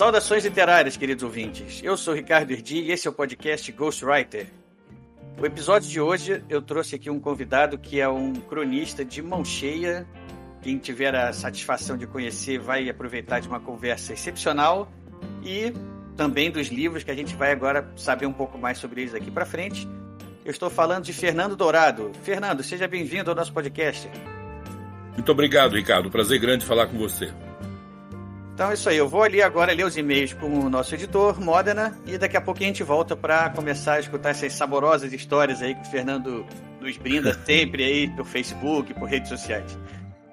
Saudações literárias, queridos ouvintes. Eu sou Ricardo Erdi e esse é o podcast Ghostwriter. O episódio de hoje eu trouxe aqui um convidado que é um cronista de mão cheia. Quem tiver a satisfação de conhecer vai aproveitar de uma conversa excepcional e também dos livros que a gente vai agora saber um pouco mais sobre eles aqui para frente. Eu estou falando de Fernando Dourado. Fernando, seja bem-vindo ao nosso podcast. Muito obrigado, Ricardo. Prazer grande falar com você. Então é isso aí, eu vou ali agora ler os e-mails com o nosso editor, Modena, e daqui a pouquinho a gente volta para começar a escutar essas saborosas histórias aí que o Fernando nos brinda sempre aí pelo Facebook, por redes sociais.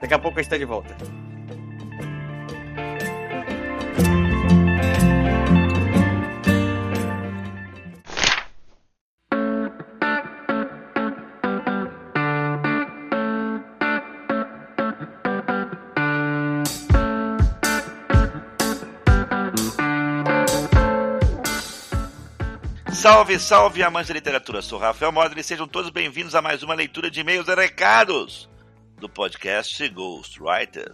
Daqui a pouco a gente está de volta. Salve, salve, amantes da literatura. Sou Rafael Modri e sejam todos bem-vindos a mais uma leitura de e-mails e recados do podcast Ghostwriter.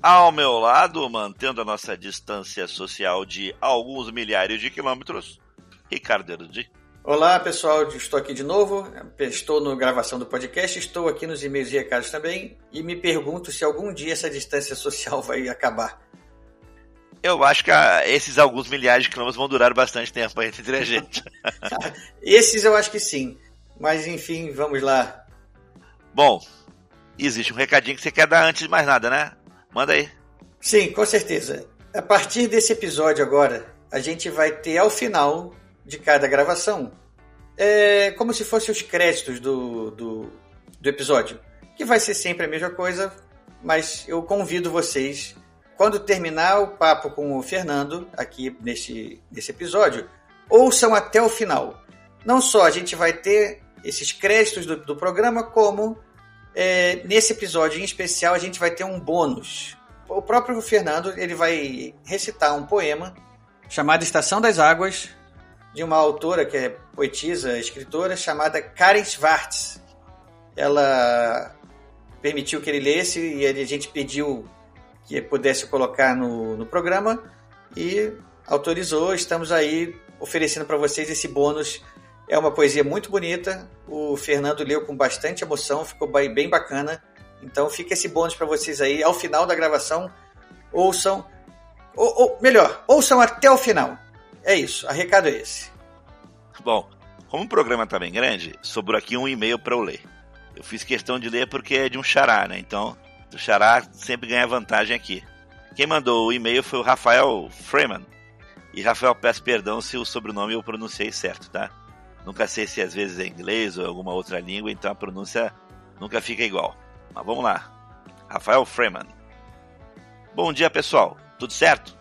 Ao meu lado, mantendo a nossa distância social de alguns milhares de quilômetros, Ricardo Erudi. Olá, pessoal, estou aqui de novo. Estou na gravação do podcast, estou aqui nos e-mails e recados também e me pergunto se algum dia essa distância social vai acabar. Eu acho que ah, esses alguns milhares de quilômetros vão durar bastante tempo entre a gente. Esses eu acho que sim. Mas enfim, vamos lá. Bom, existe um recadinho que você quer dar antes de mais nada, né? Manda aí. Sim, com certeza. A partir desse episódio agora, a gente vai ter ao final de cada gravação é como se fossem os créditos do, do, do episódio. Que vai ser sempre a mesma coisa, mas eu convido vocês quando terminar o papo com o Fernando, aqui neste, nesse episódio, ouçam até o final. Não só a gente vai ter esses créditos do, do programa, como é, nesse episódio em especial a gente vai ter um bônus. O próprio Fernando ele vai recitar um poema chamado Estação das Águas, de uma autora que é poetisa, escritora, chamada Karen Schwartz. Ela permitiu que ele lesse e a gente pediu que pudesse colocar no, no programa e autorizou. Estamos aí oferecendo para vocês esse bônus. É uma poesia muito bonita. O Fernando leu com bastante emoção, ficou bem bacana. Então fica esse bônus para vocês aí. Ao final da gravação, ouçam. Ou, ou, melhor, ouçam até o final. É isso, a recado é esse. Bom, como o programa está bem grande, sobrou aqui um e-mail para eu ler. Eu fiz questão de ler porque é de um xará, né? Então o Xará sempre ganha vantagem aqui. Quem mandou o e-mail foi o Rafael Freeman. E Rafael, peço perdão se o sobrenome eu pronunciei certo, tá? Nunca sei se às vezes é inglês ou alguma outra língua, então a pronúncia nunca fica igual. Mas vamos lá. Rafael Freeman. Bom dia, pessoal. Tudo certo?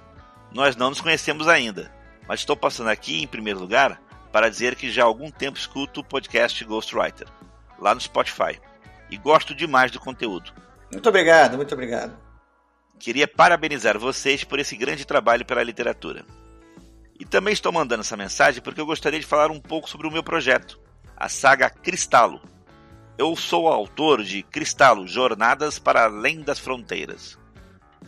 Nós não nos conhecemos ainda, mas estou passando aqui, em primeiro lugar, para dizer que já há algum tempo escuto o podcast Ghostwriter, lá no Spotify, e gosto demais do conteúdo. Muito obrigado, muito obrigado. Queria parabenizar vocês por esse grande trabalho pela literatura. E também estou mandando essa mensagem porque eu gostaria de falar um pouco sobre o meu projeto, a saga Cristalo. Eu sou autor de Cristalo Jornadas para Além das Fronteiras,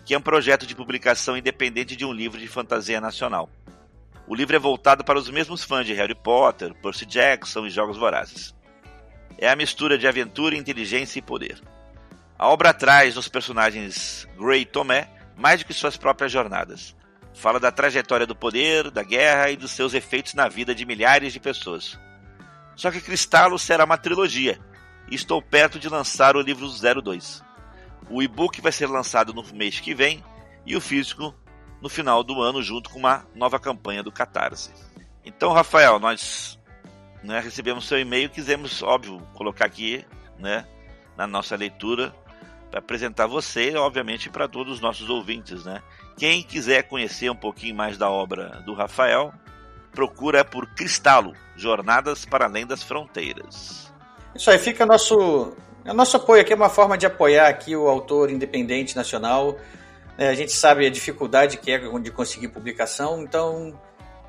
que é um projeto de publicação independente de um livro de fantasia nacional. O livro é voltado para os mesmos fãs de Harry Potter, Percy Jackson e Jogos Vorazes. É a mistura de aventura, inteligência e poder. A obra traz nos personagens Grey e Tomé mais do que suas próprias jornadas. Fala da trajetória do poder, da guerra e dos seus efeitos na vida de milhares de pessoas. Só que Cristalo será uma trilogia, e estou perto de lançar o livro 02. O e-book vai ser lançado no mês que vem e o físico no final do ano, junto com uma nova campanha do Catarse. Então, Rafael, nós né, recebemos seu e-mail, quisemos, óbvio, colocar aqui né, na nossa leitura para apresentar você, obviamente, para todos os nossos ouvintes, né? Quem quiser conhecer um pouquinho mais da obra do Rafael, procura por Cristalo, Jornadas para Além das Fronteiras. Isso aí, fica nosso, o nosso apoio aqui, é uma forma de apoiar aqui o autor independente nacional. É, a gente sabe a dificuldade que é de conseguir publicação, então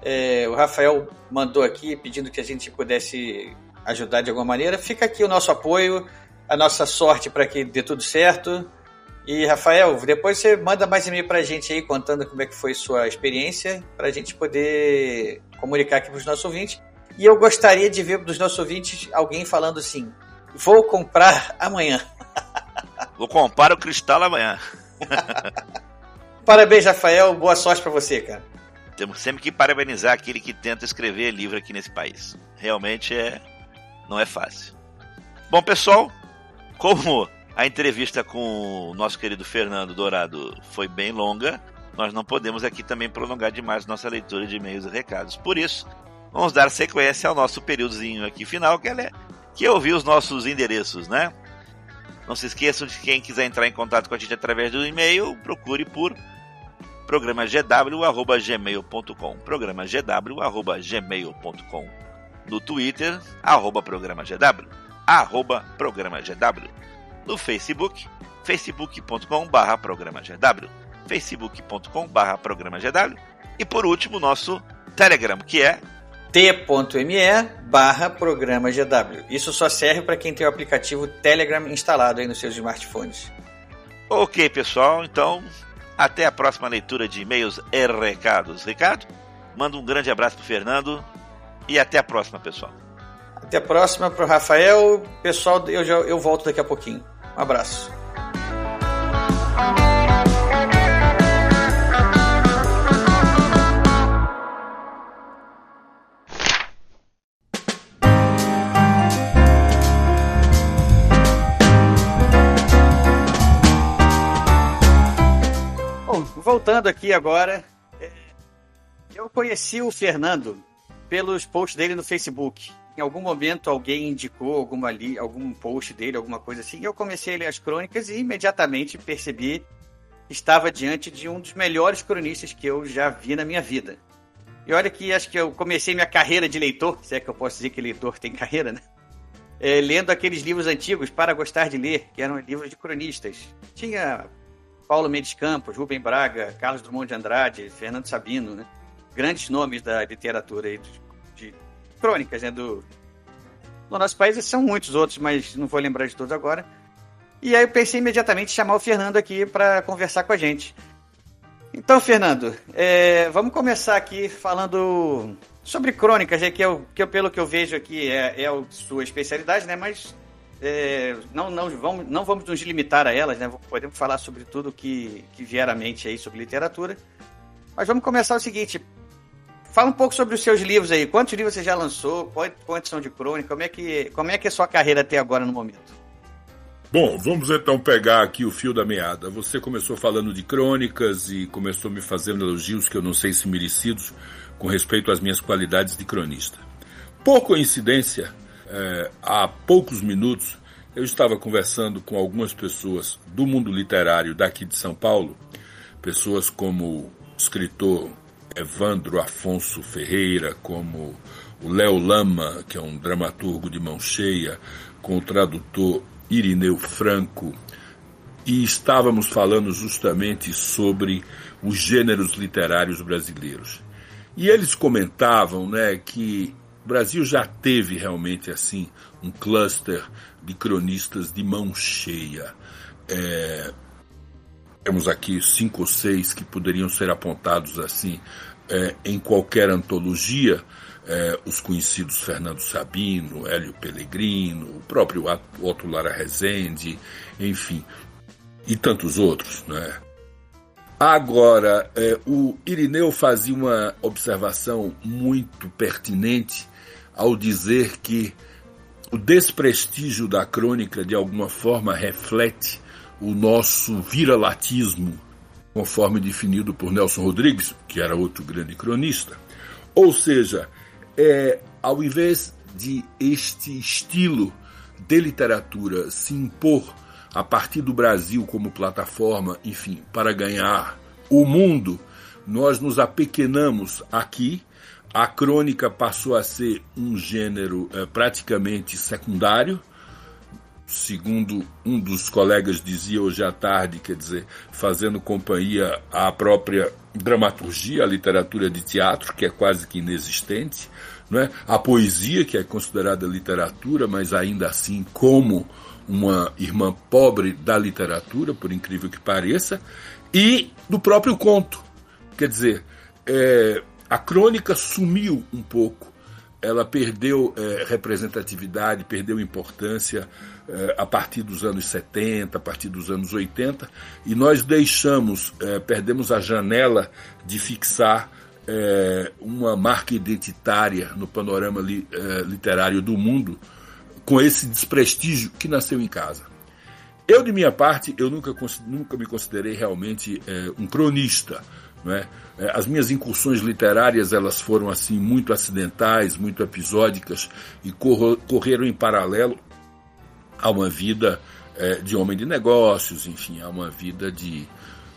é, o Rafael mandou aqui pedindo que a gente pudesse ajudar de alguma maneira. Fica aqui o nosso apoio, a nossa sorte para que dê tudo certo. E, Rafael, depois você manda mais e-mail para a gente aí contando como é que foi sua experiência, para a gente poder comunicar aqui para os nossos ouvintes. E eu gostaria de ver dos nossos ouvintes alguém falando assim: vou comprar amanhã. Vou comprar o cristal amanhã. Parabéns, Rafael. Boa sorte para você, cara. Temos sempre que parabenizar aquele que tenta escrever livro aqui nesse país. Realmente é não é fácil. Bom, pessoal, como a entrevista com o nosso querido Fernando Dourado foi bem longa. Nós não podemos aqui também prolongar demais nossa leitura de e-mails e recados. Por isso, vamos dar sequência ao nosso períodozinho aqui final, que é que ouvir os nossos endereços, né? Não se esqueçam de quem quiser entrar em contato com a gente através do e-mail, procure por programagw.gmail.com programagw.gmail.com No Twitter, arroba programagw, arroba programagw no Facebook, facebook.com barra programa GW, facebook.com barra programa GW e por último nosso Telegram, que é t.me barra programa GW. Isso só serve para quem tem o aplicativo Telegram instalado aí nos seus smartphones. Ok, pessoal, então até a próxima leitura de e-mails e recados. Ricardo, manda um grande abraço para Fernando e até a próxima, pessoal. Até a próxima para o Rafael. Pessoal, eu, já, eu volto daqui a pouquinho. Um abraço. Bom, voltando aqui agora, é, eu conheci o Fernando pelos posts dele no Facebook em algum momento alguém indicou alguma li, algum post dele, alguma coisa assim, e eu comecei a ler as crônicas e imediatamente percebi que estava diante de um dos melhores cronistas que eu já vi na minha vida. E olha que acho que eu comecei minha carreira de leitor, se é que eu posso dizer que leitor tem carreira, né? É, lendo aqueles livros antigos para gostar de ler, que eram livros de cronistas. Tinha Paulo Mendes Campos, Rubem Braga, Carlos Drummond de Andrade, Fernando Sabino, né? Grandes nomes da literatura aí, de crônicas, né? Do, do nosso país, são muitos outros, mas não vou lembrar de todos agora. E aí eu pensei imediatamente em chamar o Fernando aqui para conversar com a gente. Então, Fernando, é, vamos começar aqui falando sobre crônicas, é, que, eu, que eu, pelo que eu vejo aqui é, é a sua especialidade, né? Mas é, não, não, vamos, não vamos nos limitar a elas, né? Podemos falar sobre tudo que, que vier à mente aí sobre literatura. Mas vamos começar o seguinte: Fala um pouco sobre os seus livros aí. Quantos livros você já lançou? Quantos são de crônica? Como é que, como é, que é a sua carreira até agora no momento? Bom, vamos então pegar aqui o fio da meada. Você começou falando de crônicas e começou me fazendo elogios que eu não sei se merecidos com respeito às minhas qualidades de cronista. Por coincidência, é, há poucos minutos eu estava conversando com algumas pessoas do mundo literário daqui de São Paulo, pessoas como o escritor Evandro Afonso Ferreira, como o Léo Lama, que é um dramaturgo de mão cheia, com o tradutor Irineu Franco, e estávamos falando justamente sobre os gêneros literários brasileiros. E eles comentavam né, que o Brasil já teve realmente assim um cluster de cronistas de mão cheia. É, temos aqui cinco ou seis que poderiam ser apontados assim é, em qualquer antologia, é, os conhecidos Fernando Sabino, Hélio Pellegrino, o próprio Otto Lara Rezende, enfim, e tantos outros, né? Agora, é, o Irineu fazia uma observação muito pertinente ao dizer que o desprestígio da crônica de alguma forma reflete o nosso viralatismo, conforme definido por Nelson Rodrigues, que era outro grande cronista. Ou seja, é, ao invés de este estilo de literatura se impor a partir do Brasil como plataforma, enfim, para ganhar o mundo, nós nos apequenamos aqui a crônica passou a ser um gênero é, praticamente secundário, segundo um dos colegas dizia hoje à tarde, quer dizer, fazendo companhia à própria dramaturgia, a literatura de teatro, que é quase que inexistente, não é? a poesia, que é considerada literatura, mas ainda assim como uma irmã pobre da literatura, por incrível que pareça, e do próprio conto. Quer dizer, é, a crônica sumiu um pouco, ela perdeu é, representatividade, perdeu importância a partir dos anos 70, a partir dos anos 80, e nós deixamos, é, perdemos a janela de fixar é, uma marca identitária no panorama li, literário do mundo com esse desprestígio que nasceu em casa. Eu, de minha parte, eu nunca, nunca me considerei realmente um cronista, é? As minhas incursões literárias elas foram assim muito acidentais, muito episódicas e correram em paralelo a uma vida é, de homem de negócios, enfim, a uma vida de,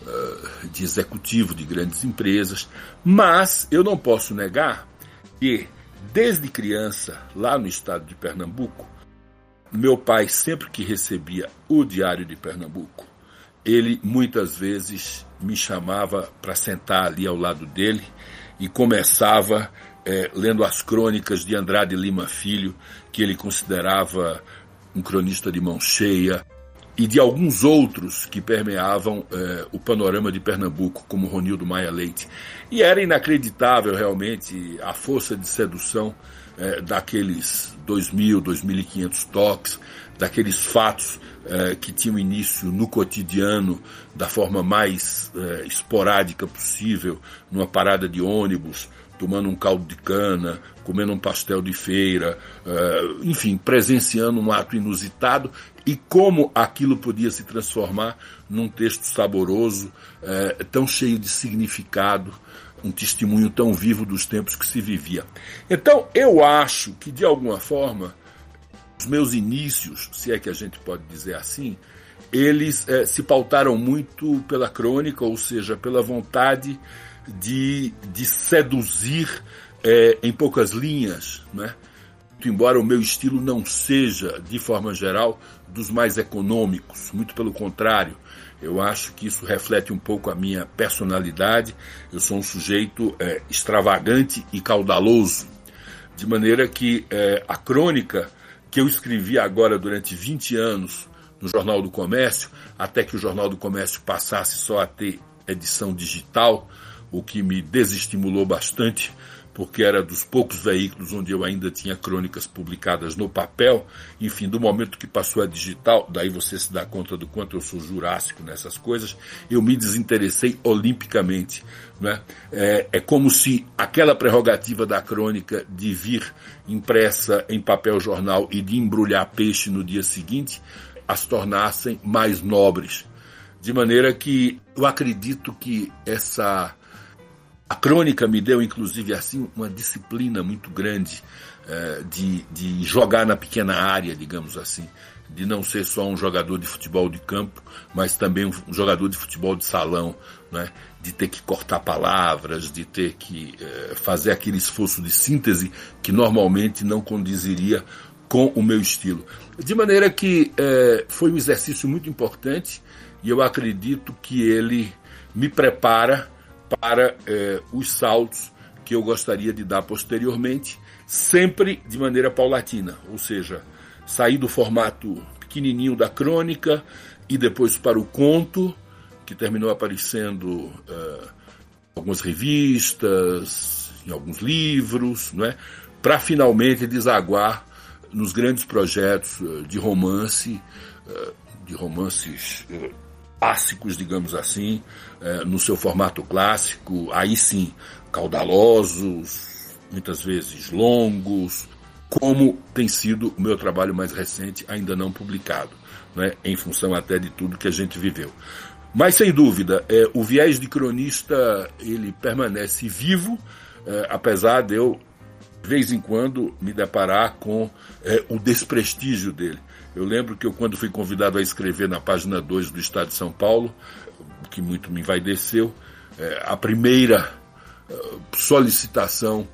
uh, de executivo de grandes empresas. Mas eu não posso negar que, desde criança, lá no estado de Pernambuco, meu pai, sempre que recebia o Diário de Pernambuco, ele muitas vezes me chamava para sentar ali ao lado dele e começava é, lendo as crônicas de Andrade Lima Filho, que ele considerava um cronista de mão cheia, e de alguns outros que permeavam é, o panorama de Pernambuco, como Ronildo Maia Leite. E era inacreditável realmente a força de sedução é, daqueles 2.000, 2.500 toques, daqueles fatos é, que tinham início no cotidiano, da forma mais é, esporádica possível, numa parada de ônibus, tomando um caldo de cana, comendo um pastel de feira, é, enfim, presenciando um ato inusitado e como aquilo podia se transformar num texto saboroso, é, tão cheio de significado, um testemunho tão vivo dos tempos que se vivia. Então, eu acho que, de alguma forma, os meus inícios, se é que a gente pode dizer assim, eles é, se pautaram muito pela crônica, ou seja, pela vontade de, de seduzir é, em poucas linhas, né? embora o meu estilo não seja, de forma geral, dos mais econômicos, muito pelo contrário, eu acho que isso reflete um pouco a minha personalidade. Eu sou um sujeito é, extravagante e caudaloso, de maneira que é, a crônica que eu escrevi agora durante 20 anos no Jornal do Comércio, até que o Jornal do Comércio passasse só a ter edição digital, o que me desestimulou bastante porque era dos poucos veículos onde eu ainda tinha crônicas publicadas no papel. Enfim, do momento que passou a digital, daí você se dá conta do quanto eu sou jurássico nessas coisas, eu me desinteressei olimpicamente. Né? É, é como se aquela prerrogativa da crônica de vir impressa em papel jornal e de embrulhar peixe no dia seguinte as tornassem mais nobres. De maneira que eu acredito que essa a crônica me deu, inclusive, assim, uma disciplina muito grande é, de, de jogar na pequena área, digamos assim, de não ser só um jogador de futebol de campo, mas também um jogador de futebol de salão, né? de ter que cortar palavras, de ter que é, fazer aquele esforço de síntese que normalmente não condiziria com o meu estilo. De maneira que é, foi um exercício muito importante e eu acredito que ele me prepara para é, os saltos que eu gostaria de dar posteriormente, sempre de maneira paulatina, ou seja, sair do formato pequenininho da crônica e depois para o conto, que terminou aparecendo é, em algumas revistas, em alguns livros, não é? para finalmente desaguar nos grandes projetos é, de romance, de romances clássicos, digamos assim, é, no seu formato clássico, aí sim, caudalosos, muitas vezes longos, como tem sido o meu trabalho mais recente, ainda não publicado, né, em função até de tudo que a gente viveu. Mas sem dúvida, é, o viés de cronista ele permanece vivo, é, apesar de eu de vez em quando me deparar com o desprestígio dele. Eu lembro que eu, quando fui convidado a escrever na página 2 do Estado de São Paulo, que muito me envaideceu, é, a primeira é, solicitação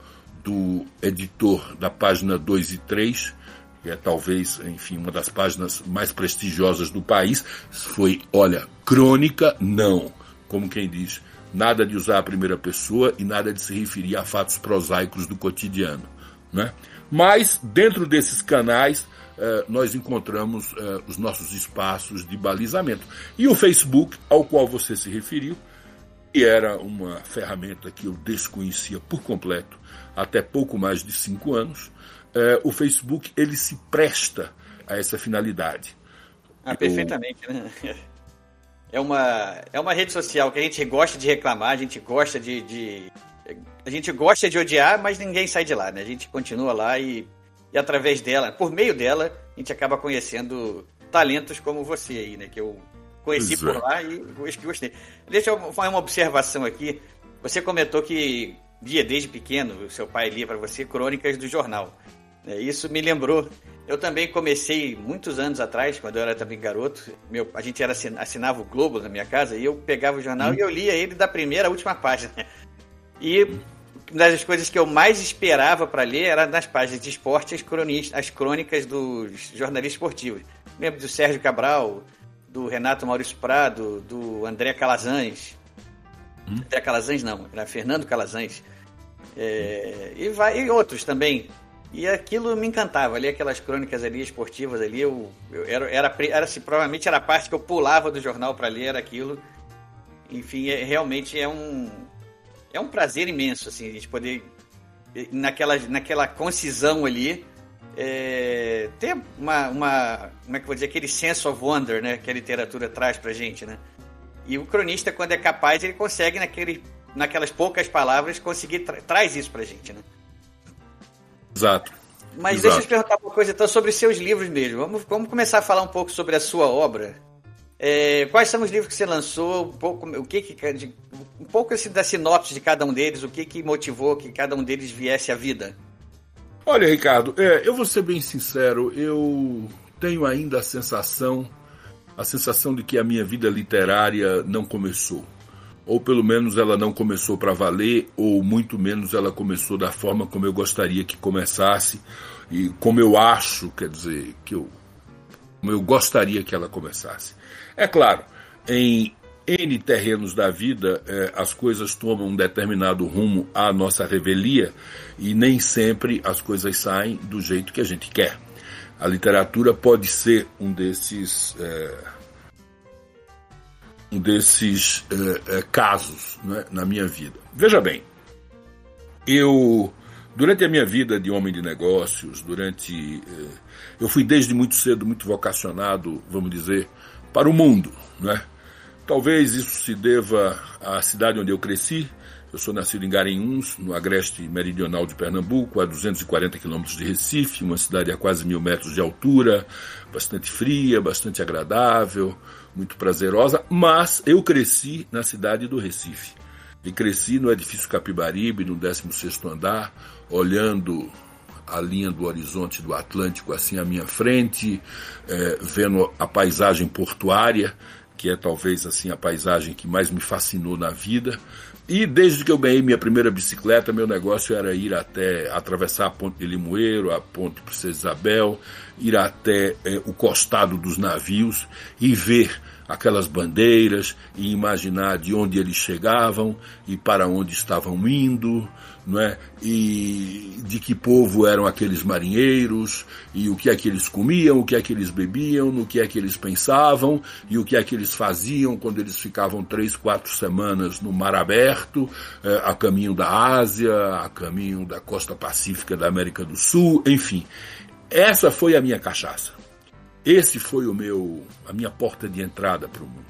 do editor da página 2 e 3, que é talvez, enfim, uma das páginas mais prestigiosas do país, foi, olha, crônica, não. Como quem diz, nada de usar a primeira pessoa e nada de se referir a fatos prosaicos do cotidiano. Né? Mas, dentro desses canais, eh, nós encontramos eh, os nossos espaços de balizamento. E o Facebook, ao qual você se referiu, que era uma ferramenta que eu desconhecia por completo até pouco mais de cinco anos, eh, o Facebook ele se presta a essa finalidade. Ah, perfeitamente, né? É uma, é uma rede social que a gente gosta de reclamar, a gente gosta de, de a gente gosta de odiar, mas ninguém sai de lá, né? A gente continua lá e, e através dela, por meio dela, a gente acaba conhecendo talentos como você aí, né? Que eu conheci por é. lá e gostei. Deixa eu fazer uma observação aqui. Você comentou que via desde pequeno, seu pai lia para você crônicas do jornal. É, isso me lembrou. Eu também comecei muitos anos atrás, quando eu era também garoto. Meu, a gente era, assinava o Globo na minha casa e eu pegava o jornal hum. e eu lia ele da primeira à última página. E uma das coisas que eu mais esperava para ler era nas páginas de esporte as, cronistas, as crônicas dos jornalistas esportivos. Lembro do Sérgio Cabral, do Renato Maurício Prado, do André Calazans. Hum? André Calazans não, era Fernando Calazans. É, e, vai, e outros também. E aquilo me encantava, ali aquelas crônicas ali esportivas ali, eu, eu era, era, era assim, provavelmente era a parte que eu pulava do jornal para ler era aquilo. Enfim, é, realmente é um é um prazer imenso assim a gente poder naquela naquela concisão ali é, ter uma, uma como é que eu vou dizer aquele sense of wonder, né, que a literatura traz pra gente, né? E o cronista quando é capaz, ele consegue naquele naquelas poucas palavras conseguir tra traz isso pra gente, né? Exato. Mas Exato. deixa eu te perguntar uma coisa então sobre seus livros mesmo. Vamos, vamos começar a falar um pouco sobre a sua obra. É, quais são os livros que você lançou? Um pouco, o que, que um pouco assim, da sinopse de cada um deles, o que, que motivou que cada um deles viesse à vida? Olha, Ricardo, é, eu vou ser bem sincero, eu tenho ainda a sensação, a sensação de que a minha vida literária não começou ou pelo menos ela não começou para valer, ou muito menos ela começou da forma como eu gostaria que começasse, e como eu acho, quer dizer, que eu, como eu gostaria que ela começasse. É claro, em N terrenos da vida, eh, as coisas tomam um determinado rumo à nossa revelia e nem sempre as coisas saem do jeito que a gente quer. A literatura pode ser um desses. Eh, um desses uh, casos né, na minha vida. Veja bem, eu, durante a minha vida de homem de negócios, durante. Eu fui desde muito cedo muito vocacionado, vamos dizer, para o mundo. Né? Talvez isso se deva à cidade onde eu cresci. Eu sou nascido em Garanhuns, no agreste meridional de Pernambuco, a 240 quilômetros de Recife, uma cidade a quase mil metros de altura, bastante fria, bastante agradável, muito prazerosa, mas eu cresci na cidade do Recife. E cresci no edifício Capibaribe, no 16º andar, olhando a linha do horizonte do Atlântico assim à minha frente, é, vendo a paisagem portuária, que é talvez assim a paisagem que mais me fascinou na vida. E desde que eu ganhei minha primeira bicicleta, meu negócio era ir até atravessar a Ponte de Limoeiro, a Ponte Princesa Isabel, ir até é, o costado dos navios e ver aquelas bandeiras e imaginar de onde eles chegavam e para onde estavam indo, não é? E de que povo eram aqueles marinheiros e o que é que eles comiam, o que é que eles bebiam, no que é que eles pensavam e o que é que eles faziam quando eles ficavam três, quatro semanas no mar aberto, é, a caminho da Ásia, a caminho da costa pacífica da América do Sul, enfim. Essa foi a minha cachaça. Esse foi o meu, a minha porta de entrada para o mundo.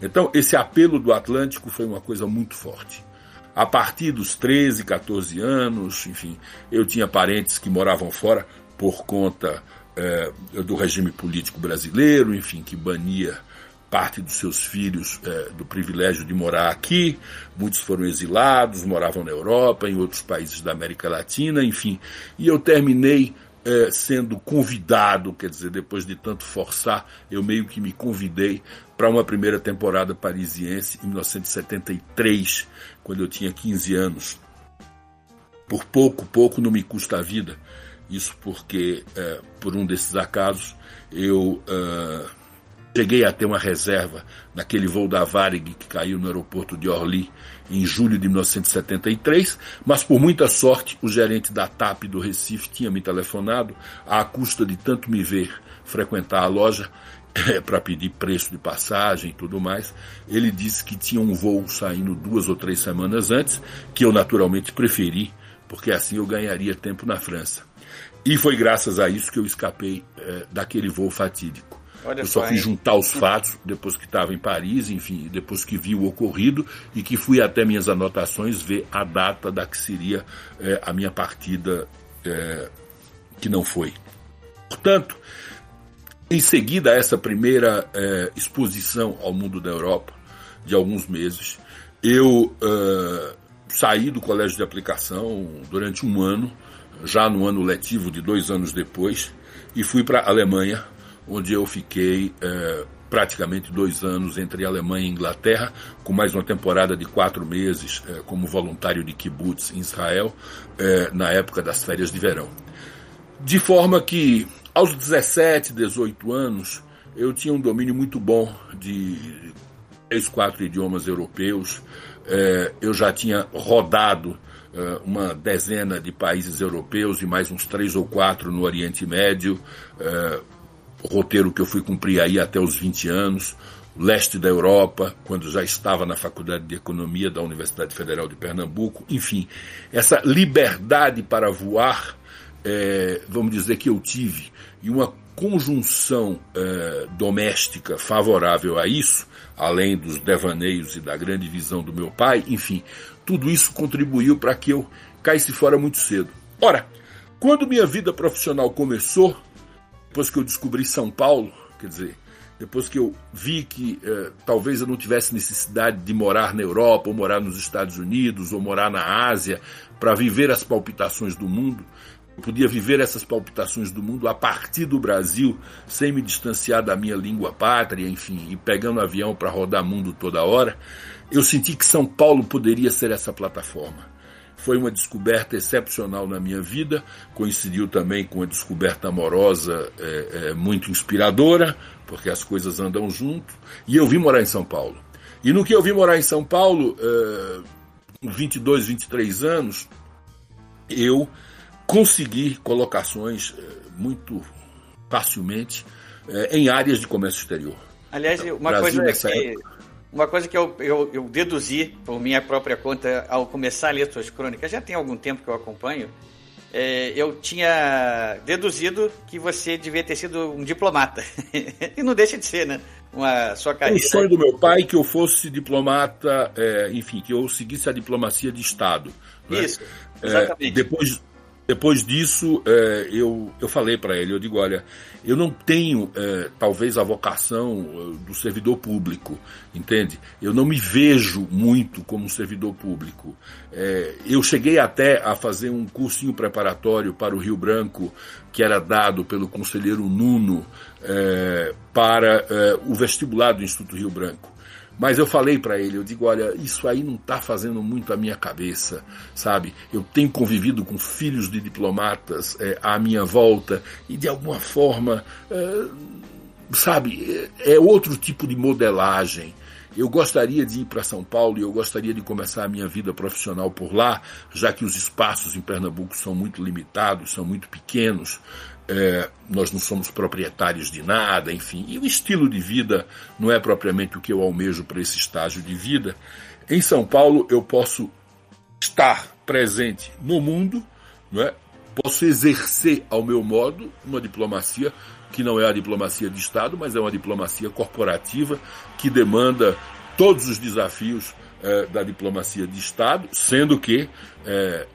Então, esse apelo do Atlântico foi uma coisa muito forte. A partir dos 13, 14 anos, enfim, eu tinha parentes que moravam fora por conta é, do regime político brasileiro, enfim, que bania parte dos seus filhos é, do privilégio de morar aqui. Muitos foram exilados, moravam na Europa, em outros países da América Latina, enfim. E eu terminei é, sendo convidado, quer dizer, depois de tanto forçar, eu meio que me convidei para uma primeira temporada parisiense em 1973, quando eu tinha 15 anos. por pouco, pouco não me custa a vida. Isso porque, é, por um desses acasos, eu uh, cheguei a ter uma reserva naquele voo da Varig que caiu no aeroporto de Orly em julho de 1973, mas por muita sorte o gerente da TAP do Recife tinha me telefonado à custa de tanto me ver frequentar a loja é, para pedir preço de passagem e tudo mais. Ele disse que tinha um voo saindo duas ou três semanas antes, que eu naturalmente preferi, porque assim eu ganharia tempo na França. E foi graças a isso que eu escapei é, daquele voo fatídico. Olha eu só fui juntar os fatos depois que estava em Paris, enfim, depois que vi o ocorrido e que fui até minhas anotações ver a data da que seria é, a minha partida é, que não foi. Portanto, em seguida a essa primeira é, exposição ao mundo da Europa, de alguns meses, eu saí do colégio de aplicação durante um ano, já no ano letivo de dois anos depois, e fui para a Alemanha onde eu fiquei é, praticamente dois anos entre Alemanha e Inglaterra, com mais uma temporada de quatro meses é, como voluntário de kibbutz em Israel, é, na época das férias de verão. De forma que, aos 17, 18 anos, eu tinha um domínio muito bom de três, quatro idiomas europeus. É, eu já tinha rodado é, uma dezena de países europeus e mais uns três ou quatro no Oriente Médio. É, roteiro que eu fui cumprir aí até os 20 anos, leste da Europa, quando já estava na Faculdade de Economia da Universidade Federal de Pernambuco, enfim, essa liberdade para voar, é, vamos dizer que eu tive, e uma conjunção é, doméstica favorável a isso, além dos devaneios e da grande visão do meu pai, enfim, tudo isso contribuiu para que eu caísse fora muito cedo. Ora, quando minha vida profissional começou, depois que eu descobri São Paulo, quer dizer, depois que eu vi que eh, talvez eu não tivesse necessidade de morar na Europa, ou morar nos Estados Unidos, ou morar na Ásia, para viver as palpitações do mundo, eu podia viver essas palpitações do mundo a partir do Brasil, sem me distanciar da minha língua pátria, enfim, e pegando avião para rodar mundo toda hora, eu senti que São Paulo poderia ser essa plataforma. Foi uma descoberta excepcional na minha vida, coincidiu também com uma descoberta amorosa é, é, muito inspiradora, porque as coisas andam junto, e eu vim morar em São Paulo. E no que eu vim morar em São Paulo, é, com 22, 23 anos, eu consegui colocações é, muito facilmente é, em áreas de comércio exterior. Aliás, uma Brasil, coisa que, época, uma coisa que eu, eu, eu, deduzi por minha própria conta ao começar a ler suas crônicas, já tem algum tempo que eu acompanho, é, eu tinha deduzido que você devia ter sido um diplomata. e não deixa de ser, né? Uma sua carreira. O sonho do meu pai que eu fosse diplomata, é, enfim, que eu seguisse a diplomacia de Estado. Né? Isso, exatamente. É, depois, depois disso, é, eu, eu falei para ele, eu digo, olha, eu não tenho é, talvez a vocação é, do servidor público, entende? Eu não me vejo muito como servidor público. É, eu cheguei até a fazer um cursinho preparatório para o Rio Branco, que era dado pelo conselheiro Nuno é, para é, o vestibular do Instituto Rio Branco. Mas eu falei para ele, eu digo, olha, isso aí não está fazendo muito a minha cabeça, sabe? Eu tenho convivido com filhos de diplomatas é, à minha volta e de alguma forma, é, sabe, é, é outro tipo de modelagem. Eu gostaria de ir para São Paulo e eu gostaria de começar a minha vida profissional por lá, já que os espaços em Pernambuco são muito limitados, são muito pequenos é, nós não somos proprietários de nada, enfim, e o estilo de vida não é propriamente o que eu almejo para esse estágio de vida. Em São Paulo eu posso estar presente no mundo, não é? posso exercer ao meu modo uma diplomacia que não é a diplomacia de Estado, mas é uma diplomacia corporativa que demanda todos os desafios é, da diplomacia de Estado, sendo que é,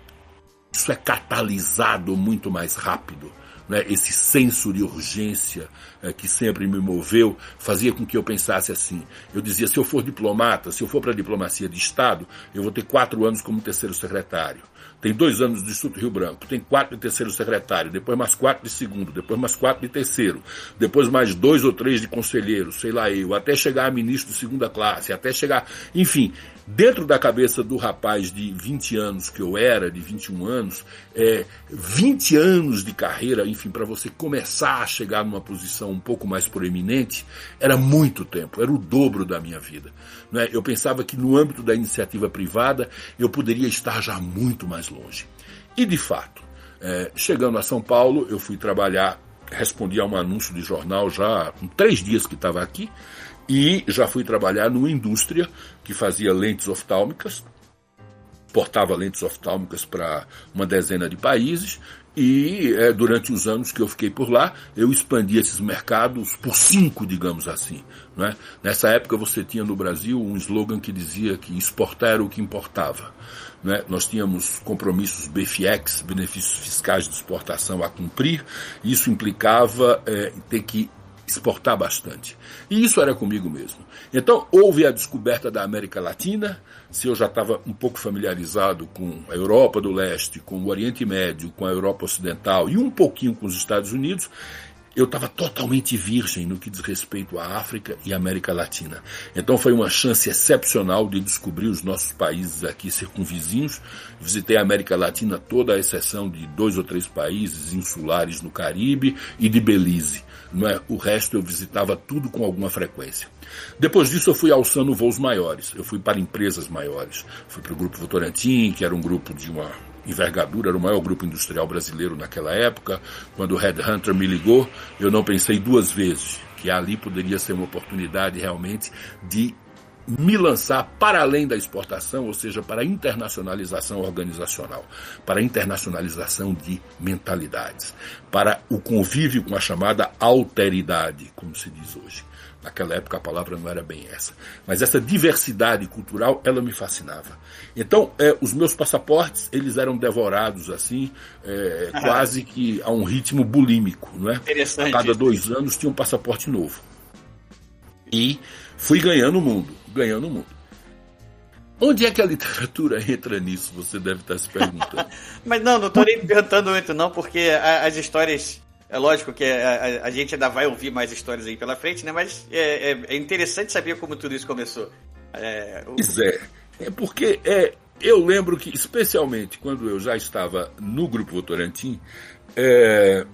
isso é catalisado muito mais rápido né, esse senso de urgência é, que sempre me moveu, fazia com que eu pensasse assim. Eu dizia, se eu for diplomata, se eu for para a diplomacia de Estado, eu vou ter quatro anos como terceiro secretário tem dois anos de Instituto Rio Branco, tem quatro de terceiro secretário, depois mais quatro de segundo, depois mais quatro de terceiro, depois mais dois ou três de conselheiro, sei lá eu, até chegar a ministro de segunda classe, até chegar, enfim, dentro da cabeça do rapaz de 20 anos que eu era, de 21 anos, é, 20 anos de carreira, enfim, para você começar a chegar numa posição um pouco mais proeminente, era muito tempo, era o dobro da minha vida. Né? Eu pensava que no âmbito da iniciativa privada eu poderia estar já muito mais longe. E de fato, é, chegando a São Paulo, eu fui trabalhar, respondi a um anúncio de jornal já com três dias que estava aqui, e já fui trabalhar numa indústria que fazia lentes oftálmicas, portava lentes oftálmicas para uma dezena de países e é, durante os anos que eu fiquei por lá, eu expandi esses mercados por cinco, digamos assim. Né? Nessa época você tinha no Brasil um slogan que dizia que exportar era o que importava. Né? Nós tínhamos compromissos BFX, benefícios fiscais de exportação a cumprir. Isso implicava é, ter que exportar bastante. E isso era comigo mesmo. Então, houve a descoberta da América Latina. Se eu já estava um pouco familiarizado com a Europa do Leste, com o Oriente Médio, com a Europa Ocidental e um pouquinho com os Estados Unidos, eu estava totalmente virgem no que diz respeito à África e América Latina. Então foi uma chance excepcional de descobrir os nossos países aqui circunvizinhos. Visitei a América Latina toda, a exceção de dois ou três países insulares no Caribe e de Belize. Não é? O resto eu visitava tudo com alguma frequência. Depois disso eu fui alçando voos maiores. Eu fui para empresas maiores. Fui para o Grupo Votorantim, que era um grupo de uma envergadura, era o maior grupo industrial brasileiro naquela época. Quando o Headhunter me ligou, eu não pensei duas vezes que ali poderia ser uma oportunidade realmente de me lançar para além da exportação, ou seja, para a internacionalização organizacional, para a internacionalização de mentalidades, para o convívio com a chamada alteridade, como se diz hoje. Naquela época a palavra não era bem essa. Mas essa diversidade cultural, ela me fascinava. Então, é, os meus passaportes, eles eram devorados assim, é, ah. quase que a um ritmo bulímico, não é? Interessante. A cada dois anos tinha um passaporte novo. E fui ganhando o mundo, ganhando o mundo. Onde é que a literatura entra nisso? Você deve estar se perguntando. Mas não, não estou nem perguntando muito não, porque as histórias é lógico que a, a, a, gente ainda vai ouvir mais histórias aí pela frente, né? Mas é, é, é interessante saber como tudo isso começou. É, o... Pois é. É porque é, eu lembro que, especialmente quando eu já estava no Grupo Votorantim, é,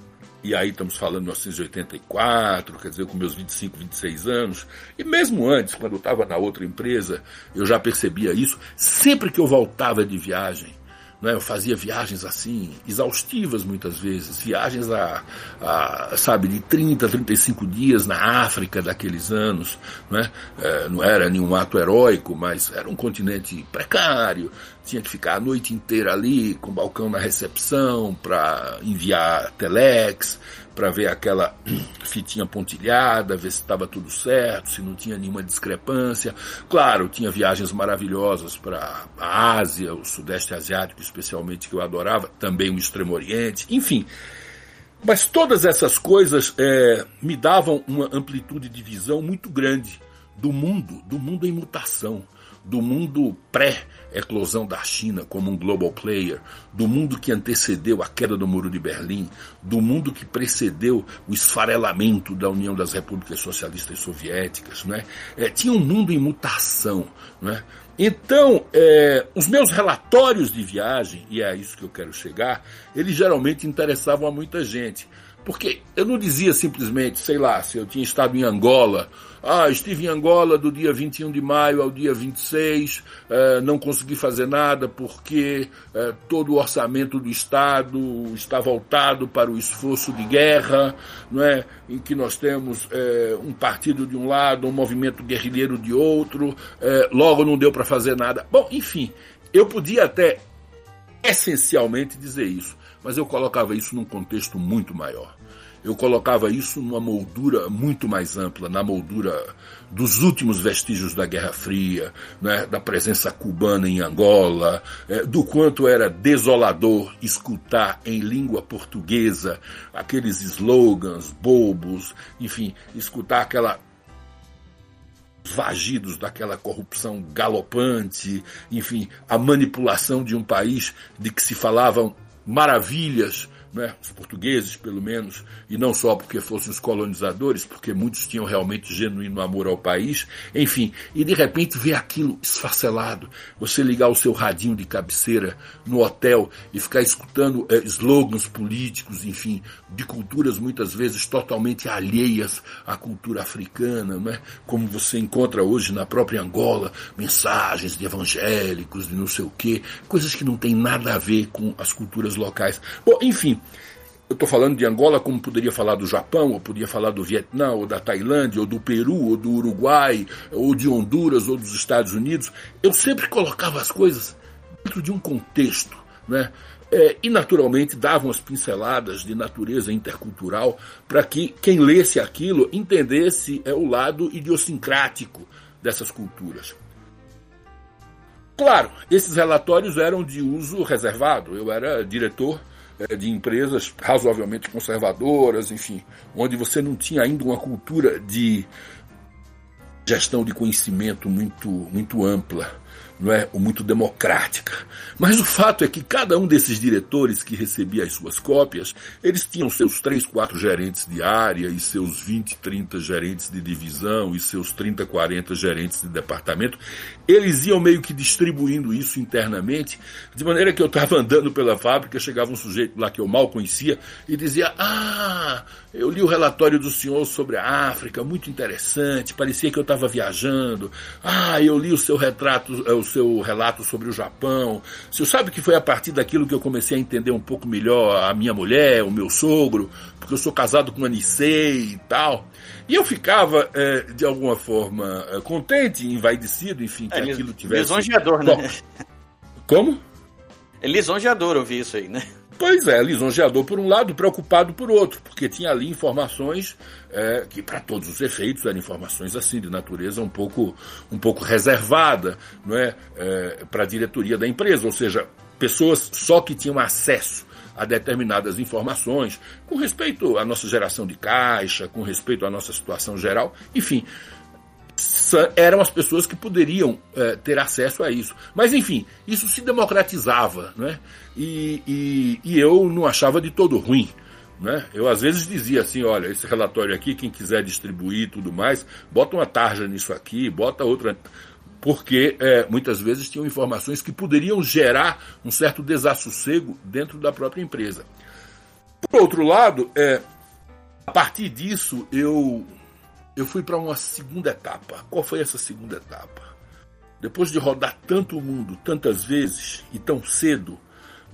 e aí estamos falando de 1984, quer dizer, com meus 25, 26 anos, e mesmo antes, quando eu estava na outra empresa, eu já percebia isso. Sempre que eu voltava de viagem, né? Eu fazia viagens assim, exaustivas muitas vezes, viagens a, a, sabe, de 30, 35 dias na África daqueles anos. Né? É, não era nenhum ato heróico, mas era um continente precário, tinha que ficar a noite inteira ali, com balcão na recepção, para enviar telex, para ver aquela fitinha pontilhada, ver se estava tudo certo, se não tinha nenhuma discrepância. Claro, tinha viagens maravilhosas para a Ásia, o Sudeste Asiático, especialmente, que eu adorava, também o Extremo Oriente, enfim. Mas todas essas coisas é, me davam uma amplitude de visão muito grande do mundo, do mundo em mutação do mundo pré-eclosão da China como um global player, do mundo que antecedeu a queda do Muro de Berlim, do mundo que precedeu o esfarelamento da União das Repúblicas Socialistas Soviéticas, né? É, tinha um mundo em mutação, né? Então, é, os meus relatórios de viagem, e é a isso que eu quero chegar, eles geralmente interessavam a muita gente. Porque eu não dizia simplesmente, sei lá, se eu tinha estado em Angola ah, estive em Angola do dia 21 de maio ao dia 26, eh, não consegui fazer nada porque eh, todo o orçamento do Estado está voltado para o esforço de guerra, não é? em que nós temos eh, um partido de um lado, um movimento guerrilheiro de outro, logo não deu para fazer nada. Bom, enfim, eu podia até essencialmente dizer isso, mas eu colocava isso num contexto muito maior. Eu colocava isso numa moldura muito mais ampla, na moldura dos últimos vestígios da Guerra Fria, né, da presença cubana em Angola, é, do quanto era desolador escutar em língua portuguesa aqueles slogans bobos, enfim, escutar aquela vagidos daquela corrupção galopante, enfim, a manipulação de um país de que se falavam maravilhas né, os portugueses pelo menos, e não só porque fossem os colonizadores, porque muitos tinham realmente genuíno amor ao país, enfim, e de repente ver aquilo esfacelado, você ligar o seu radinho de cabeceira no hotel e ficar escutando é, slogans políticos, enfim, de culturas muitas vezes totalmente alheias à cultura africana, né, como você encontra hoje na própria Angola, mensagens de evangélicos, de não sei o quê, coisas que não têm nada a ver com as culturas locais. Bom, enfim, eu estou falando de Angola como poderia falar do Japão, ou poderia falar do Vietnã, ou da Tailândia, ou do Peru, ou do Uruguai, ou de Honduras, ou dos Estados Unidos. Eu sempre colocava as coisas dentro de um contexto, né? É, e naturalmente davam as pinceladas de natureza intercultural para que quem lesse aquilo entendesse é, o lado idiosincrático dessas culturas. Claro, esses relatórios eram de uso reservado. Eu era diretor de empresas razoavelmente conservadoras, enfim, onde você não tinha ainda uma cultura de gestão de conhecimento muito, muito ampla não é, muito democrática. Mas o fato é que cada um desses diretores que recebia as suas cópias, eles tinham seus três, quatro gerentes de área e seus 20, 30 gerentes de divisão e seus 30, 40 gerentes de departamento. Eles iam meio que distribuindo isso internamente, de maneira que eu estava andando pela fábrica, chegava um sujeito lá que eu mal conhecia e dizia: "Ah, eu li o relatório do senhor sobre a África, muito interessante, parecia que eu estava viajando. Ah, eu li o seu retrato, o seu relato sobre o Japão. O senhor sabe que foi a partir daquilo que eu comecei a entender um pouco melhor a minha mulher, o meu sogro, porque eu sou casado com uma Nisei e tal. E eu ficava, é, de alguma forma, é, contente, envaidecido, enfim, que é, aquilo tivesse... Lisonjeador, né? Como? É lisonjeador ouvir isso aí, né? Pois é, lisonjeador por um lado, preocupado por outro, porque tinha ali informações é, que, para todos os efeitos, eram informações assim, de natureza um pouco, um pouco reservada não é, é para a diretoria da empresa, ou seja, pessoas só que tinham acesso a determinadas informações com respeito à nossa geração de caixa, com respeito à nossa situação geral, enfim, eram as pessoas que poderiam é, ter acesso a isso. Mas, enfim, isso se democratizava, né? E, e, e, eu não achava de todo ruim. Né? Eu às vezes dizia assim, olha, esse relatório aqui, quem quiser distribuir e tudo mais, bota uma tarja nisso aqui, bota outra. Porque é, muitas vezes tinham informações que poderiam gerar um certo desassossego dentro da própria empresa. Por outro lado, é, a partir disso, eu eu fui para uma segunda etapa. Qual foi essa segunda etapa? Depois de rodar tanto o mundo, tantas vezes e tão cedo,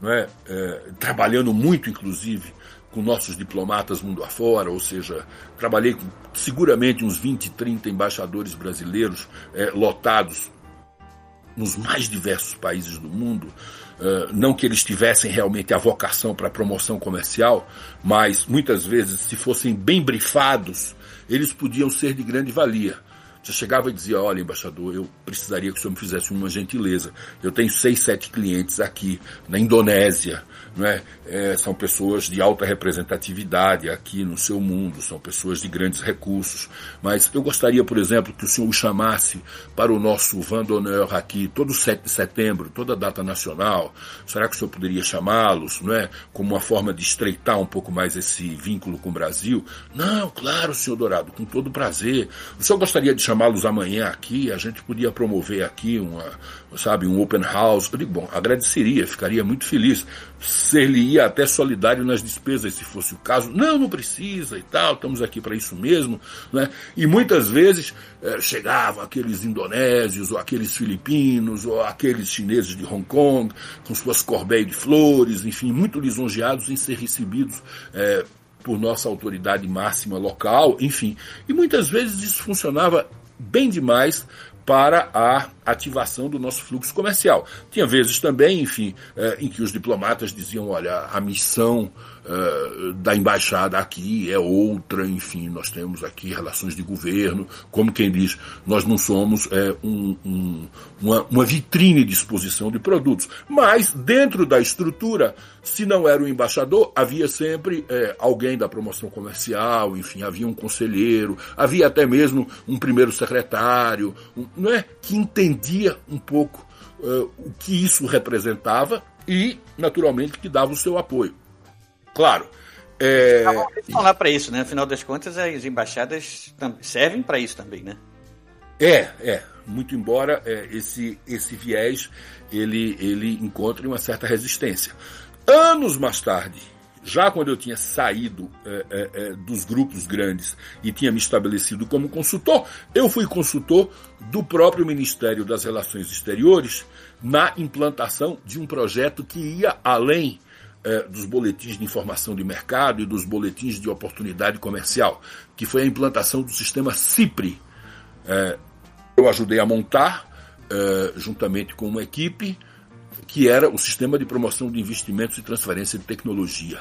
não é? é trabalhando muito, inclusive, com nossos diplomatas mundo afora, ou seja, trabalhei com seguramente uns 20, 30 embaixadores brasileiros é, lotados nos mais diversos países do mundo. Uh, não que eles tivessem realmente a vocação para promoção comercial, mas muitas vezes, se fossem bem brifados, eles podiam ser de grande valia. Você chegava e dizia: Olha, embaixador, eu precisaria que o senhor me fizesse uma gentileza. Eu tenho seis, sete clientes aqui na Indonésia, não é? são pessoas de alta representatividade aqui no seu mundo, são pessoas de grandes recursos. Mas eu gostaria, por exemplo, que o senhor o chamasse para o nosso Van d'Honneur aqui, todo 7 de setembro, toda data nacional. Será que o senhor poderia chamá-los, é? Como uma forma de estreitar um pouco mais esse vínculo com o Brasil? Não, claro, senhor Dourado, com todo prazer. O senhor gostaria de chamá-los amanhã aqui? A gente podia promover aqui uma, sabe, um open house. Eu digo, bom, agradeceria, ficaria muito feliz ser-lhe-ia até solidário nas despesas, se fosse o caso. Não, não precisa e tal, estamos aqui para isso mesmo. Né? E muitas vezes é, chegavam aqueles indonésios, ou aqueles filipinos, ou aqueles chineses de Hong Kong, com suas corbeilles de flores, enfim, muito lisonjeados em ser recebidos é, por nossa autoridade máxima local, enfim. E muitas vezes isso funcionava bem demais para a ativação do nosso fluxo comercial. Tinha vezes também, enfim, eh, em que os diplomatas diziam: olha, a missão eh, da embaixada aqui é outra, enfim, nós temos aqui relações de governo, como quem diz, nós não somos é, um, um, uma, uma vitrine de exposição de produtos. Mas, dentro da estrutura, se não era o embaixador, havia sempre é, alguém da promoção comercial, enfim, havia um conselheiro, havia até mesmo um primeiro secretário, um, não é, que entendia um pouco uh, o que isso representava e, naturalmente, que dava o seu apoio. Claro. É... Estão lá para isso, né? Afinal das contas, as embaixadas servem para isso também, né? É, é. Muito embora é, esse, esse viés ele, ele encontre uma certa resistência. Anos mais tarde, já quando eu tinha saído é, é, é, dos grupos grandes e tinha me estabelecido como consultor, eu fui consultor do próprio Ministério das Relações Exteriores na implantação de um projeto que ia além é, dos boletins de informação de mercado e dos boletins de oportunidade comercial, que foi a implantação do sistema CIPRE. É, eu ajudei a montar, é, juntamente com uma equipe, que era o sistema de promoção de investimentos e transferência de tecnologia.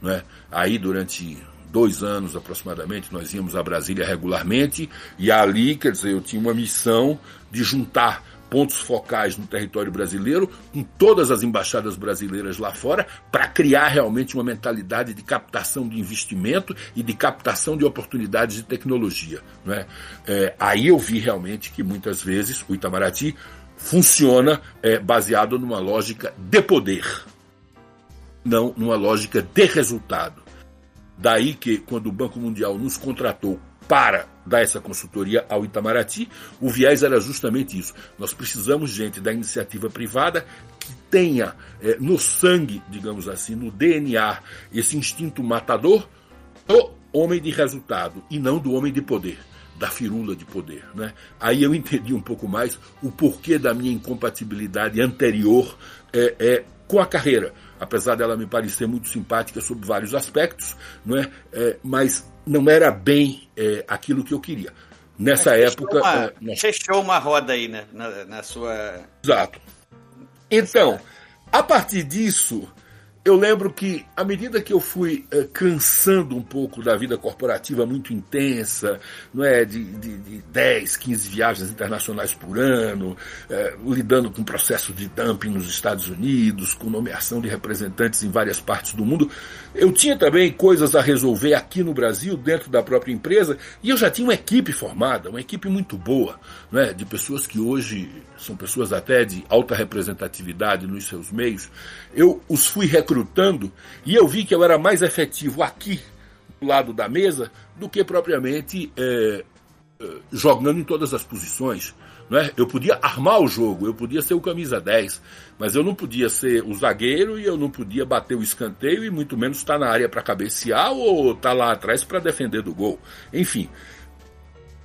Né? Aí, durante dois anos aproximadamente, nós íamos a Brasília regularmente, e ali, quer dizer, eu tinha uma missão de juntar pontos focais no território brasileiro, com todas as embaixadas brasileiras lá fora, para criar realmente uma mentalidade de captação de investimento e de captação de oportunidades de tecnologia. Não é? É, aí eu vi realmente que muitas vezes o Itamaraty funciona é, baseado numa lógica de poder, não numa lógica de resultado. Daí que, quando o Banco Mundial nos contratou para dar essa consultoria ao Itamaraty, o viés era justamente isso. Nós precisamos gente da iniciativa privada que tenha é, no sangue, digamos assim, no DNA, esse instinto matador do homem de resultado e não do homem de poder da firula de poder. Né? Aí eu entendi um pouco mais o porquê da minha incompatibilidade anterior é, é, com a carreira. Apesar dela me parecer muito simpática sob vários aspectos, não é? é mas não era bem é, aquilo que eu queria. Nessa Mas época. Uma, é, nós... Fechou uma roda aí né, na, na sua. Exato. Então, a partir disso, eu lembro que, à medida que eu fui uh, cansando um pouco da vida corporativa muito intensa, não é, de, de, de 10, 15 viagens internacionais por ano, uh, lidando com processo de dumping nos Estados Unidos, com nomeação de representantes em várias partes do mundo, eu tinha também coisas a resolver aqui no Brasil, dentro da própria empresa, e eu já tinha uma equipe formada, uma equipe muito boa, não é, de pessoas que hoje são pessoas até de alta representatividade nos seus meios. Eu os fui recrutando e eu vi que eu era mais efetivo aqui, do lado da mesa, do que propriamente é, é jogando em todas as posições. Né? Eu podia armar o jogo, eu podia ser o camisa 10, mas eu não podia ser o zagueiro e eu não podia bater o escanteio e muito menos estar na área para cabecear ou estar lá atrás para defender do gol. Enfim,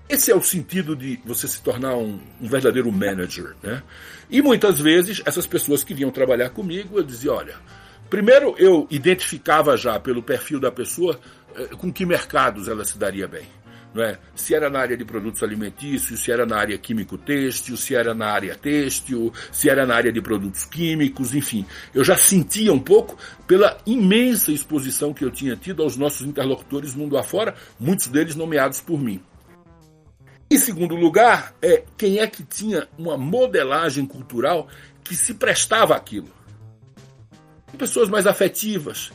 esse é o sentido de você se tornar um, um, verdadeiro manager. Né? E muitas vezes essas pessoas que vinham trabalhar comigo, eu dizia, olha, Primeiro, eu identificava já pelo perfil da pessoa eh, com que mercados ela se daria bem. É? Se era na área de produtos alimentícios, se era na área químico-têxtil, se era na área têxtil, se era na área de produtos químicos, enfim. Eu já sentia um pouco pela imensa exposição que eu tinha tido aos nossos interlocutores mundo afora, muitos deles nomeados por mim. Em segundo lugar, é quem é que tinha uma modelagem cultural que se prestava àquilo. Tem pessoas mais afetivas,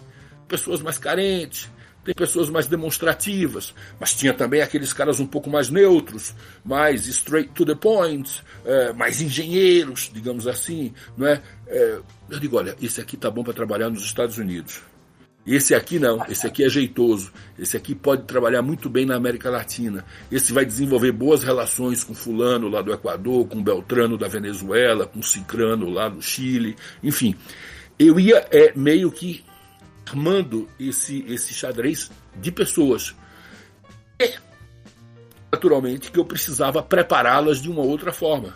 pessoas mais carentes, tem pessoas mais demonstrativas, mas tinha também aqueles caras um pouco mais neutros, mais straight to the point, é, mais engenheiros, digamos assim, não é? é? Eu digo, olha, esse aqui tá bom para trabalhar nos Estados Unidos. Esse aqui não, esse aqui é jeitoso, esse aqui pode trabalhar muito bem na América Latina, esse vai desenvolver boas relações com fulano lá do Equador, com Beltrano da Venezuela, com Cicrano lá do Chile, enfim eu ia é, meio que armando esse, esse xadrez de pessoas. E, naturalmente, que eu precisava prepará-las de uma outra forma.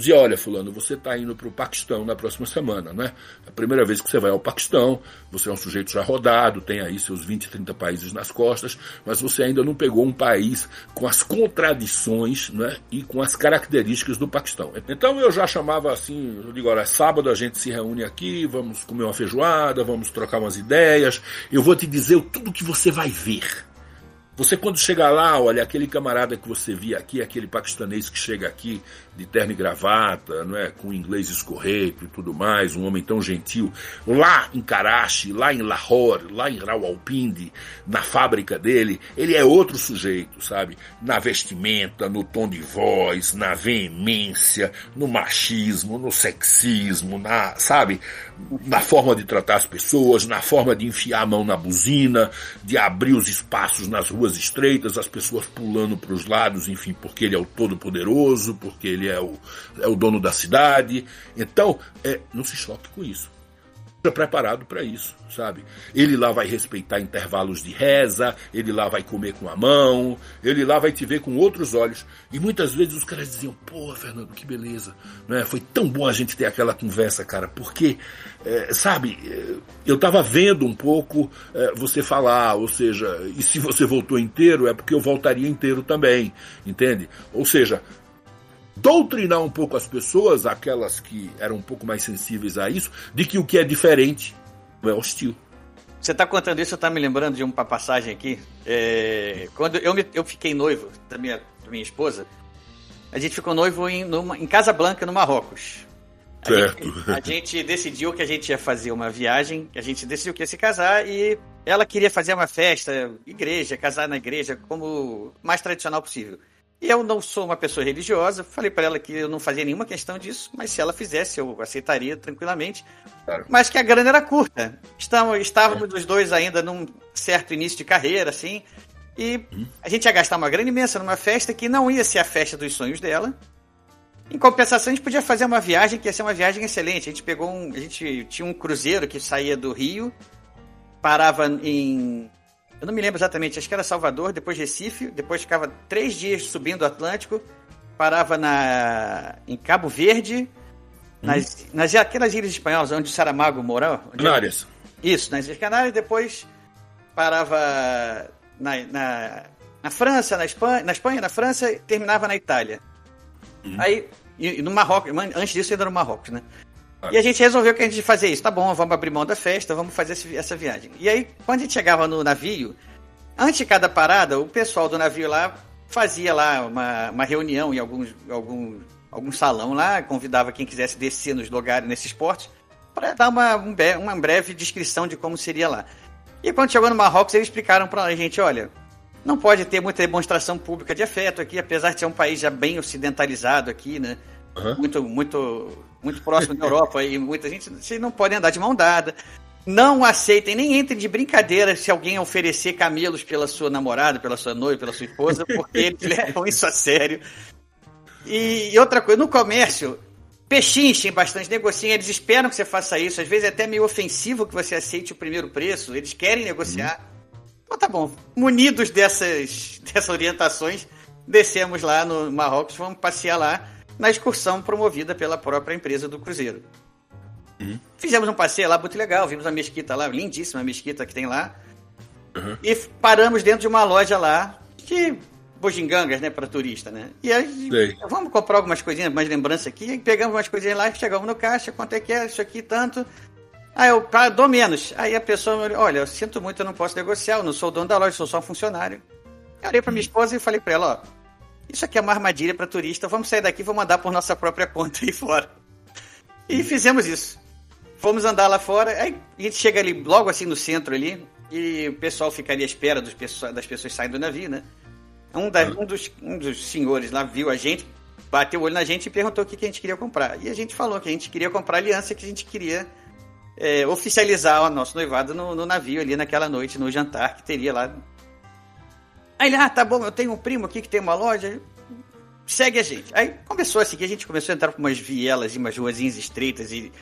Dizia, olha, fulano, você está indo para o Paquistão na próxima semana, né? A primeira vez que você vai ao Paquistão, você é um sujeito já rodado, tem aí seus 20, 30 países nas costas, mas você ainda não pegou um país com as contradições né, e com as características do Paquistão. Então eu já chamava assim, eu digo, olha, sábado a gente se reúne aqui, vamos comer uma feijoada, vamos trocar umas ideias, eu vou te dizer tudo que você vai ver. Você quando chegar lá, olha, aquele camarada que você via aqui, aquele paquistanês que chega aqui de terno e gravata, não é, com inglês escorreto e tudo mais, um homem tão gentil, lá em Karachi, lá em Lahore, lá em Rawalpindi, na fábrica dele, ele é outro sujeito, sabe? Na vestimenta, no tom de voz, na veemência, no machismo, no sexismo, na, sabe? Na forma de tratar as pessoas, na forma de enfiar a mão na buzina, de abrir os espaços nas ruas estreitas, as pessoas pulando para os lados, enfim, porque ele é o todo-poderoso, porque ele é o, é o dono da cidade. Então, é, não se choque com isso. Esteja preparado para isso, sabe? Ele lá vai respeitar intervalos de reza, ele lá vai comer com a mão, ele lá vai te ver com outros olhos. E muitas vezes os caras diziam: Pô, Fernando, que beleza, não é? Foi tão bom a gente ter aquela conversa, cara, porque, é, sabe, é, eu estava vendo um pouco é, você falar, ou seja, e se você voltou inteiro é porque eu voltaria inteiro também, entende? Ou seja, doutrinar um pouco as pessoas, aquelas que eram um pouco mais sensíveis a isso, de que o que é diferente é hostil. Você está contando isso, eu tá me lembrando de uma passagem aqui. É, quando eu, me, eu fiquei noivo da minha, da minha esposa, a gente ficou noivo em, numa, em Casablanca, no Marrocos. A certo. Gente, a gente decidiu que a gente ia fazer uma viagem, a gente decidiu que ia se casar e ela queria fazer uma festa, igreja, casar na igreja, como mais tradicional possível. E eu não sou uma pessoa religiosa, falei para ela que eu não fazia nenhuma questão disso, mas se ela fizesse, eu aceitaria tranquilamente. Claro. Mas que a grana era curta. Estávamos, estávamos os dois ainda num certo início de carreira, assim, e a gente ia gastar uma grana imensa numa festa que não ia ser a festa dos sonhos dela. Em compensação, a gente podia fazer uma viagem que ia ser uma viagem excelente. A gente pegou um. A gente tinha um cruzeiro que saía do Rio, parava em eu não me lembro exatamente, acho que era Salvador, depois Recife, depois ficava três dias subindo o Atlântico, parava na, em Cabo Verde, nas, nas aquelas ilhas espanholas onde o Saramago onde- Canárias. Isso, nas Ilhas Canárias, depois parava na, na, na França, na Espanha, na Espanha, na França, e terminava na Itália. Aí, e, e no Marrocos, antes disso ainda no Marrocos, né? E a gente resolveu que a gente ia fazer isso. Tá bom, vamos abrir mão da festa, vamos fazer essa viagem. E aí, quando a gente chegava no navio, antes de cada parada, o pessoal do navio lá fazia lá uma, uma reunião em algum, algum, algum salão lá, convidava quem quisesse descer nos lugares, nesses portos, para dar uma, um uma breve descrição de como seria lá. E quando chegou no Marrocos, eles explicaram pra gente, olha, não pode ter muita demonstração pública de afeto aqui, apesar de ser um país já bem ocidentalizado aqui, né? Aham. Muito, muito, muito próximo da Europa e muita gente, vocês não podem andar de mão dada. Não aceitem, nem entrem de brincadeira se alguém oferecer camelos pela sua namorada, pela sua noiva, pela sua esposa, porque eles levam isso a sério. E, e outra coisa, no comércio, pechinchem bastante, negociem, eles esperam que você faça isso. Às vezes é até meio ofensivo que você aceite o primeiro preço, eles querem negociar. Então tá bom, munidos dessas, dessas orientações, descemos lá no Marrocos, vamos passear lá na excursão promovida pela própria empresa do cruzeiro. Fizemos um passeio lá muito legal, vimos a mesquita lá, lindíssima mesquita que tem lá. E f- paramos dentro de uma loja lá de bogingangas, né, para turista, né? E aí, Sei. vamos comprar algumas coisinhas, mais lembrança aqui. E pegamos umas coisinhas lá, chegamos no caixa, quanto é que é isso aqui, tanto. Aí eu, pá, dou menos. Aí a pessoa, olha, olha, eu sinto muito, eu não posso negociar, eu não sou o dono da loja, sou só um funcionário. Eu olhei pra minha esposa e falei pra ela, ó, isso aqui é uma armadilha para turista, vamos sair daqui vamos andar por nossa própria conta aí fora. E fizemos isso. Fomos andar lá fora, aí a gente chega ali logo assim no centro ali, e o pessoal ficaria à espera dos das pessoas saindo do navio, né? Um, da- um dos, um dos senhores lá viu a gente, bateu o olho na gente e perguntou o que, que a gente queria comprar. E a gente falou que a gente queria comprar a aliança que a gente queria é, oficializar o nosso noivado no, no navio ali naquela noite, no jantar que teria lá. Aí ele, ah, tá bom, eu tenho um primo aqui que tem uma loja, segue a gente. Aí começou a seguir, a gente começou a entrar por umas vielas e umas ruazinhas estreitas e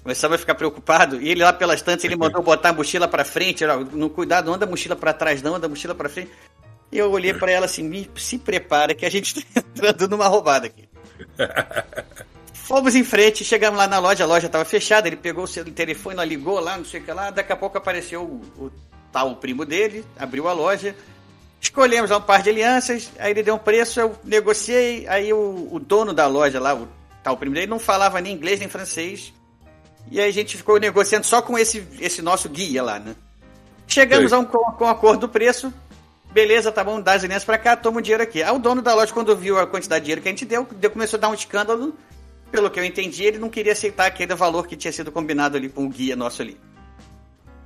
começava a ficar preocupado. E ele lá pelas tantas, ele mandou botar a mochila pra frente, ó, no cuidado, não anda a mochila pra trás, não anda a mochila pra frente. E eu olhei pra ela assim, me, se prepara que a gente tá entrando numa roubada aqui. Fomos em frente, chegamos lá na loja, a loja estava fechada, ele pegou o seu telefone, ligou lá, não sei o que lá, daqui a pouco apareceu o, o tal primo dele, abriu a loja, escolhemos lá um par de alianças, aí ele deu um preço, eu negociei, aí o, o dono da loja lá, o tal primo dele, não falava nem inglês nem francês, e aí a gente ficou negociando só com esse, esse nosso guia lá, né? Chegamos a um, com, um acordo do preço, beleza, tá bom, dá as alianças pra cá, toma o dinheiro aqui. Aí o dono da loja, quando viu a quantidade de dinheiro que a gente deu, deu começou a dar um escândalo, pelo que eu entendi, ele não queria aceitar aquele valor que tinha sido combinado ali com o guia nosso ali.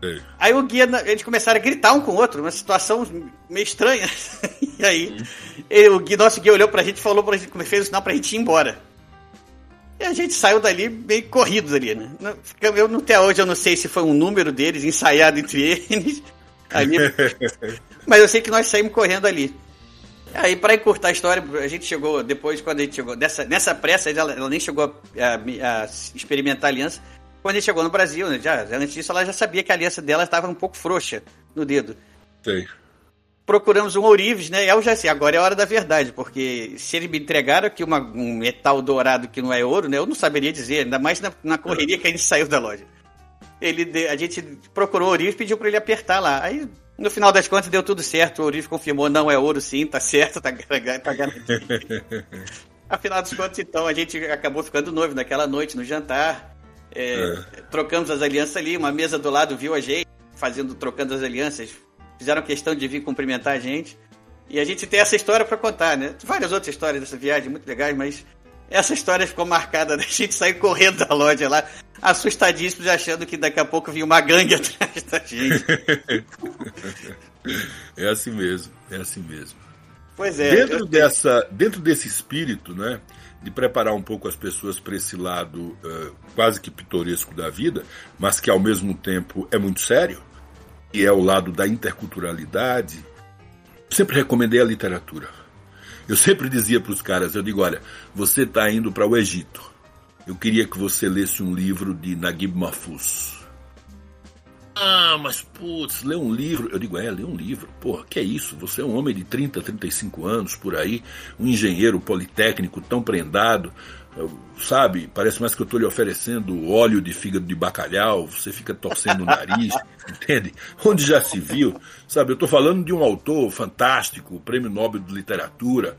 Ei. Aí o guia, eles começaram a gritar um com o outro, uma situação meio estranha. e aí, ele, o guia, nosso guia olhou pra gente e falou pra gente, fez o sinal pra gente ir embora. E a gente saiu dali meio corridos ali, né? Eu, até hoje eu não sei se foi um número deles ensaiado entre eles. Ali, mas eu sei que nós saímos correndo ali. Aí, para encurtar a história, a gente chegou, depois, quando a gente chegou, nessa, nessa pressa, ela, ela nem chegou a, a, a, experimentar a aliança. Quando gente chegou no Brasil, né, já, antes disso, ela já sabia que a aliança dela estava um pouco frouxa no dedo. Procuramos um ourives, né? Eu já sei, agora é a hora da verdade, porque se ele me entregaram aqui uma, um metal dourado que não é ouro, né? Eu não saberia dizer, ainda mais na, na correria que a gente saiu da loja. Ele, a gente procurou o ourives e pediu para ele apertar lá. Aí no final das contas deu tudo certo, o Ourives confirmou, não é ouro sim, tá certo, tá, tá garantido. Afinal dos contos, então, a gente acabou ficando noivo naquela noite, no jantar. É, é. Trocamos as alianças ali, uma mesa do lado viu a gente, fazendo, trocando as alianças. Fizeram questão de vir cumprimentar a gente. E a gente tem essa história para contar, né? Várias outras histórias dessa viagem, muito legais, mas essa história ficou marcada, né? A gente saiu correndo da loja lá, assustadíssimos, achando que daqui a pouco vinha uma gangue atrás da gente. é assim mesmo, é assim mesmo. Pois é. Dentro, eu... dessa, dentro desse espírito, né? De preparar um pouco as pessoas para esse lado uh, quase que pitoresco da vida, mas que ao mesmo tempo é muito sério, e é o lado da interculturalidade, sempre recomendei a literatura eu sempre dizia para os caras, eu digo, olha, você está indo para o Egito. Eu queria que você lesse um livro de Naguib Mahfouz. Ah, mas putz, lê um livro. Eu digo, é, lê um livro. Porra, que é isso? Você é um homem de 30, 35 anos por aí, um engenheiro politécnico tão prendado sabe, parece mais que eu estou lhe oferecendo óleo de fígado de bacalhau, você fica torcendo o nariz, entende? Onde já se viu, sabe? Eu estou falando de um autor fantástico, prêmio Nobel de Literatura,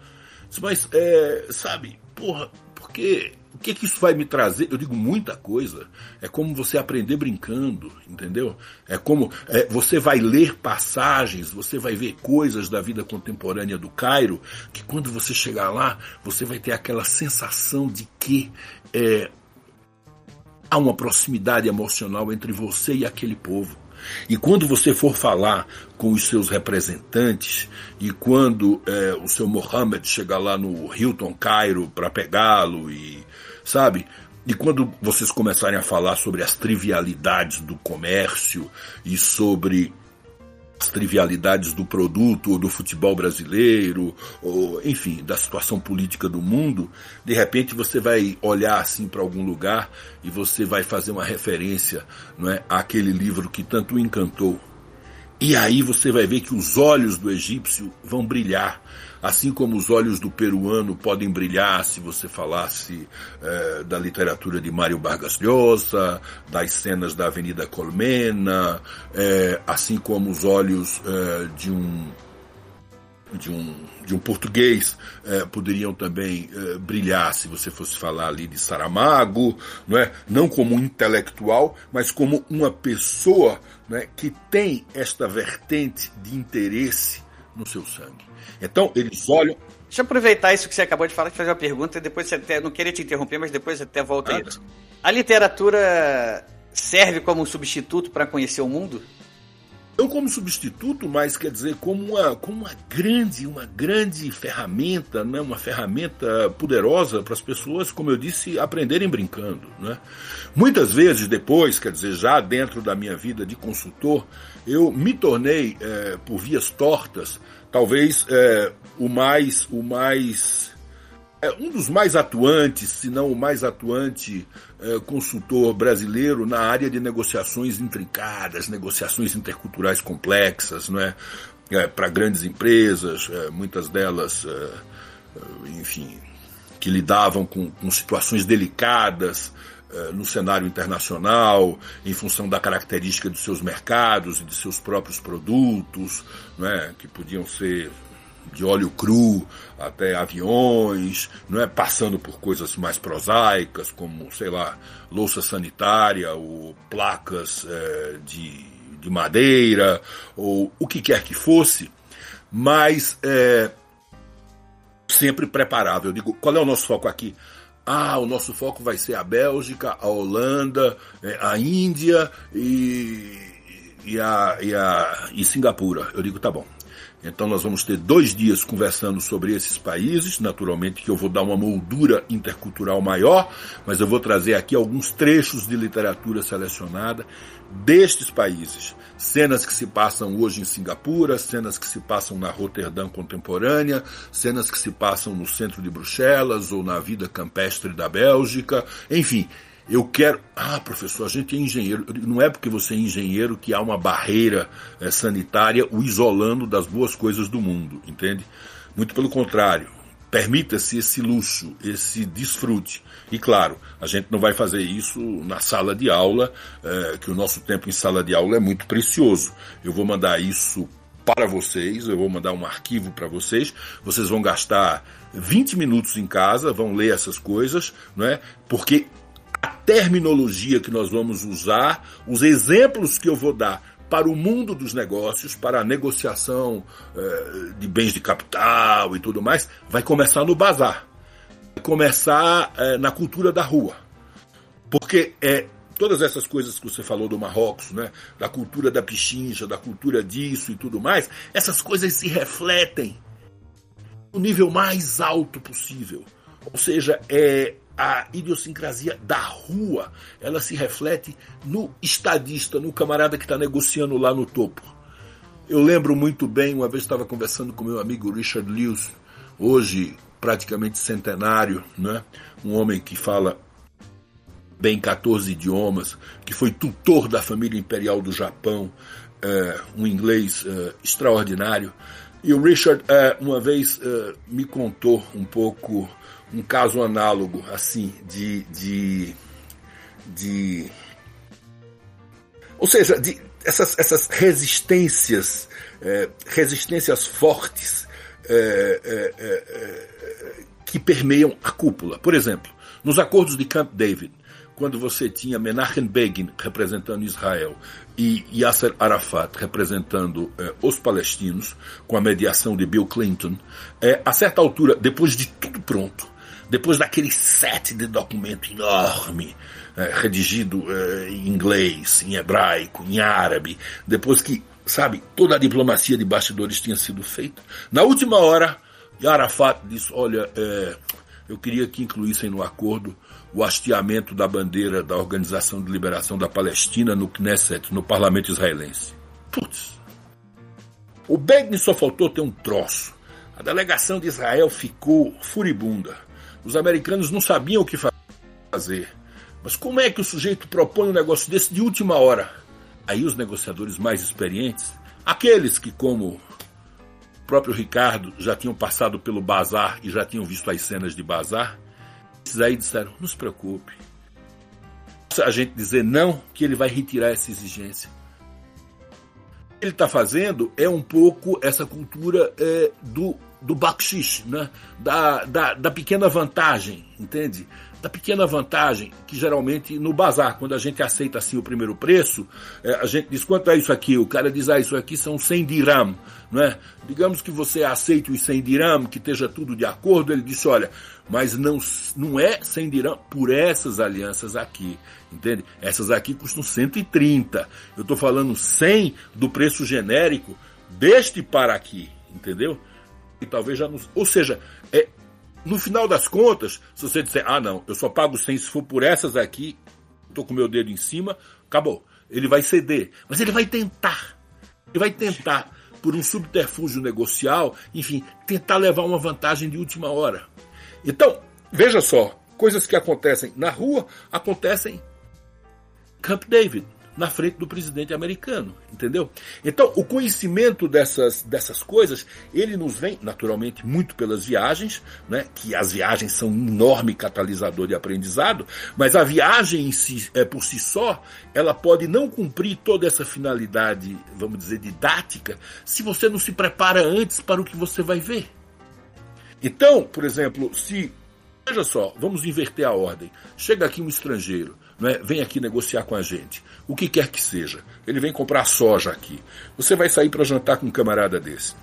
mas, é, sabe, porra, porque o que, que isso vai me trazer? Eu digo muita coisa. É como você aprender brincando, entendeu? É como é, você vai ler passagens, você vai ver coisas da vida contemporânea do Cairo, que quando você chegar lá, você vai ter aquela sensação de que é, há uma proximidade emocional entre você e aquele povo. E quando você for falar com os seus representantes, e quando é, o seu Mohammed chegar lá no Hilton Cairo para pegá-lo e sabe? E quando vocês começarem a falar sobre as trivialidades do comércio e sobre as trivialidades do produto ou do futebol brasileiro, ou enfim, da situação política do mundo, de repente você vai olhar assim para algum lugar e você vai fazer uma referência, não é, àquele livro que tanto o encantou. E aí você vai ver que os olhos do egípcio vão brilhar assim como os olhos do peruano podem brilhar se você falasse é, da literatura de Mário Vargas Llosa, das cenas da Avenida Colmena, é, assim como os olhos é, de um de um, de um português é, poderiam também é, brilhar se você fosse falar ali de Saramago, não é? Não como um intelectual, mas como uma pessoa é, que tem esta vertente de interesse no seu sangue. Então, eles olham. Deixa eu aproveitar isso que você acabou de falar, de fazer uma pergunta, e depois você até. Não queria te interromper, mas depois você até volta ah, aí. A literatura serve como substituto para conhecer o mundo? Não como substituto, mas quer dizer como uma, como uma grande, uma grande ferramenta, né? uma ferramenta poderosa para as pessoas, como eu disse, aprenderem brincando. Né? Muitas vezes depois, quer dizer, já dentro da minha vida de consultor, eu me tornei, é, por vias tortas, talvez é, o mais, o mais é um dos mais atuantes, se não o mais atuante é, consultor brasileiro na área de negociações intrincadas, negociações interculturais complexas, não é? é para grandes empresas, é, muitas delas, é, enfim, que lidavam com, com situações delicadas no cenário internacional, em função da característica dos seus mercados e de seus próprios produtos, né, que podiam ser de óleo cru até aviões, não é passando por coisas mais prosaicas como sei lá louça sanitária ou placas é, de, de madeira ou o que quer que fosse, mas é, sempre preparado. Eu digo, qual é o nosso foco aqui? Ah, o nosso foco vai ser a Bélgica, a Holanda, é, a Índia e, e, a, e, a, e Singapura. Eu digo, tá bom. Então nós vamos ter dois dias conversando sobre esses países, naturalmente que eu vou dar uma moldura intercultural maior, mas eu vou trazer aqui alguns trechos de literatura selecionada destes países. Cenas que se passam hoje em Singapura, cenas que se passam na Roterdã contemporânea, cenas que se passam no centro de Bruxelas ou na vida campestre da Bélgica, enfim, eu quero. Ah, professor, a gente é engenheiro. Não é porque você é engenheiro que há uma barreira é, sanitária o isolando das boas coisas do mundo, entende? Muito pelo contrário. Permita-se esse luxo, esse desfrute. E claro, a gente não vai fazer isso na sala de aula, é, que o nosso tempo em sala de aula é muito precioso. Eu vou mandar isso para vocês, eu vou mandar um arquivo para vocês, vocês vão gastar 20 minutos em casa, vão ler essas coisas, não é? Porque a terminologia que nós vamos usar, os exemplos que eu vou dar para o mundo dos negócios, para a negociação eh, de bens de capital e tudo mais, vai começar no bazar. Começar eh, na cultura da rua. Porque é, todas essas coisas que você falou do Marrocos, né, da cultura da pichincha, da cultura disso e tudo mais, essas coisas se refletem no nível mais alto possível. Ou seja, é a idiosincrasia da rua, ela se reflete no estadista, no camarada que está negociando lá no topo. Eu lembro muito bem, uma vez estava conversando com meu amigo Richard Lewis, hoje praticamente centenário, né? um homem que fala bem 14 idiomas, que foi tutor da família imperial do Japão, é, um inglês é, extraordinário. E o Richard, é, uma vez, me contou um pouco um caso análogo, assim, de. de, de ou seja, de, essas, essas resistências, resistências fortes é, é, é, é, que permeiam a cúpula. Por exemplo, nos acordos de Camp David, quando você tinha Menachem Begin representando Israel e Yasser Arafat representando eh, os palestinos, com a mediação de Bill Clinton, a certa altura, depois de tudo pronto, depois daquele set de documento enorme, é, redigido é, em inglês, em hebraico, em árabe, depois que, sabe, toda a diplomacia de bastidores tinha sido feita, na última hora, Arafat disse: Olha, é, eu queria que incluíssem no acordo o hasteamento da bandeira da Organização de Liberação da Palestina no Knesset, no parlamento israelense. Putz. O Begin só faltou ter um troço. A delegação de Israel ficou furibunda. Os americanos não sabiam o que fazer. Mas como é que o sujeito propõe um negócio desse de última hora? Aí os negociadores mais experientes, aqueles que, como o próprio Ricardo, já tinham passado pelo bazar e já tinham visto as cenas de bazar, esses aí disseram: não se preocupe. A gente dizer não, que ele vai retirar essa exigência. O que ele está fazendo é um pouco essa cultura é, do do bakshish, né? da, da, da pequena vantagem, entende? Da pequena vantagem que geralmente no bazar, quando a gente aceita assim o primeiro preço, é, a gente diz quanto é isso aqui? O cara diz, ah, isso aqui são 100 dirham, não é? Digamos que você aceite os 100 dirham, que esteja tudo de acordo, ele disse, olha, mas não, não é 100 dirham por essas alianças aqui, entende? Essas aqui custam 130. Eu estou falando 100 do preço genérico deste para aqui, entendeu? e talvez já. Ou seja, é, no final das contas, se você disser, ah, não, eu só pago 100 se for por essas aqui, estou com meu dedo em cima, acabou. Ele vai ceder. Mas ele vai tentar. Ele vai tentar, por um subterfúgio negocial, enfim, tentar levar uma vantagem de última hora. Então, veja só, coisas que acontecem na rua acontecem Camp David. Na frente do presidente americano, entendeu? Então, o conhecimento dessas, dessas coisas, ele nos vem, naturalmente, muito pelas viagens, né? que as viagens são um enorme catalisador de aprendizado, mas a viagem em si, é, por si só, ela pode não cumprir toda essa finalidade, vamos dizer, didática, se você não se prepara antes para o que você vai ver. Então, por exemplo, se. Veja só, vamos inverter a ordem. Chega aqui um estrangeiro, é? vem aqui negociar com a gente. O que quer que seja. Ele vem comprar soja aqui. Você vai sair para jantar com um camarada desse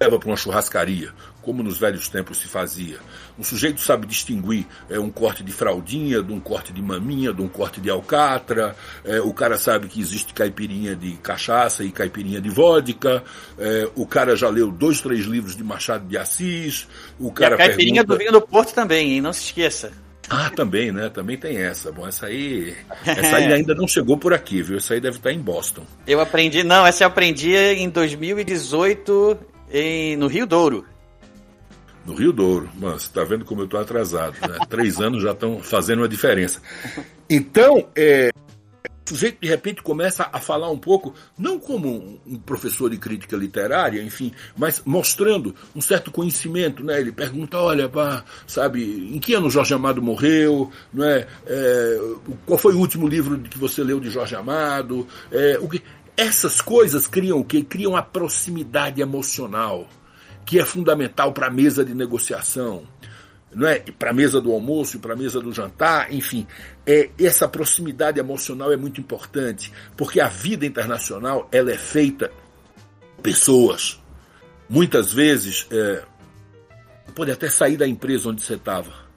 leva para uma churrascaria, como nos velhos tempos se fazia. Um sujeito sabe distinguir é, um corte de fraldinha de um corte de maminha, de um corte de alcatra. É, o cara sabe que existe caipirinha de cachaça e caipirinha de vodka. É, o cara já leu dois, três livros de Machado de Assis. O cara e a caipirinha pergunta... do vinho do Porto também, hein? Não se esqueça. Ah, também, né? Também tem essa. Bom, essa aí, essa aí ainda não chegou por aqui, viu? Essa aí deve estar em Boston. Eu aprendi, não, essa eu aprendi em 2018 em, no Rio Douro. No Rio Douro. Mano, você tá vendo como eu tô atrasado. Né? Três anos já estão fazendo uma diferença. Então, é, o sujeito de repente começa a falar um pouco, não como um professor de crítica literária, enfim, mas mostrando um certo conhecimento, né? Ele pergunta, olha, pá, sabe, em que ano Jorge Amado morreu, não é? é qual foi o último livro que você leu de Jorge Amado? É, o que essas coisas criam o quê? Criam a proximidade emocional, que é fundamental para a mesa de negociação, não é? Para a mesa do almoço para a mesa do jantar, enfim, é, essa proximidade emocional é muito importante, porque a vida internacional ela é feita pessoas. Muitas vezes é, pode até sair da empresa onde você estava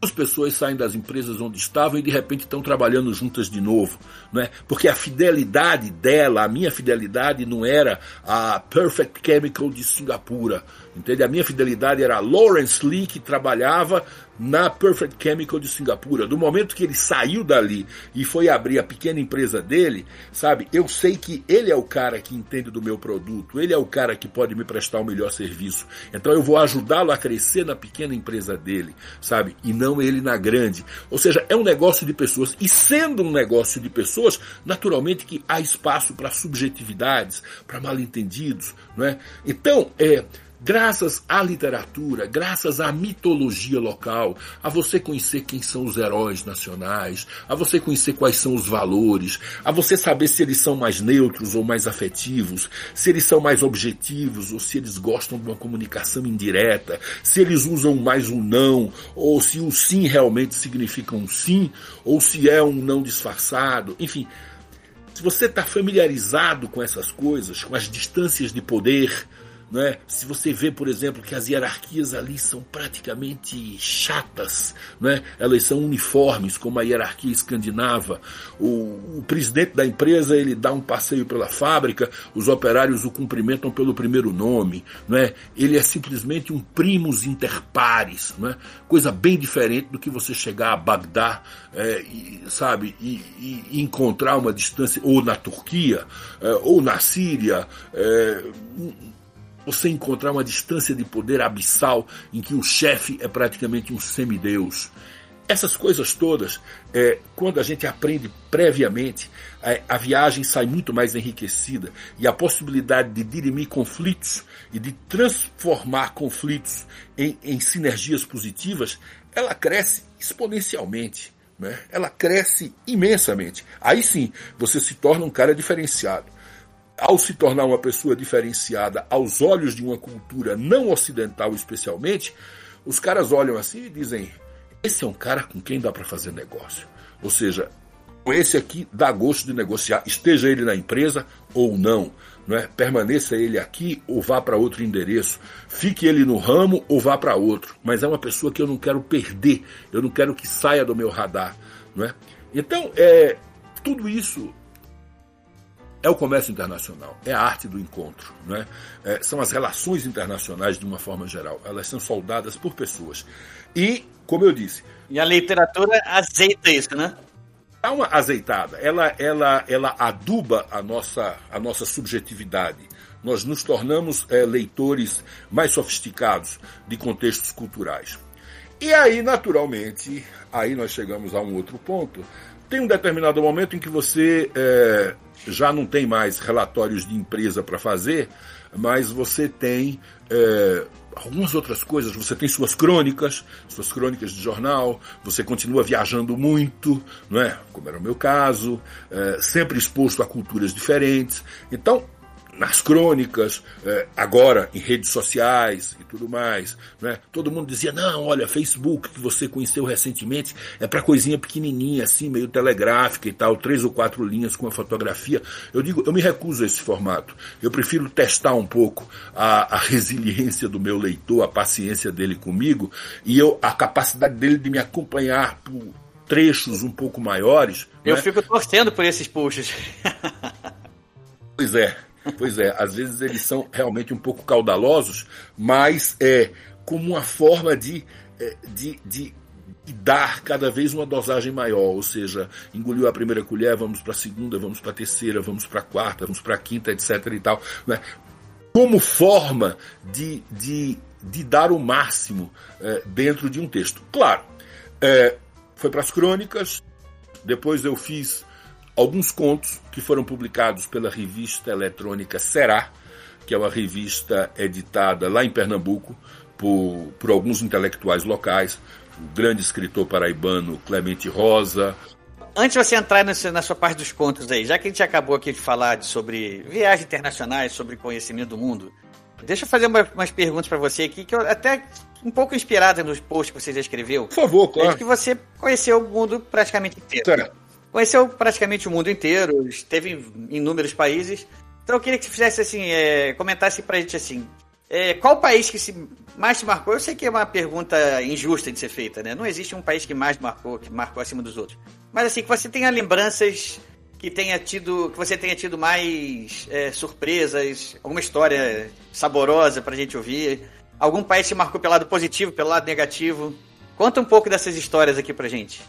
as pessoas saem das empresas onde estavam e de repente estão trabalhando juntas de novo, não é? Porque a fidelidade dela, a minha fidelidade não era a Perfect Chemical de Singapura, entende? A minha fidelidade era a Lawrence Lee que trabalhava na Perfect Chemical de Singapura. Do momento que ele saiu dali e foi abrir a pequena empresa dele, sabe? Eu sei que ele é o cara que entende do meu produto, ele é o cara que pode me prestar o melhor serviço. Então eu vou ajudá-lo a crescer na pequena empresa dele, sabe? E não ele na grande. Ou seja, é um negócio de pessoas. E sendo um negócio de pessoas, naturalmente que há espaço para subjetividades, para mal-entendidos, não é? Então, é Graças à literatura, graças à mitologia local, a você conhecer quem são os heróis nacionais, a você conhecer quais são os valores, a você saber se eles são mais neutros ou mais afetivos, se eles são mais objetivos ou se eles gostam de uma comunicação indireta, se eles usam mais um não, ou se o sim realmente significa um sim, ou se é um não disfarçado, enfim. Se você está familiarizado com essas coisas, com as distâncias de poder, né? Se você vê, por exemplo, que as hierarquias ali são praticamente chatas, né? elas são uniformes, como a hierarquia escandinava. O, o, presidente da empresa ele dá um passeio pela fábrica, os operários o cumprimentam pelo primeiro nome. Né? Ele é simplesmente um primus inter pares, coisa bem diferente do que você chegar a Bagdá, é, e, sabe, e, e, encontrar uma distância, ou na Turquia, é, ou na Síria. É, você encontrar uma distância de poder abissal em que o chefe é praticamente um semideus. Essas coisas todas, é, quando a gente aprende previamente, é, a viagem sai muito mais enriquecida e a possibilidade de dirimir conflitos e de transformar conflitos em, em sinergias positivas, ela cresce exponencialmente. Né? Ela cresce imensamente. Aí sim, você se torna um cara diferenciado ao se tornar uma pessoa diferenciada aos olhos de uma cultura não ocidental, especialmente, os caras olham assim e dizem: esse é um cara com quem dá para fazer negócio. Ou seja, esse aqui dá gosto de negociar, esteja ele na empresa ou não. Não é? Permaneça ele aqui ou vá para outro endereço. Fique ele no ramo ou vá para outro. Mas é uma pessoa que eu não quero perder, eu não quero que saia do meu radar. Não é? Então, é, tudo isso é o comércio internacional, é a arte do encontro, não é? são as relações internacionais de uma forma geral. Elas são soldadas por pessoas. E, como eu disse. E a literatura azeita isso, né? Dá uma azeitada. Ela, ela, ela aduba a nossa, a nossa subjetividade. Nós nos tornamos é, leitores mais sofisticados de contextos culturais. E aí, naturalmente, aí nós chegamos a um outro ponto, tem um determinado momento em que você é, já não tem mais relatórios de empresa para fazer, mas você tem é, algumas outras coisas. Você tem suas crônicas, suas crônicas de jornal, você continua viajando muito, não é? Como era o meu caso, é, sempre exposto a culturas diferentes. Então, nas crônicas, é, agora em redes sociais e tudo mais. Né? Todo mundo dizia, não, olha, Facebook que você conheceu recentemente é para coisinha pequenininha, assim, meio telegráfica e tal, três ou quatro linhas com a fotografia. Eu digo, eu me recuso a esse formato. Eu prefiro testar um pouco a, a resiliência do meu leitor, a paciência dele comigo e eu, a capacidade dele de me acompanhar por trechos um pouco maiores. Eu né? fico torcendo por esses posts. pois é. Pois é, às vezes eles são realmente um pouco caudalosos, mas é como uma forma de, é, de, de, dar cada vez uma dosagem maior, ou seja, engoliu a primeira colher, vamos para a segunda, vamos para a terceira, vamos para a quarta, vamos para a quinta, etc. e tal, né? como forma de, de, de dar o máximo é, dentro de um texto. Claro, é, foi para as crônicas, depois eu fiz alguns contos que foram publicados pela revista eletrônica Será, que é uma revista editada lá em Pernambuco por, por alguns intelectuais locais, o grande escritor paraibano Clemente Rosa. Antes de você entrar nessa, na sua parte dos contos aí, já que a gente acabou aqui de falar sobre viagens internacionais, sobre conhecimento do mundo, deixa eu fazer uma, umas perguntas para você aqui, que eu até um pouco inspirada nos posts que você já escreveu. Por favor, claro. Desde que você conheceu o mundo praticamente inteiro. Certo. Conheceu praticamente o mundo inteiro, esteve em inúmeros países. Então eu queria que você fizesse assim, é, comentasse pra gente assim, é, qual país que se, mais te marcou? Eu sei que é uma pergunta injusta de ser feita, né? Não existe um país que mais marcou, que marcou acima dos outros. Mas assim, que você tenha lembranças que tenha tido, que você tenha tido mais é, surpresas, alguma história saborosa pra gente ouvir. Algum país que marcou pelo lado positivo, pelo lado negativo. Conta um pouco dessas histórias aqui pra gente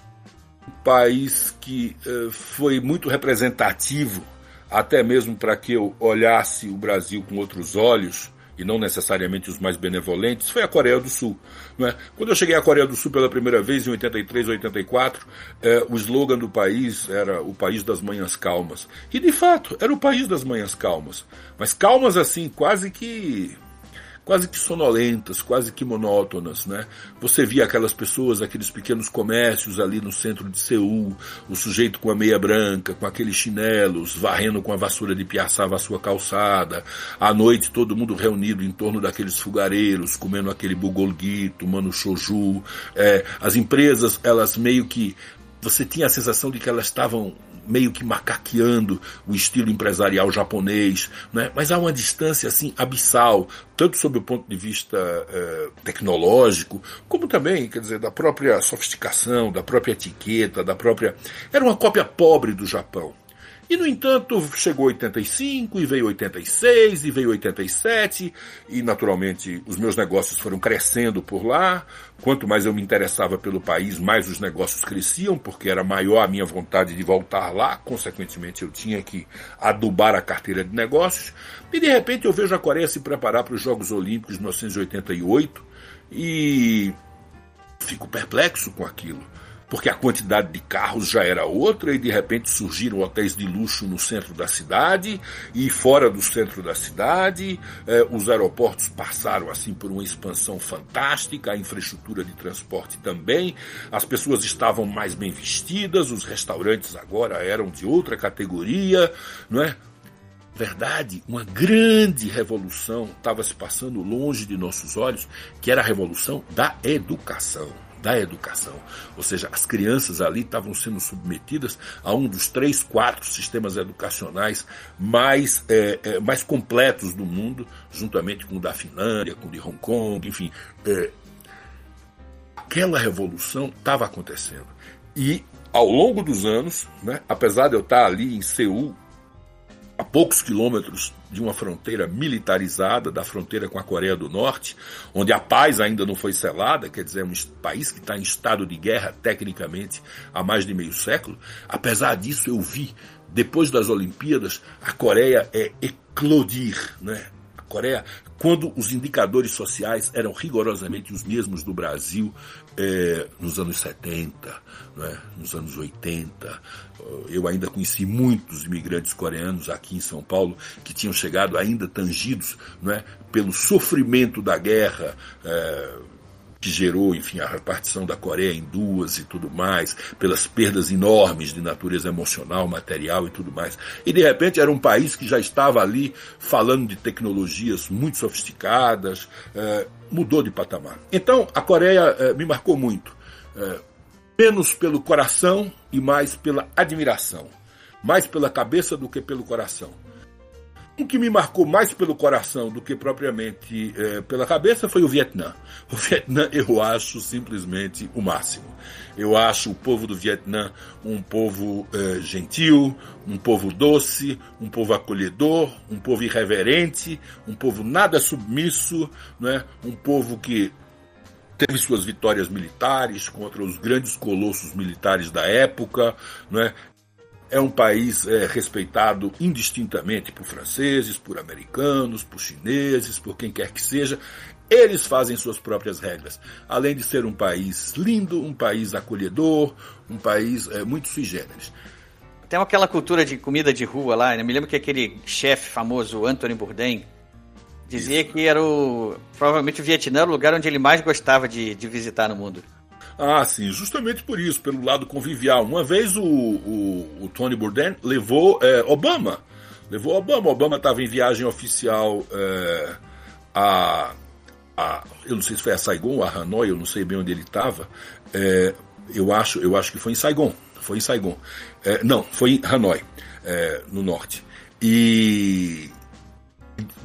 país que uh, foi muito representativo, até mesmo para que eu olhasse o Brasil com outros olhos, e não necessariamente os mais benevolentes, foi a Coreia do Sul. Não é? Quando eu cheguei à Coreia do Sul pela primeira vez, em 83 ou 84, eh, o slogan do país era o país das manhãs calmas. E de fato, era o país das manhãs calmas. Mas calmas assim, quase que quase que sonolentas, quase que monótonas, né? Você via aquelas pessoas, aqueles pequenos comércios ali no centro de Seul, o sujeito com a meia branca, com aqueles chinelos, varrendo com a vassoura de piaçava a sua calçada, à noite todo mundo reunido em torno daqueles fogareiros, comendo aquele bulgogi, tomando shoju, é, as empresas, elas meio que você tinha a sensação de que elas estavam meio que macaqueando o estilo empresarial japonês, né? mas há uma distância assim abissal, tanto sob o ponto de vista eh, tecnológico, como também, quer dizer, da própria sofisticação, da própria etiqueta, da própria. Era uma cópia pobre do Japão. E, no entanto, chegou 85, e veio 86, e veio 87, e, naturalmente, os meus negócios foram crescendo por lá. Quanto mais eu me interessava pelo país, mais os negócios cresciam, porque era maior a minha vontade de voltar lá. Consequentemente, eu tinha que adubar a carteira de negócios. E, de repente, eu vejo a Coreia se preparar para os Jogos Olímpicos de 1988 e fico perplexo com aquilo porque a quantidade de carros já era outra e de repente surgiram hotéis de luxo no centro da cidade e fora do centro da cidade. Eh, os aeroportos passaram assim por uma expansão fantástica, a infraestrutura de transporte também. As pessoas estavam mais bem vestidas, os restaurantes agora eram de outra categoria, não é? verdade, uma grande revolução estava se passando longe de nossos olhos, que era a revolução da educação da educação. Ou seja, as crianças ali estavam sendo submetidas a um dos três, quatro sistemas educacionais mais, é, é, mais completos do mundo, juntamente com o da Finlândia, com o de Hong Kong, enfim. É, aquela revolução estava acontecendo. E ao longo dos anos, né, apesar de eu estar ali em Seul a poucos quilômetros de uma fronteira militarizada, da fronteira com a Coreia do Norte, onde a paz ainda não foi selada, quer dizer, é um país que está em estado de guerra, tecnicamente, há mais de meio século. Apesar disso, eu vi, depois das Olimpíadas, a Coreia é eclodir, né? A Coreia, quando os indicadores sociais eram rigorosamente os mesmos do Brasil, é, nos anos 70, é? nos anos 80. Eu ainda conheci muitos imigrantes coreanos aqui em São Paulo que tinham chegado ainda tangidos é? pelo sofrimento da guerra. É, que gerou, enfim, a repartição da Coreia em duas e tudo mais, pelas perdas enormes de natureza emocional, material e tudo mais. E de repente era um país que já estava ali falando de tecnologias muito sofisticadas, é, mudou de patamar. Então a Coreia é, me marcou muito, é, menos pelo coração e mais pela admiração, mais pela cabeça do que pelo coração. O que me marcou mais pelo coração do que propriamente é, pela cabeça foi o Vietnã. O Vietnã eu acho simplesmente o máximo. Eu acho o povo do Vietnã um povo é, gentil, um povo doce, um povo acolhedor, um povo irreverente, um povo nada submisso, né? um povo que teve suas vitórias militares contra os grandes colossos militares da época, né? É um país é, respeitado indistintamente por franceses, por americanos, por chineses, por quem quer que seja. Eles fazem suas próprias regras. Além de ser um país lindo, um país acolhedor, um país é, muito sui generis. Tem aquela cultura de comida de rua lá, né? Me lembro que aquele chefe famoso, Anthony Bourdain, dizia Isso. que era o, provavelmente o Vietnã o lugar onde ele mais gostava de, de visitar no mundo. Ah, sim, justamente por isso, pelo lado convivial. Uma vez o, o, o Tony Bourdain levou é, Obama. Levou Obama. Obama estava em viagem oficial é, a, a. Eu não sei se foi a Saigon ou a Hanoi, eu não sei bem onde ele estava. É, eu, acho, eu acho que foi em Saigon. Foi em Saigon. É, não, foi em Hanoi, é, no norte. E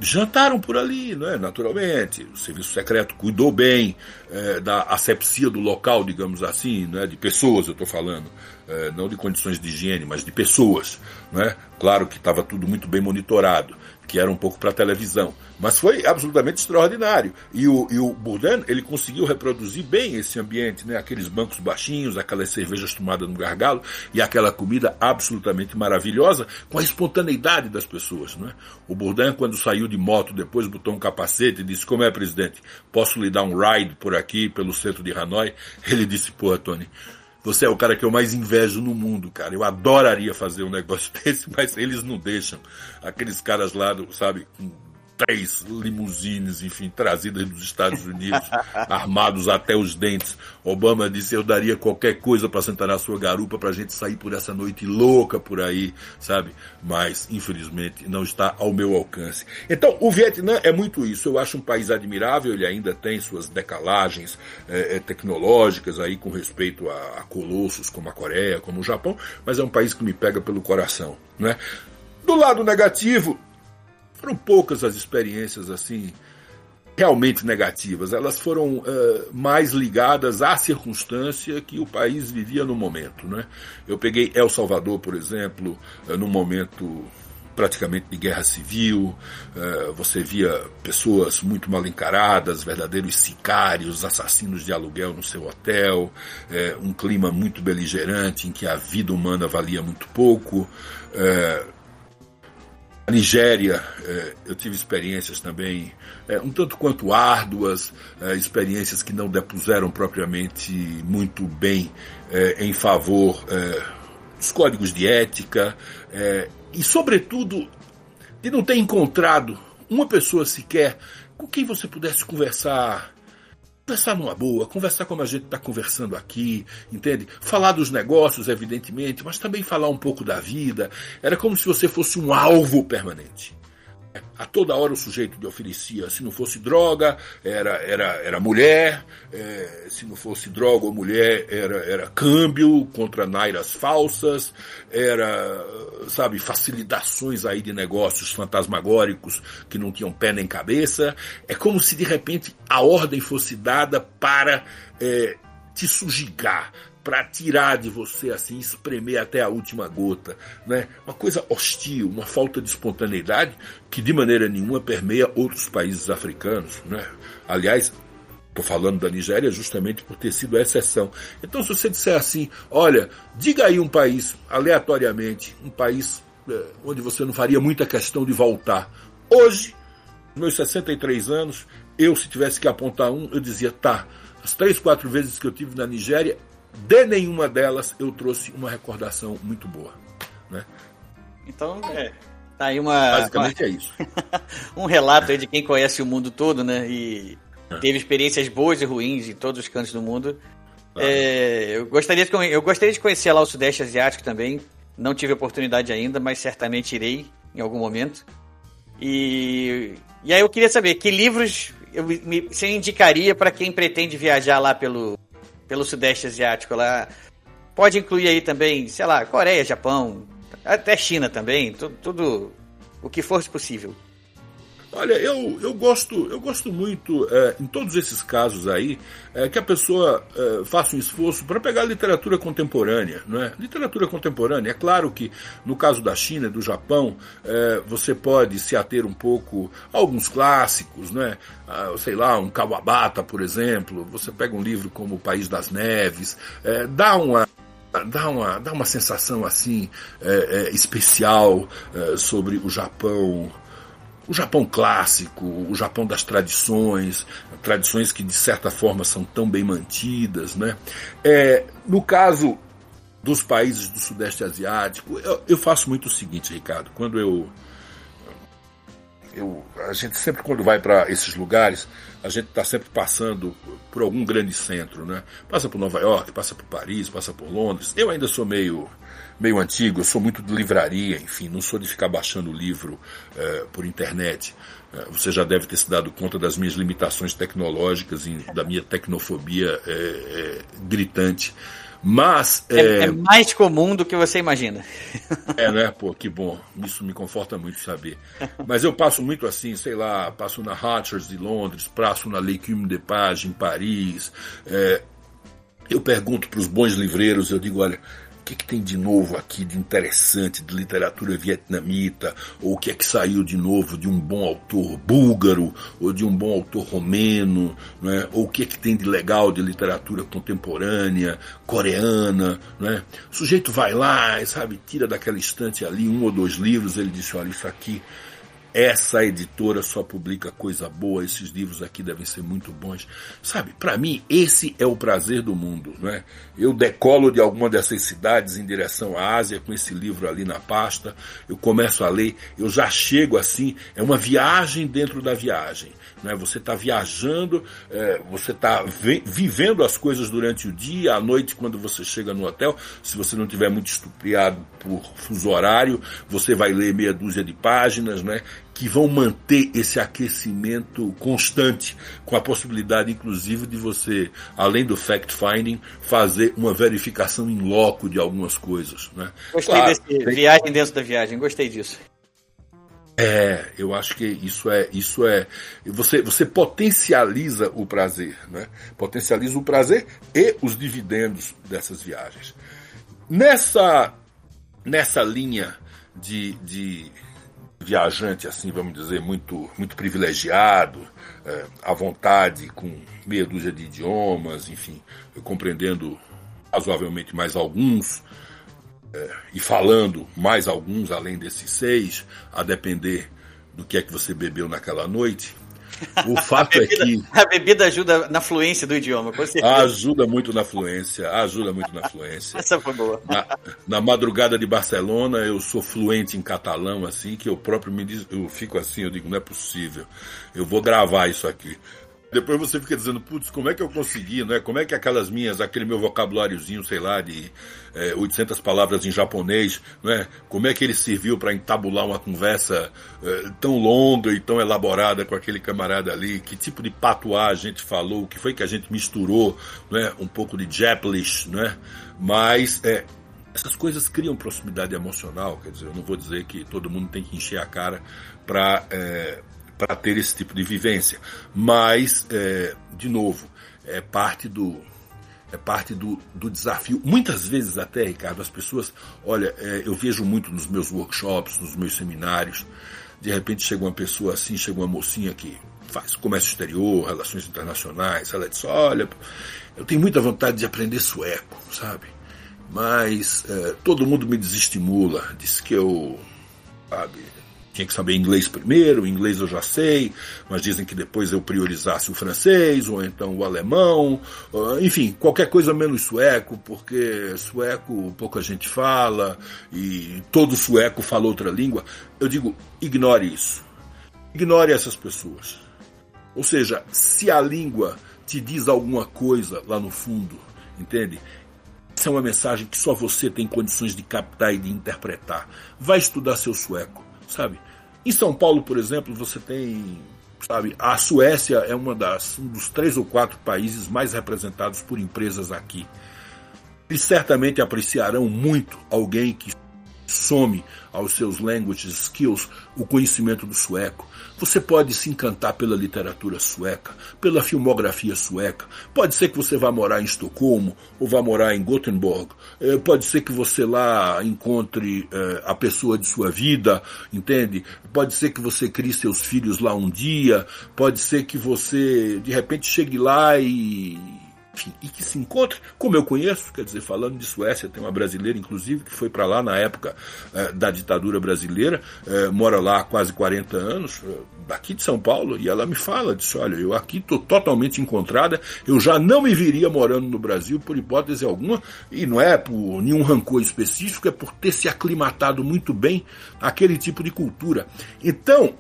jantaram por ali, não é? naturalmente. O serviço secreto cuidou bem é, da asepsia do local, digamos assim, não é? de pessoas, eu estou falando. É, não de condições de higiene, mas de pessoas. Não é? Claro que estava tudo muito bem monitorado que era um pouco para televisão. Mas foi absolutamente extraordinário. E o, e o Bourdain, ele conseguiu reproduzir bem esse ambiente, né? aqueles bancos baixinhos, aquelas cervejas tomadas no gargalo e aquela comida absolutamente maravilhosa com a espontaneidade das pessoas. Né? O Bourdain, quando saiu de moto, depois botou um capacete e disse, como é, presidente, posso lhe dar um ride por aqui, pelo centro de Hanoi? Ele disse, porra, Tony, você é o cara que eu mais invejo no mundo, cara. Eu adoraria fazer um negócio desse, mas eles não deixam. Aqueles caras lá, sabe, com três limusines, enfim, trazidas dos Estados Unidos, armados até os dentes. Obama disse: Eu daria qualquer coisa para sentar na sua garupa para a gente sair por essa noite louca por aí, sabe? Mas, infelizmente, não está ao meu alcance. Então, o Vietnã é muito isso. Eu acho um país admirável, ele ainda tem suas decalagens é, tecnológicas aí com respeito a, a colossos como a Coreia, como o Japão, mas é um país que me pega pelo coração, né? Do lado negativo, foram poucas as experiências assim realmente negativas. Elas foram uh, mais ligadas à circunstância que o país vivia no momento. Né? Eu peguei El Salvador, por exemplo, uh, num momento praticamente de guerra civil, uh, você via pessoas muito mal encaradas, verdadeiros sicários, assassinos de aluguel no seu hotel, um clima muito beligerante em que a vida humana valia muito pouco. A Nigéria, é, eu tive experiências também é, um tanto quanto árduas, é, experiências que não depuseram propriamente muito bem em favor dos códigos de ética e, sobretudo, de não ter encontrado uma pessoa sequer com quem você pudesse conversar Conversar numa boa, conversar como a gente está conversando aqui, entende? Falar dos negócios, evidentemente, mas também falar um pouco da vida. Era como se você fosse um alvo permanente. A toda hora o sujeito lhe oferecia, se não fosse droga, era, era, era mulher, é, se não fosse droga ou mulher, era, era câmbio contra nairas falsas, era, sabe, facilitações aí de negócios fantasmagóricos que não tinham pé nem cabeça. É como se de repente a ordem fosse dada para é, te sujigar, para tirar de você assim, espremer até a última gota, né? Uma coisa hostil, uma falta de espontaneidade que de maneira nenhuma permeia outros países africanos, né? Aliás, Estou falando da Nigéria justamente por ter sido a exceção. Então, se você disser assim, olha, diga aí um país, aleatoriamente, um país é, onde você não faria muita questão de voltar. Hoje, meus 63 anos, eu, se tivesse que apontar um, eu dizia, tá, As três, quatro vezes que eu tive na Nigéria, de nenhuma delas eu trouxe uma recordação muito boa. Né? Então, é. Tá aí uma. Basicamente uma, é isso. um relato aí de quem conhece o mundo todo, né? E é. teve experiências boas e ruins em todos os cantos do mundo. Ah. É, eu, gostaria de, eu gostaria de conhecer lá o Sudeste Asiático também. Não tive oportunidade ainda, mas certamente irei em algum momento. E, e aí eu queria saber que livros eu, me, você indicaria para quem pretende viajar lá pelo, pelo Sudeste Asiático? Lá pode incluir aí também, sei lá, Coreia, Japão, até China também, tudo, tudo o que for possível. Olha, eu, eu gosto eu gosto muito, é, em todos esses casos aí, é, que a pessoa é, faça um esforço para pegar literatura contemporânea. Não é? Literatura contemporânea, é claro que no caso da China e do Japão, é, você pode se ater um pouco a alguns clássicos, né? sei lá, um Kawabata, por exemplo. Você pega um livro como O País das Neves, é, dá uma dá uma, dá uma sensação assim é, é, especial é, sobre o Japão o Japão clássico, o Japão das tradições, tradições que de certa forma são tão bem mantidas, né? É, no caso dos países do Sudeste Asiático, eu, eu faço muito o seguinte, Ricardo, quando eu eu, a gente sempre quando vai para esses lugares, a gente está sempre passando por algum grande centro, né? Passa por Nova York, passa por Paris, passa por Londres. Eu ainda sou meio meio antigo, eu sou muito de livraria, enfim, não sou de ficar baixando livro é, por internet. É, você já deve ter se dado conta das minhas limitações tecnológicas e da minha tecnofobia é, gritante. Mas. É, é, é, mais comum do que você imagina. É, né? Pô, que bom. Isso me conforta muito saber. Mas eu passo muito assim, sei lá, passo na Hatchers de Londres, passo na L'Écume de Page em Paris. É, eu pergunto para os bons livreiros, eu digo, olha, que, que, tem de novo aqui de interessante de literatura vietnamita, ou o que é que saiu de novo de um bom autor búlgaro, ou de um bom autor romeno, né? ou o que é que tem de legal de literatura contemporânea, coreana. Né? O sujeito vai lá, sabe, tira daquela estante ali um ou dois livros, ele diz, olha, isso aqui essa editora só publica coisa boa, esses livros aqui devem ser muito bons. Sabe, para mim, esse é o prazer do mundo, não é? Eu decolo de alguma dessas cidades em direção à Ásia com esse livro ali na pasta, eu começo a ler, eu já chego assim, é uma viagem dentro da viagem. Né? Você está viajando, é, você está vivendo as coisas durante o dia, à noite, quando você chega no hotel. Se você não tiver muito estupriado por fuso horário, você vai ler meia dúzia de páginas, né? que vão manter esse aquecimento constante, com a possibilidade, inclusive, de você, além do fact-finding, fazer uma verificação em loco de algumas coisas. Né? Gostei claro, desse tem... viagem dentro da viagem, gostei disso. É, eu acho que isso é, isso é, você, você potencializa o prazer, né? Potencializa o prazer e os dividendos dessas viagens. Nessa, nessa linha de, de viajante, assim, vamos dizer, muito, muito privilegiado, é, à vontade, com meia dúzia de idiomas, enfim, compreendendo razoavelmente mais alguns, é, e falando mais alguns além desses seis, a depender do que é que você bebeu naquela noite. O fato bebida, é que. A bebida ajuda na fluência do idioma, com certeza. Ajuda muito na fluência, ajuda muito na fluência. Essa foi boa. Na, na, madrugada de Barcelona, eu sou fluente em catalão, assim, que eu próprio me diz, eu fico assim, eu digo, não é possível. Eu vou gravar isso aqui. Depois você fica dizendo, putz, como é que eu consegui, né? Como é que aquelas minhas, aquele meu vocabuláriozinho, sei lá, de é, 800 palavras em japonês, né? Como é que ele serviu para entabular uma conversa é, tão longa e tão elaborada com aquele camarada ali? Que tipo de patuá a gente falou? O que foi que a gente misturou, né? Um pouco de Japanese, né? Mas é, essas coisas criam proximidade emocional, quer dizer, eu não vou dizer que todo mundo tem que encher a cara para é, para ter esse tipo de vivência. Mas, é, de novo, é parte do é parte do, do desafio. Muitas vezes até, Ricardo, as pessoas, olha, é, eu vejo muito nos meus workshops, nos meus seminários, de repente chega uma pessoa assim, chega uma mocinha que faz comércio exterior, relações internacionais, ela diz, olha, eu tenho muita vontade de aprender sueco, sabe? Mas é, todo mundo me desestimula, diz que eu, sabe, tinha que saber inglês primeiro, inglês eu já sei, mas dizem que depois eu priorizasse o francês, ou então o alemão, enfim, qualquer coisa menos sueco, porque sueco pouca gente fala, e todo sueco fala outra língua. Eu digo, ignore isso. Ignore essas pessoas. Ou seja, se a língua te diz alguma coisa lá no fundo, entende? Essa é uma mensagem que só você tem condições de captar e de interpretar. Vai estudar seu sueco sabe? Em São Paulo, por exemplo, você tem, sabe, a Suécia é uma das um dos três ou quatro países mais representados por empresas aqui. Eles certamente apreciarão muito alguém que some aos seus language skills o conhecimento do sueco, você pode se encantar pela literatura sueca, pela filmografia sueca. Pode ser que você vá morar em Estocolmo ou vá morar em Gothenburg. É, pode ser que você lá encontre é, a pessoa de sua vida, entende? Pode ser que você crie seus filhos lá um dia. Pode ser que você de repente chegue lá e enfim, e que se encontre, como eu conheço, quer dizer, falando de Suécia, tem uma brasileira, inclusive, que foi para lá na época eh, da ditadura brasileira, eh, mora lá há quase 40 anos, eh, daqui de São Paulo, e ela me fala, disse, olha, eu aqui estou totalmente encontrada, eu já não me viria morando no Brasil por hipótese alguma, e não é por nenhum rancor específico, é por ter se aclimatado muito bem àquele tipo de cultura. Então,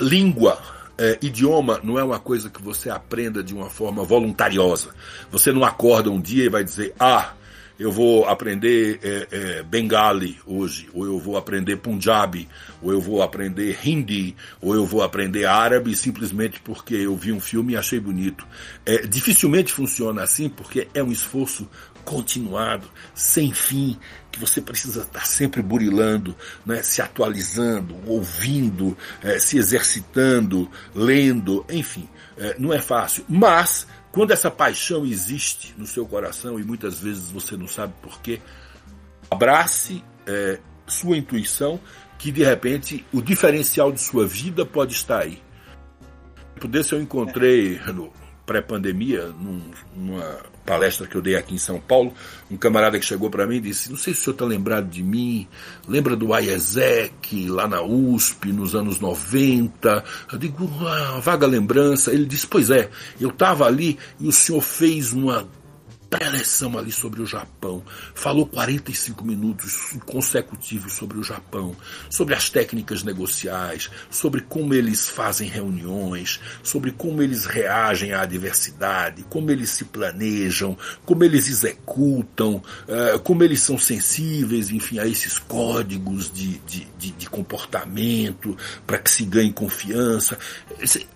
língua, é, idioma não é uma coisa que você aprenda de uma forma voluntariosa. Você não acorda um dia e vai dizer, ah, eu vou aprender é, é, Bengali hoje, ou eu vou aprender Punjabi, ou eu vou aprender Hindi, ou eu vou aprender árabe simplesmente porque eu vi um filme e achei bonito. É, dificilmente funciona assim porque é um esforço continuado, sem fim, que você precisa estar sempre burilando, né, se atualizando, ouvindo, é, se exercitando, lendo, enfim, é, não é fácil. Mas, quando essa paixão existe no seu coração e muitas vezes você não sabe porquê, abrace é, sua intuição, que de repente o diferencial de sua vida pode estar aí. Por desse eu encontrei no pré-pandemia, num, numa palestra que eu dei aqui em São Paulo, um camarada que chegou para mim e disse: Não sei se o senhor está lembrado de mim, lembra do IESEC lá na USP nos anos 90? Eu digo: ah, vaga lembrança. Ele disse: Pois é, eu estava ali e o senhor fez uma preleção ali sobre o Japão. Falou 45 minutos consecutivos sobre o Japão, sobre as técnicas negociais, sobre como eles fazem reuniões, sobre como eles reagem à adversidade, como eles se planejam, como eles executam, uh, como eles são sensíveis, enfim, a esses códigos de, de, de, de comportamento para que se ganhe confiança.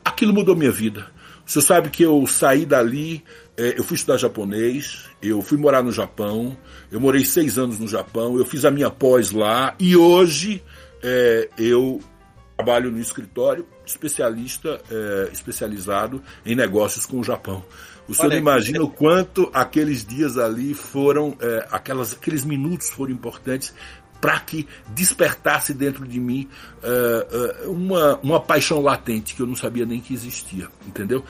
Aquilo mudou minha vida. Você sabe que eu saí dali é, eu fui estudar japonês, eu fui morar no Japão, eu morei seis anos no Japão, eu fiz a minha pós lá e hoje é, eu trabalho no escritório especialista, é, especializado em negócios com o Japão. O senhor Olha, imagina o quanto aqueles dias ali foram, é, aquelas, aqueles minutos foram importantes para que despertasse dentro de mim uh, uh, uma, uma paixão latente que eu não sabia nem que existia, entendeu?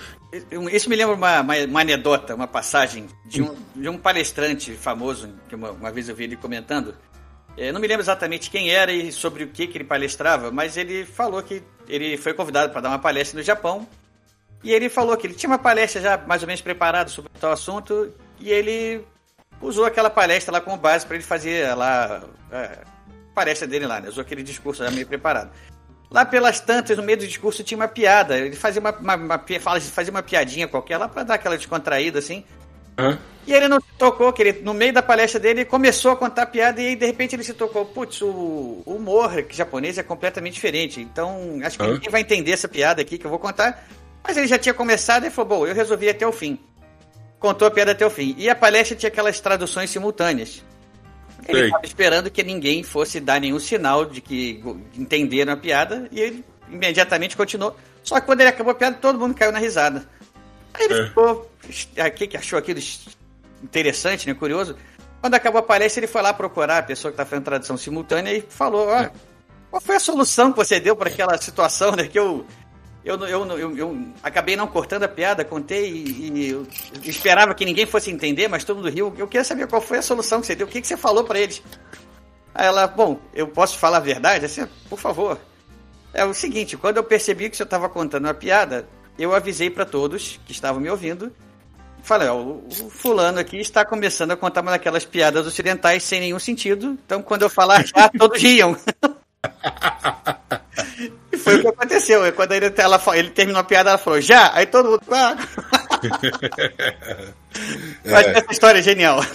Isso me lembra uma, uma, uma anedota, uma passagem de um, de um palestrante famoso, que uma, uma vez eu vi ele comentando. É, não me lembro exatamente quem era e sobre o que, que ele palestrava, mas ele falou que ele foi convidado para dar uma palestra no Japão. E ele falou que ele tinha uma palestra já mais ou menos preparada sobre tal assunto e ele usou aquela palestra lá como base para ele fazer lá é, a palestra dele lá, né? Usou aquele discurso já meio preparado. Lá pelas tantas, no meio do discurso, tinha uma piada. Ele fazia uma, uma, uma fazia uma piadinha qualquer lá para dar aquela descontraída assim. Hã? E ele não se tocou, que ele, no meio da palestra dele, ele começou a contar piada e aí, de repente ele se tocou. Putz, o, o humor japonês é completamente diferente. Então, acho que Hã? ninguém vai entender essa piada aqui que eu vou contar. Mas ele já tinha começado e falou: bom, eu resolvi até o fim contou a piada até o fim. E a palestra tinha aquelas traduções simultâneas. Ele estava esperando que ninguém fosse dar nenhum sinal de que entenderam a piada e ele imediatamente continuou. Só que quando ele acabou a piada, todo mundo caiu na risada. Aí ele é. ficou. Aqui que achou aquilo interessante, né? Curioso. Quando acabou a palestra, ele foi lá procurar a pessoa que está fazendo tradução simultânea e falou: ó, qual foi a solução que você deu para aquela situação, né? Que eu eu, eu, eu, eu, acabei não cortando a piada, contei e, e esperava que ninguém fosse entender, mas todo mundo riu. Eu queria saber qual foi a solução que você deu, o que, que você falou para eles. Aí ela, bom, eu posso falar a verdade? Assim, por favor. É o seguinte, quando eu percebi que você estava contando uma piada, eu avisei para todos que estavam me ouvindo. Falei, ó, o fulano aqui está começando a contar uma daquelas piadas ocidentais sem nenhum sentido. Então, quando eu falar já, todos riam. foi o que aconteceu. Quando ele, ela, ele terminou a piada, ela falou, já? Aí todo mundo. Ah. é. Essa história é genial.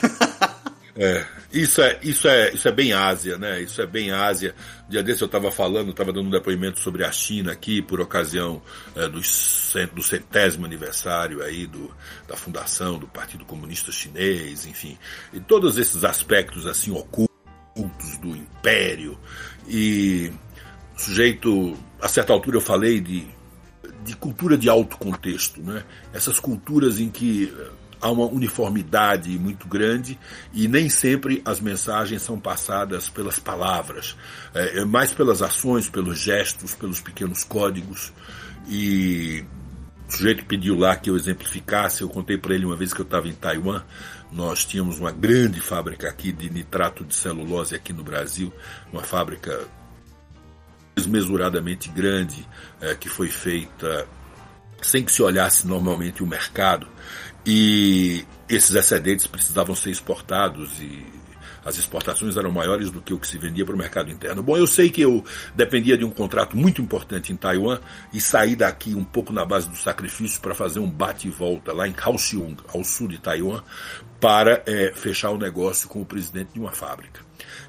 É, isso é, isso é, isso é bem Ásia, né? Isso é bem Ásia. Um dia desse eu estava falando, estava dando um depoimento sobre a China aqui por ocasião é, do, do centésimo aniversário aí do, da fundação do Partido Comunista Chinês, enfim, e todos esses aspectos assim ocultos do império e o sujeito, a certa altura eu falei de de cultura de alto contexto, né? Essas culturas em que há uma uniformidade muito grande e nem sempre as mensagens são passadas pelas palavras, é mais pelas ações, pelos gestos, pelos pequenos códigos. E o sujeito pediu lá que eu exemplificasse, eu contei para ele uma vez que eu estava em Taiwan, nós tínhamos uma grande fábrica aqui de nitrato de celulose aqui no Brasil, uma fábrica desmesuradamente grande, é, que foi feita sem que se olhasse normalmente o mercado e esses excedentes precisavam ser exportados e as exportações eram maiores do que o que se vendia para o mercado interno. Bom, eu sei que eu dependia de um contrato muito importante em Taiwan e saí daqui um pouco na base do sacrifício para fazer um bate e volta lá em Kaohsiung, ao sul de Taiwan, para é, fechar o negócio com o presidente de uma fábrica.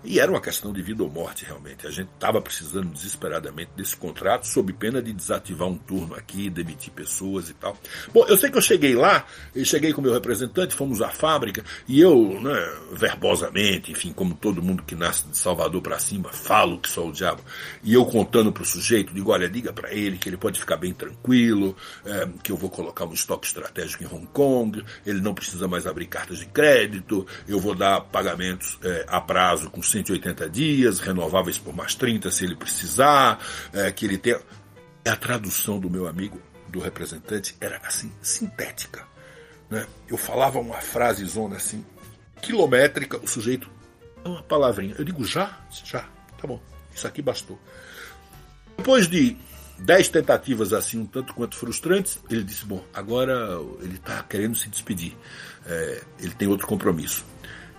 E era uma questão de vida ou morte, realmente. A gente estava precisando desesperadamente desse contrato, sob pena de desativar um turno aqui, demitir pessoas e tal. Bom, eu sei que eu cheguei lá, eu cheguei com meu representante, fomos à fábrica, e eu, né, verbosamente, enfim, como todo mundo que nasce de Salvador para cima, falo que sou o diabo. E eu contando para o sujeito, digo: olha, diga para ele que ele pode ficar bem tranquilo, é, que eu vou colocar um estoque estratégico em Hong Kong, ele não precisa mais abrir cartas de crédito, eu vou dar pagamentos é, a prazo com 180 dias, renováveis por mais 30 se ele precisar, é, que ele tenha. A tradução do meu amigo, do representante, era assim, sintética. Né? Eu falava uma frase zona assim, quilométrica, o sujeito, uma palavrinha. Eu digo já? Já, tá bom, isso aqui bastou. Depois de dez tentativas assim, um tanto quanto frustrantes, ele disse: Bom, agora ele está querendo se despedir. É, ele tem outro compromisso.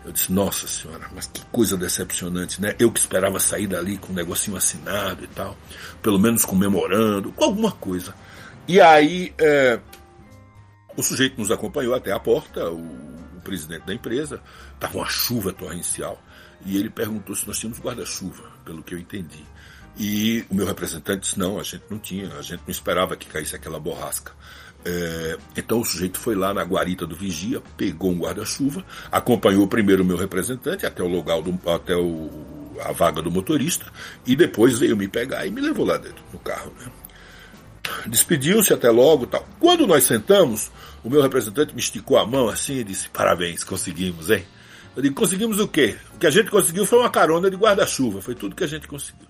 Eu disse, nossa senhora, mas que coisa decepcionante, né? Eu que esperava sair dali com um negocinho assinado e tal, pelo menos comemorando, com alguma coisa. E aí é, o sujeito nos acompanhou até a porta, o, o presidente da empresa, estava uma chuva torrencial, e ele perguntou se nós tínhamos guarda-chuva, pelo que eu entendi. E o meu representante disse, não, a gente não tinha, a gente não esperava que caísse aquela borrasca. É, então o sujeito foi lá na guarita do vigia, pegou um guarda-chuva, acompanhou primeiro o meu representante até o local do, até o, a vaga do motorista e depois veio me pegar e me levou lá dentro do carro. Né? Despediu-se até logo, tal. Quando nós sentamos, o meu representante me esticou a mão assim e disse: "Parabéns, conseguimos, hein?" Eu digo: "Conseguimos o quê? O que a gente conseguiu foi uma carona de guarda-chuva, foi tudo que a gente conseguiu."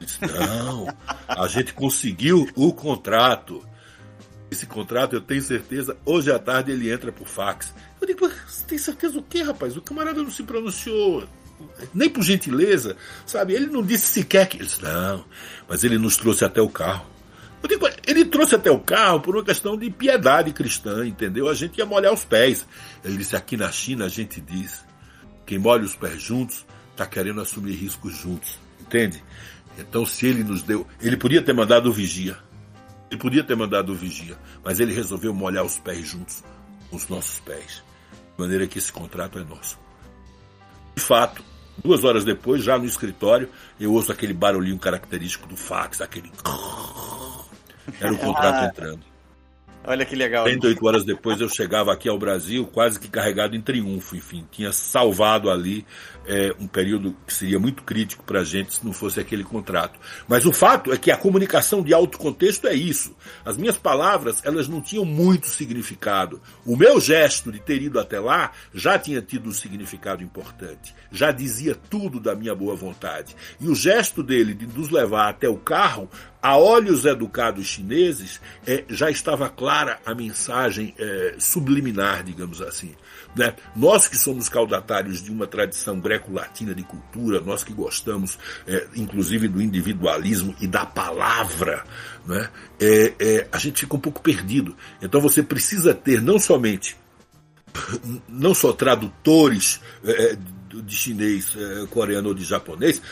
Ele disse: "Não, a gente conseguiu o contrato." Esse contrato, eu tenho certeza, hoje à tarde ele entra por fax. Eu digo, você tem certeza o quê, rapaz? O camarada não se pronunciou, nem por gentileza, sabe? Ele não disse sequer que. Disse, não, mas ele nos trouxe até o carro. Eu digo, ele trouxe até o carro por uma questão de piedade cristã, entendeu? A gente ia molhar os pés. Ele disse, aqui na China a gente diz, quem molha os pés juntos, está querendo assumir riscos juntos, entende? Então se ele nos deu, ele podia ter mandado o vigia, ele podia ter mandado o vigia, mas ele resolveu molhar os pés juntos os nossos pés. De maneira que esse contrato é nosso. De fato, duas horas depois, já no escritório, eu ouço aquele barulhinho característico do fax, aquele. Era o contrato ah. entrando. Olha que legal. 38 horas depois eu chegava aqui ao Brasil quase que carregado em triunfo, enfim, tinha salvado ali é, um período que seria muito crítico para a gente se não fosse aquele contrato. Mas o fato é que a comunicação de alto contexto é isso. As minhas palavras, elas não tinham muito significado. O meu gesto de ter ido até lá já tinha tido um significado importante. Já dizia tudo da minha boa vontade. E o gesto dele de nos levar até o carro a olhos educados chineses, é, já estava clara a mensagem é, subliminar, digamos assim. Né? Nós que somos caudatários de uma tradição greco-latina de cultura, nós que gostamos, é, inclusive, do individualismo e da palavra, né? É, é, a gente fica um pouco perdido. Então você precisa ter não somente não só tradutores é, de chinês, coreano ou de japonês,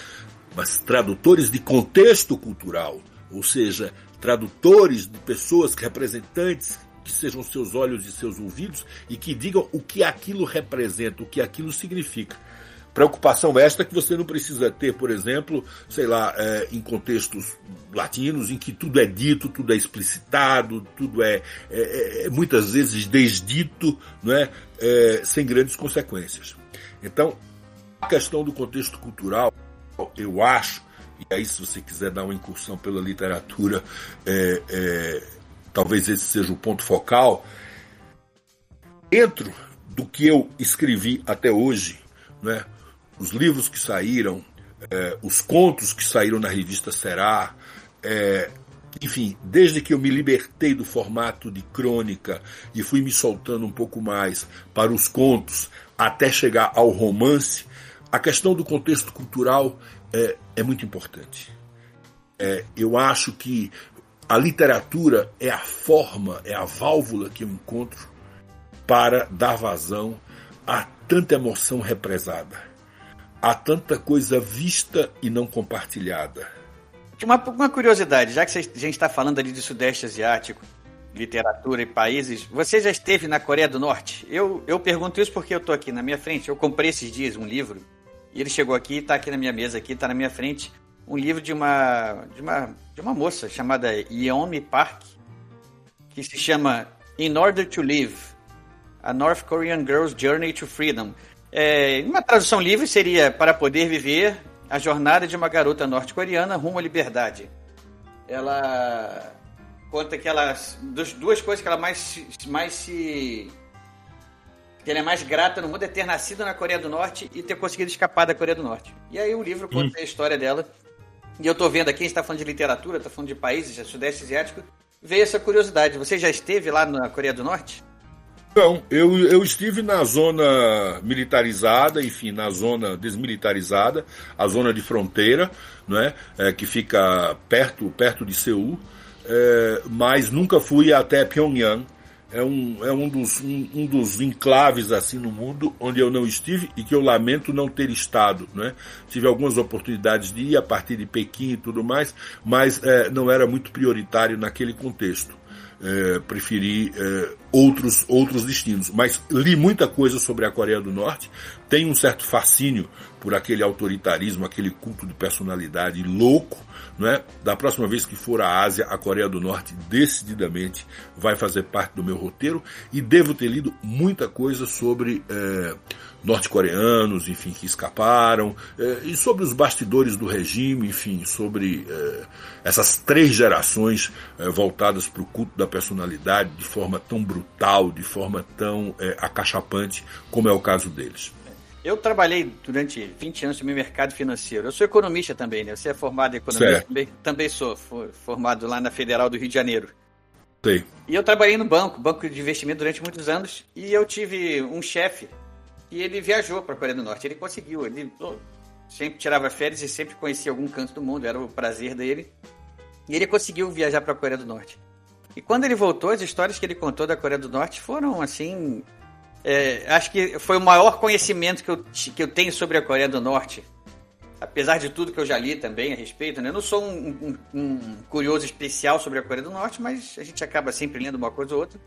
mas tradutores de contexto cultural, ou seja, tradutores de pessoas, representantes que sejam seus olhos e seus ouvidos e que digam o que aquilo representa, o que aquilo significa. Preocupação esta que você não precisa ter, por exemplo, sei lá, é, em contextos latinos, em que tudo é dito, tudo é explicitado, tudo é, é, é muitas vezes desdito, é? é, sem grandes consequências. Então, a questão do contexto cultural, eu acho, e aí se você quiser dar uma incursão pela literatura, é, é, talvez esse seja o ponto focal, dentro do que eu escrevi até hoje, né, os livros que saíram, é, os contos que saíram na revista Será, é, enfim, desde que eu me libertei do formato de crônica e fui me soltando um pouco mais para os contos, até chegar ao romance, a questão do contexto cultural é, é muito importante. É, eu acho que a literatura é a forma, é a válvula que eu encontro para dar vazão a tanta emoção represada, a tanta coisa vista e não compartilhada uma, uma curiosidade, já que a gente está falando ali de Sudeste Asiático, literatura e países, você já esteve na Coreia do Norte? Eu, eu pergunto isso porque eu estou aqui na minha frente. Eu comprei esses dias um livro e ele chegou aqui, está aqui na minha mesa, aqui, está na minha frente, um livro de uma, de uma, de uma moça chamada Yeonmi Park, que se chama In Order to Live, A North Korean Girl's Journey to Freedom. É, uma tradução livre seria Para Poder Viver, a jornada de uma garota norte-coreana rumo à liberdade. Ela conta que ela duas coisas que ela mais mais se que ela é mais grata no mundo é ter nascido na Coreia do Norte e ter conseguido escapar da Coreia do Norte. E aí o livro conta hum. a história dela. E eu tô vendo aqui, a gente tá falando de literatura, tá falando de países, de Sudeste Asiático. Veio essa curiosidade. Você já esteve lá na Coreia do Norte? Não, eu, eu estive na zona militarizada, enfim, na zona desmilitarizada, a zona de fronteira, não é? é que fica perto, perto de Seul, é, mas nunca fui até Pyongyang. É um, é um, dos, um, um, dos enclaves assim no mundo onde eu não estive e que eu lamento não ter estado. Né? Tive algumas oportunidades de ir a partir de Pequim e tudo mais, mas é, não era muito prioritário naquele contexto é, preferi é, outros, outros destinos. Mas li muita coisa sobre a Coreia do Norte, tenho um certo fascínio por aquele autoritarismo, aquele culto de personalidade louco. Não é? Da próxima vez que for à Ásia, a Coreia do Norte decididamente vai fazer parte do meu roteiro e devo ter lido muita coisa sobre é, norte-coreanos, enfim, que escaparam, eh, e sobre os bastidores do regime, enfim, sobre eh, essas três gerações eh, voltadas para o culto da personalidade de forma tão brutal, de forma tão acachapante, como é o caso deles. Eu trabalhei durante 20 anos no mercado financeiro. Eu sou economista também, né? Você é formado em economia? Também, também sou, formado lá na Federal do Rio de Janeiro. Sei. E eu trabalhei no banco, banco de investimento durante muitos anos, e eu tive um chefe e ele viajou para a Coreia do Norte. Ele conseguiu, ele sempre tirava férias e sempre conhecia algum canto do mundo, era o prazer dele. E ele conseguiu viajar para a Coreia do Norte. E quando ele voltou, as histórias que ele contou da Coreia do Norte foram assim. É, acho que foi o maior conhecimento que eu, que eu tenho sobre a Coreia do Norte. Apesar de tudo que eu já li também a respeito, né? Eu não sou um, um, um curioso especial sobre a Coreia do Norte, mas a gente acaba sempre lendo uma coisa ou outra.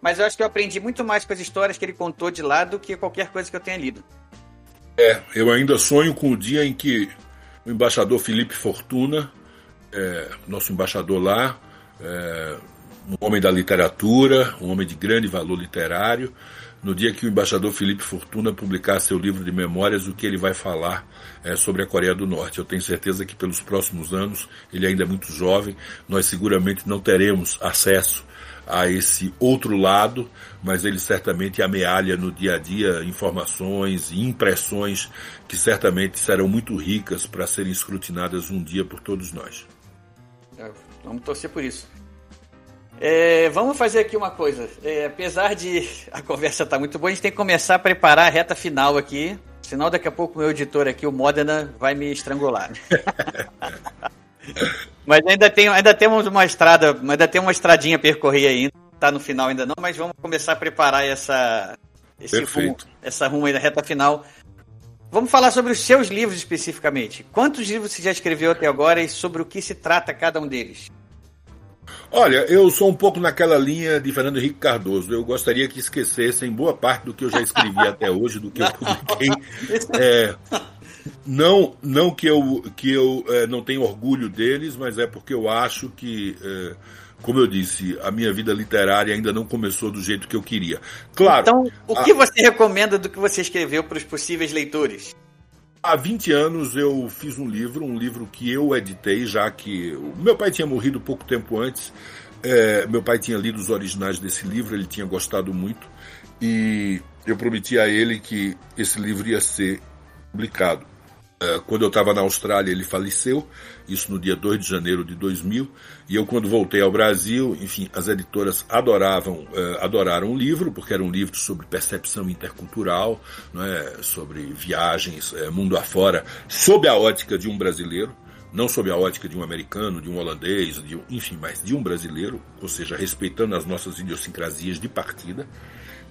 Mas eu acho que eu aprendi muito mais com as histórias que ele contou de lá do que qualquer coisa que eu tenha lido. É, eu ainda sonho com o dia em que o embaixador Felipe Fortuna, é, nosso embaixador lá, é, um homem da literatura, um homem de grande valor literário, no dia que o embaixador Felipe Fortuna publicar seu livro de memórias, o que ele vai falar é, sobre a Coreia do Norte. Eu tenho certeza que pelos próximos anos, ele ainda é muito jovem, nós seguramente não teremos acesso a esse outro lado, mas ele certamente amealha no dia a dia informações e impressões que certamente serão muito ricas para serem escrutinadas um dia por todos nós. É, vamos torcer por isso. É, vamos fazer aqui uma coisa. É, apesar de a conversa estar tá muito boa, a gente tem que começar a preparar a reta final aqui. Senão daqui a pouco o meu editor aqui, o Modena, vai me estrangular. mas ainda, tem, ainda temos uma estrada, ainda tem uma estradinha a percorrer ainda. Tá no final ainda não, mas vamos começar a preparar essa, esse rumo, essa rumo aí da reta final. Vamos falar sobre os seus livros especificamente. Quantos livros você já escreveu até agora e sobre o que se trata cada um deles? Olha, eu sou um pouco naquela linha de Fernando Henrique Cardoso. Eu gostaria que esquecessem boa parte do que eu já escrevi até hoje, do que eu publiquei. É, não, não que eu, que eu é, não tenho orgulho deles, mas é porque eu acho que, é, como eu disse, a minha vida literária ainda não começou do jeito que eu queria. Claro. Então, o que a... você recomenda do que você escreveu para os possíveis leitores? Há 20 anos eu fiz um livro, um livro que eu editei, já que meu pai tinha morrido pouco tempo antes. É, meu pai tinha lido os originais desse livro, ele tinha gostado muito e eu prometi a ele que esse livro ia ser publicado. É, quando eu estava na Austrália, ele faleceu, isso no dia 2 de janeiro de 2000, e eu quando voltei ao Brasil, enfim, as editoras adoravam, uh, adoraram o livro, porque era um livro sobre percepção intercultural, é, sobre viagens uh, mundo afora, sob a ótica de um brasileiro, não sob a ótica de um americano, de um holandês, de um, enfim, mas de um brasileiro, ou seja, respeitando as nossas idiosincrasias de partida.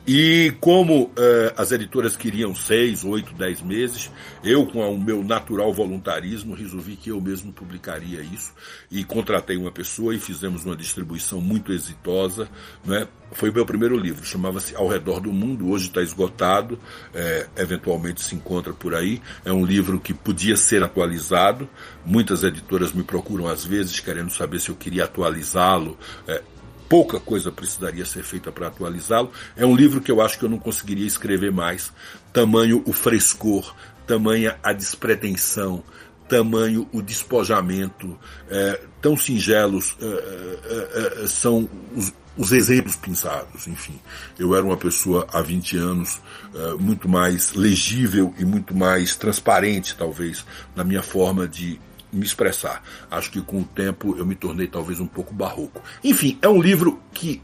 E como eh, as editoras queriam seis, oito, dez meses, eu, com o meu natural voluntarismo, resolvi que eu mesmo publicaria isso e contratei uma pessoa e fizemos uma distribuição muito exitosa. Né? Foi o meu primeiro livro, chamava-se Ao Redor do Mundo, hoje está esgotado, é, eventualmente se encontra por aí. É um livro que podia ser atualizado. Muitas editoras me procuram às vezes querendo saber se eu queria atualizá-lo. É, pouca coisa precisaria ser feita para atualizá-lo. É um livro que eu acho que eu não conseguiria escrever mais. Tamanho o frescor, tamanha a despretensão, tamanho o despojamento, é, tão singelos é, é, é são os, os, exemplos pensados. Enfim, eu era uma pessoa há 20 anos é, muito mais legível e muito mais transparente, talvez, na minha forma de me expressar. Acho que com o tempo eu me tornei talvez um pouco barroco. Enfim, é um livro que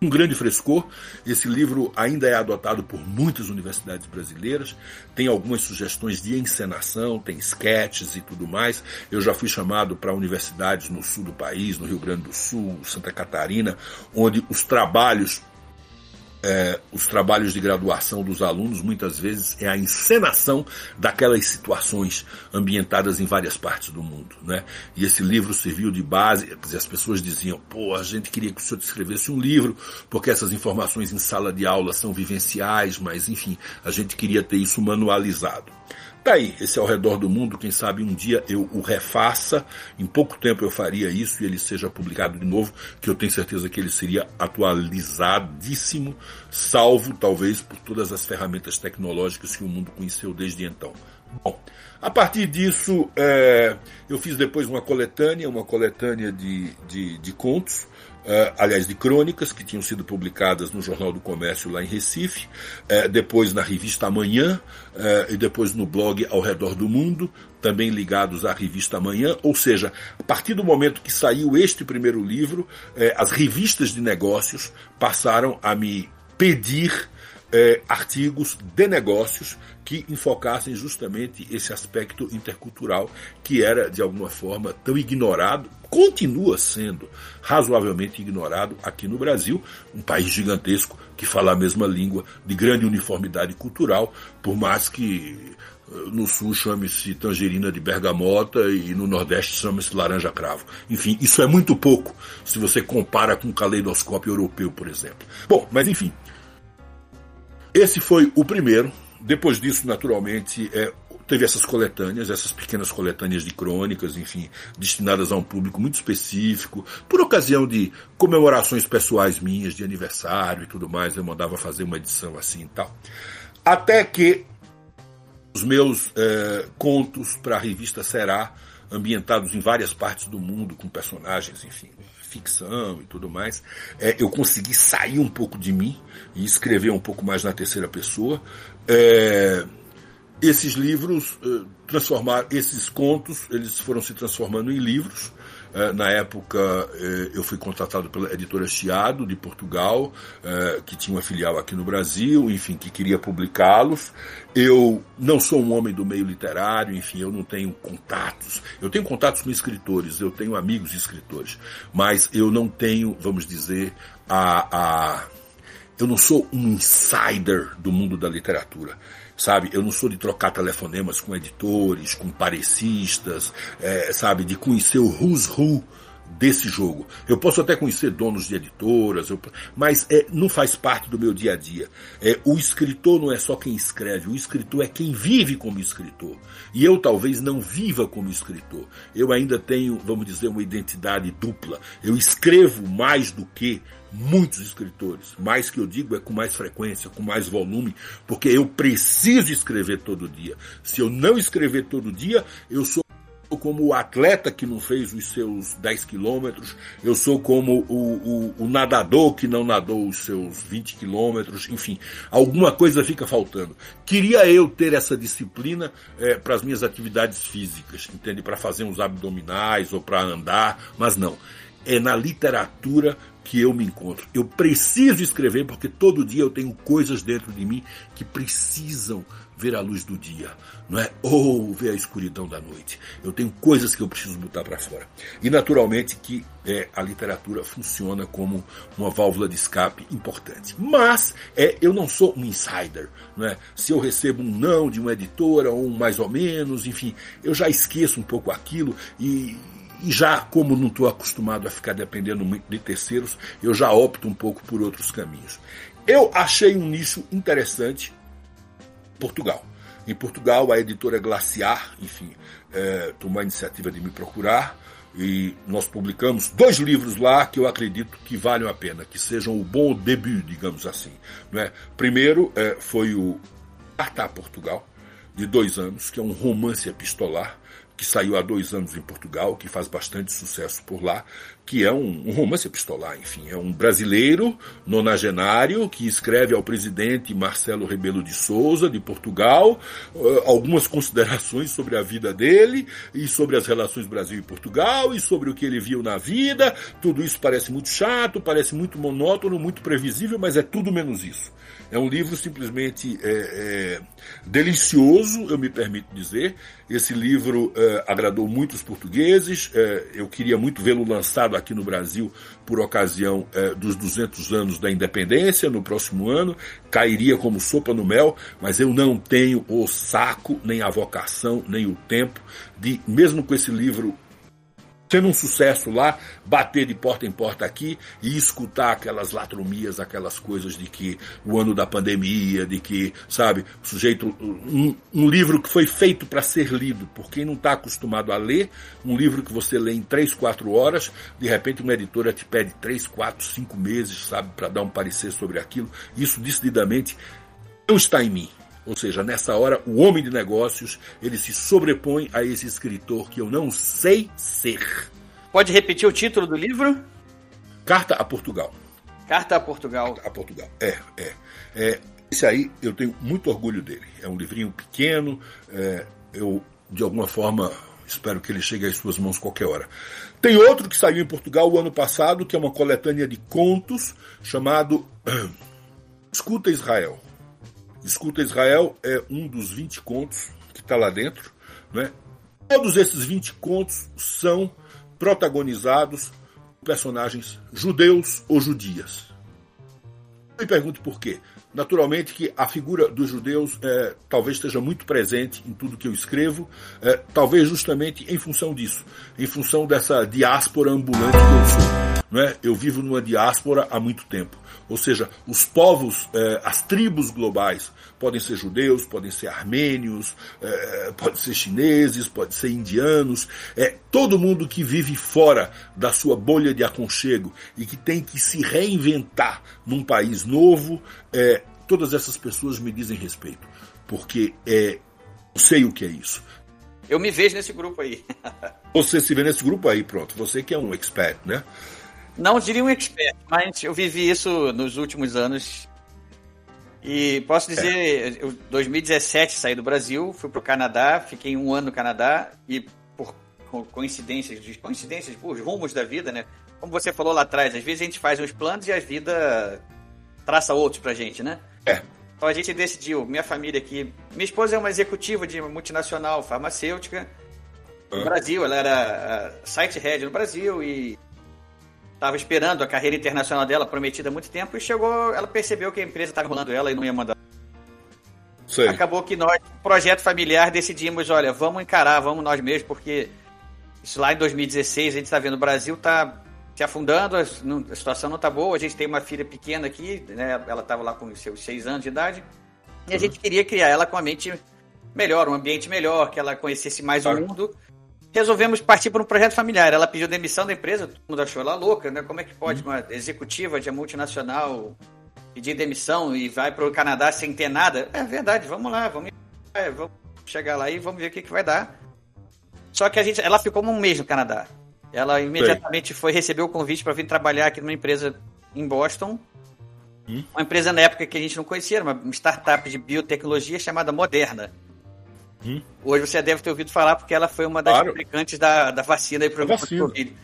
um grande frescor. Esse livro ainda é adotado por muitas universidades brasileiras. Tem algumas sugestões de encenação, tem sketches e tudo mais. Eu já fui chamado para universidades no sul do país, no Rio Grande do Sul, Santa Catarina, onde os trabalhos é, os trabalhos de graduação dos alunos muitas vezes é a encenação daquelas situações ambientadas em várias partes do mundo, né? E esse livro serviu de base, as pessoas diziam, pô, a gente queria que o senhor escrevesse um livro, porque essas informações em sala de aula são vivenciais, mas enfim, a gente queria ter isso manualizado. Tá aí, esse é ao redor do mundo, quem sabe um dia eu o refaça, em pouco tempo eu faria isso e ele seja publicado de novo, que eu tenho certeza que ele seria atualizadíssimo, salvo talvez por todas as ferramentas tecnológicas que o mundo conheceu desde então. Bom, a partir disso, é, eu fiz depois uma coletânea, uma coletânea de, de, de contos, Uh, aliás, de crônicas que tinham sido publicadas no Jornal do Comércio lá em Recife, uh, depois na revista Amanhã uh, e depois no blog Ao Redor do Mundo, também ligados à revista Amanhã. Ou seja, a partir do momento que saiu este primeiro livro, as revistas de negócios passaram a me pedir artigos de negócios que enfocassem justamente esse aspecto intercultural que era, de alguma forma, tão ignorado, continua sendo razoavelmente ignorado aqui no Brasil, um país gigantesco que fala a mesma língua, de grande uniformidade cultural, por mais que eh, no sul chame-se tangerina de bergamota e no nordeste chame-se laranja cravo. Enfim, isso é muito pouco se você compara com o caleidoscópio europeu, por exemplo. Bom, mas enfim. Esse foi o primeiro, depois disso, naturalmente, é, teve essas coletâneas, essas pequenas coletâneas de crônicas, enfim, destinadas a um público muito específico, por ocasião de comemorações pessoais minhas, de aniversário e tudo mais, eu mandava fazer uma edição assim e tal. Até que os meus é, contos para a revista Será, ambientados em várias partes do mundo, com personagens, enfim, ficção e tudo mais, é, eu consegui sair um pouco de mim e escrever um pouco mais na terceira pessoa. É, esses livros uh, transformar esses contos eles foram se transformando em livros É, na época, é, eu fui contratado pela editora Chiado, de Portugal, que tinha uma filial aqui no Brasil, enfim, que queria publicá-los. Eu não sou um homem do meio literário, enfim, eu não tenho contatos. Eu tenho contatos com escritores, eu tenho amigos escritores, mas eu não tenho, vamos dizer, a, a eu não sou um insider do mundo da literatura sabe? Eu não sou de trocar telefonemas com editores, com parecistas, é, sabe? De conhecer o who's who desse jogo. Eu posso até conhecer donos de editoras, eu, mas é, não faz parte do meu dia a dia. É, o escritor não é só quem escreve, o escritor é quem vive como escritor. E eu talvez não viva como escritor. Eu ainda tenho, vamos dizer, uma identidade dupla. Eu escrevo mais do que muitos escritores. Mais que eu digo é com mais frequência, com mais volume, porque eu preciso escrever todo dia. Se eu não escrever todo dia, eu sou como o atleta que não fez os seus 10 quilômetros, eu sou como o, o, o, nadador que não nadou os seus 20 quilômetros, enfim, alguma coisa fica faltando. Queria eu ter essa disciplina é, para as minhas atividades físicas, entende? Para fazer uns abdominais ou para andar, mas não. É na literatura que eu me encontro. Eu preciso escrever porque todo dia eu tenho coisas dentro de mim que precisam ver a luz do dia, não é? Ou ver a escuridão da noite. Eu tenho coisas que eu preciso botar para fora. E naturalmente que é, a literatura funciona como uma válvula de escape importante. Mas é, eu não sou um insider, não é? Se eu recebo um não de uma editora ou um mais ou menos, enfim, eu já esqueço um pouco aquilo e e já, como não estou acostumado a ficar dependendo muito de terceiros, eu já opto um pouco por outros caminhos. Eu achei um nicho interessante, Portugal. Em Portugal, a editora Glaciar, enfim, é, tomou a iniciativa de me procurar e nós publicamos dois livros lá que eu acredito que valham a pena, que sejam o bom debut, digamos assim. Né? Primeiro é, foi o Carta Portugal, de dois anos, que é um romance epistolar que saiu há dois anos em Portugal, que faz bastante sucesso por lá, que é um, um, romance epistolar, enfim, é um brasileiro nonagenário que escreve ao presidente Marcelo Rebelo de Souza, de Portugal, uh, algumas considerações sobre a vida dele e sobre as relações Brasil e Portugal e sobre o que ele viu na vida. Tudo isso parece muito chato, parece muito monótono, muito previsível, mas é tudo menos isso. É um livro simplesmente é, é, delicioso, eu me permito dizer. Esse livro é, agradou muitos portugueses. É, eu queria muito vê-lo lançado aqui no Brasil por ocasião é, dos 200 anos da independência no próximo ano. Cairia como sopa no mel, mas eu não tenho o saco, nem a vocação, nem o tempo de, mesmo com esse livro sendo um sucesso lá, bater de porta em porta aqui e escutar aquelas latromias, aquelas coisas de que o ano da pandemia, de que, sabe, o sujeito. Um, um livro que foi feito para ser lido por quem não está acostumado a ler, um livro que você lê em três, quatro horas, de repente uma editora te pede três, quatro, cinco meses, sabe, para dar um parecer sobre aquilo. Isso decididamente não está em mim. Ou seja, nessa hora, o homem de negócios, ele se sobrepõe a esse escritor que eu não sei ser. Pode repetir o título do livro? Carta a Portugal. Carta a Portugal. Carta a Portugal. É, é. é esse aí eu tenho muito orgulho dele. É um livrinho pequeno. É, eu, de alguma forma, espero que ele chegue às suas mãos qualquer hora. Tem outro que saiu em Portugal o ano passado, que é uma coletânea de contos chamado Escuta Israel. Escuta Israel é um dos 20 contos que está lá dentro. Né? Todos esses 20 contos são protagonizados por personagens judeus ou judias. Me pergunto por quê. Naturalmente que a figura dos judeus é, talvez esteja muito presente em tudo que eu escrevo, é, talvez justamente em função disso, em função dessa diáspora ambulante que eu sou. Não é? Eu vivo numa diáspora há muito tempo. Ou seja, os povos, eh, as tribos globais, podem ser judeus, podem ser armênios, eh, podem ser chineses, podem ser indianos, é todo mundo que vive fora da sua bolha de aconchego e que tem que se reinventar num país novo, é, todas essas pessoas me dizem respeito, porque é, eu sei o que é isso. Eu me vejo nesse grupo aí. você se vê nesse grupo aí, pronto. Você que é um expert, né? Não diria um expert, mas eu vivi isso nos últimos anos. E posso dizer, eu 2017 saí do Brasil, fui para o Canadá, fiquei um ano no Canadá e por coincidências, coincidências, os rumos da vida, né? Como você falou lá atrás, às vezes a gente faz uns planos e a vida traça outros pra gente, né? É. Então a gente decidiu, minha família aqui, minha esposa é uma executiva de multinacional farmacêutica no Brasil, ela era site head no Brasil e estava esperando a carreira internacional dela, prometida há muito tempo, e chegou, ela percebeu que a empresa estava enrolando ela e não ia mandar. Sei. Acabou que nós, projeto familiar, decidimos, olha, vamos encarar, vamos nós mesmos, porque isso lá em 2016, a gente está vendo o Brasil tá se afundando, a, a situação não está boa, a gente tem uma filha pequena aqui, né, ela estava lá com seus seis anos de idade, e a gente queria criar ela com a mente melhor, um ambiente melhor, que ela conhecesse mais o mundo. Resolvemos partir para um projeto familiar. Ela pediu demissão da empresa, todo mundo achou ela louca, né? Como é que pode uma executiva de multinacional pedir demissão e vai para o Canadá sem ter nada? É verdade, vamos lá, vamos, é, vamos chegar lá e vamos ver o que, que vai dar. Só que a gente, ela ficou um mês no Canadá. Ela imediatamente foi receber o convite para vir trabalhar aqui numa empresa em Boston. Hum? Uma empresa na época que a gente não conhecia, uma startup de biotecnologia chamada Moderna. Hum? Hoje você deve ter ouvido falar porque ela foi uma das Claro. fabricantes da, da vacina aí para Da o. Covid.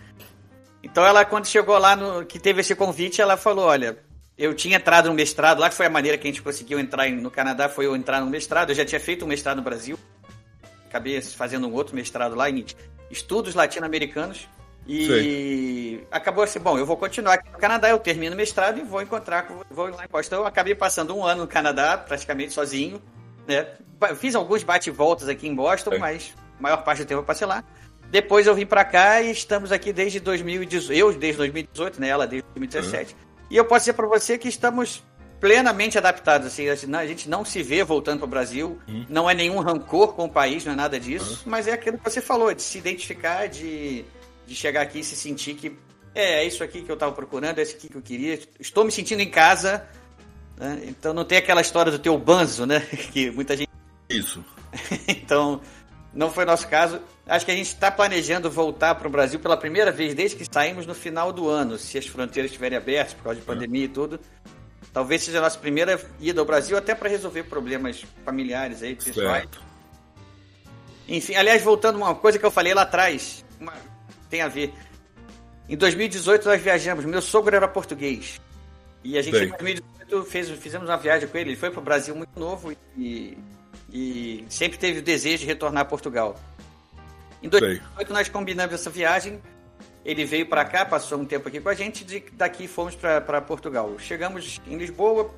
Então ela, quando chegou lá, no, que teve esse convite, ela falou, olha, eu tinha entrado no mestrado, lá que foi a maneira que a gente conseguiu entrar no Canadá, foi eu entrar no mestrado, eu já tinha feito um mestrado no Brasil, acabei fazendo um outro mestrado lá em estudos latino-americanos, e acabou assim, bom, eu vou continuar aqui no Canadá, eu termino o mestrado e vou encontrar, com- vou lá em Boston. Então eu acabei passando um ano no Canadá, praticamente sozinho, né? Fiz alguns bate-voltas aqui em Boston, É. mas a maior parte do tempo eu passei lá. Depois eu vim pra cá e estamos aqui desde 2018, eu desde 2018, né? Ela desde 2017. E eu posso dizer pra você que estamos plenamente adaptados, assim, assim, a gente não se vê voltando pro Brasil, não é nenhum rancor com o país, não é nada disso, mas é aquilo que você falou, de se identificar, de, de chegar aqui e se sentir que é, é isso aqui que eu estava procurando, é isso aqui que eu queria, estou me sentindo em casa, né? então não tem aquela história do teu banzo, né, que muita gente Isso. então, não foi nosso caso. Acho que a gente está planejando voltar para o Brasil pela primeira vez desde que saímos no final do ano, se as fronteiras estiverem abertas por causa de pandemia e tudo. Talvez seja a nossa primeira ida ao Brasil, até para resolver problemas familiares aí, pessoais. Enfim, aliás, voltando a uma coisa que eu falei lá atrás, uma- tem a ver. Em 2018 nós viajamos, meu sogro era português. E a gente Bem. em 2018 fez, fizemos uma viagem com ele, ele foi para o Brasil muito novo e, e sempre teve o desejo de retornar a Portugal. Em 2018 nós combinamos essa viagem, ele veio para cá, passou um tempo aqui com a gente, e daqui fomos para Portugal. Chegamos em Lisboa,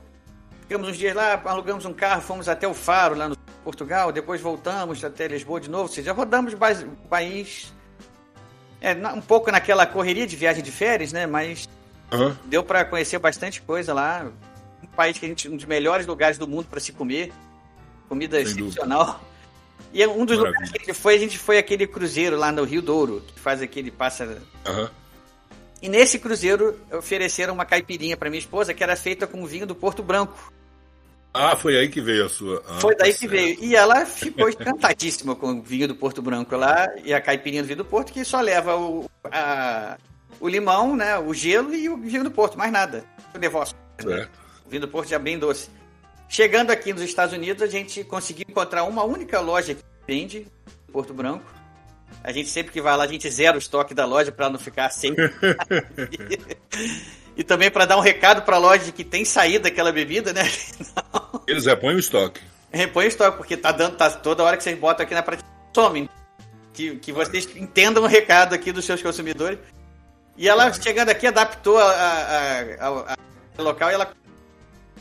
ficamos uns dias lá, alugamos um carro, fomos até o Faro, lá no Portugal, depois voltamos até Lisboa de novo, ou seja, rodamos o país é, um pouco naquela correria de viagem de férias, né? Mas Aham. deu para conhecer bastante coisa lá. País que a gente, um dos melhores lugares do mundo para se comer, comida Sem dúvida. excepcional. E é um dos Maravilha. lugares que a gente foi, a gente foi aquele cruzeiro lá no Rio Douro, que faz aquele passa Aham. e nesse cruzeiro ofereceram uma caipirinha para minha esposa que era feita com vinho do Porto Branco. Ah, foi aí que veio a sua. Ah, Foi daí tá que certo. veio. E ela ficou encantadíssima com o vinho do Porto Branco lá e a caipirinha do vinho do Porto, que só leva o, a- o limão, né, o gelo e o vinho do Porto, mais nada. O negócio. Certo. O vinho do Porto já é bem doce. Chegando aqui nos Estados Unidos, a gente conseguiu encontrar uma única loja que vende Porto Branco. A gente sempre que vai lá, a gente zera o estoque da loja para não ficar sem. e também para dar um recado para a loja de que tem saída aquela bebida, né? Eles repõem o estoque. Repõe o estoque, porque tá dando, tá toda hora que vocês botam aqui na prateleira, some. Que, que vocês entendam o recado aqui dos seus consumidores. E ela, chegando aqui, adaptou a, a- a- a- local e ela.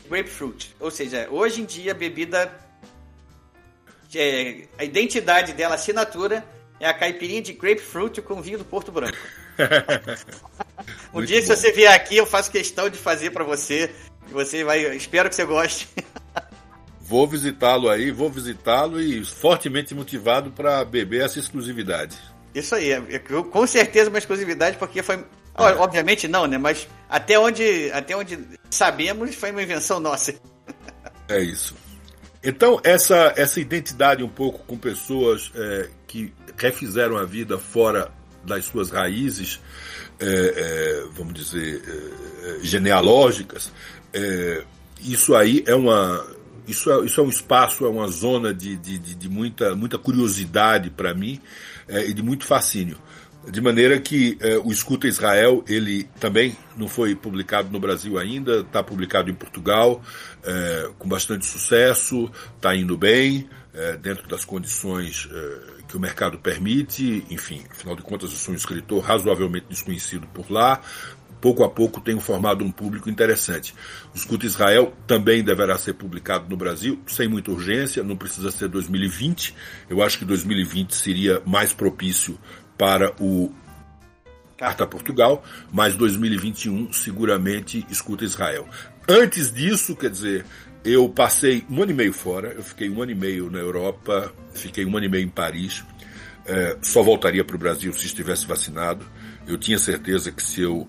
Grapefruit. Ou seja, hoje em dia a bebida. é, a identidade dela, a assinatura, é a caipirinha de grapefruit com vinho do Porto Branco. um Muito dia, se bom. você vier aqui, eu faço questão de fazer pra você. Você vai. Espero que você goste. Vou visitá-lo aí, vou visitá-lo e fortemente motivado para beber essa exclusividade. Isso aí, é, é, com certeza uma exclusividade, porque foi. Ó, Obviamente não, né? Mas até onde, até onde sabemos, foi uma invenção nossa. É isso. Então, essa, essa identidade um pouco com pessoas é, que refizeram a vida fora das suas raízes, é, é, vamos dizer, é, é, genealógicas, é, isso aí é uma. isso é, isso é um espaço, é uma zona de, de, de, de muita, muita curiosidade para mim e de muito fascínio. De maneira que é, o Escuta Israel, ele também não foi publicado no Brasil ainda, está publicado em Portugal, é, com bastante sucesso, está indo bem, é, dentro das condições que o mercado permite, enfim, afinal de contas eu sou um escritor razoavelmente desconhecido por lá, pouco a pouco tenho formado um público interessante. O Escuta Israel também deverá ser publicado no Brasil, sem muita urgência, não precisa ser 2020. Eu acho que 2020 seria mais propício para o Carta Portugal, mas 2021 seguramente escuta Israel. Antes disso, quer dizer, eu passei um ano e meio fora, eu fiquei um ano e meio na Europa, fiquei um ano e meio em Paris, é, só voltaria para o Brasil se estivesse vacinado. Eu tinha certeza que se eu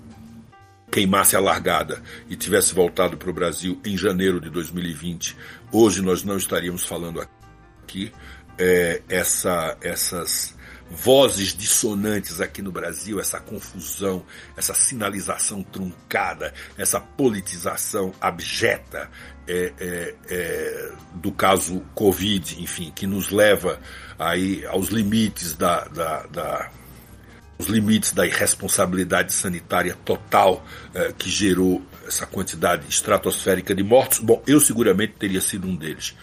queimasse a largada e tivesse voltado para o Brasil em janeiro de 2020, hoje nós não estaríamos falando aqui. É, essa, essas vozes dissonantes aqui no Brasil, essa confusão, essa sinalização truncada, essa politização abjeta é, é, é, do caso Covid, enfim, que nos leva aí aos limites da, da, da os limites da irresponsabilidade sanitária total é, que gerou essa quantidade estratosférica de mortos. Bom, eu seguramente teria sido um deles,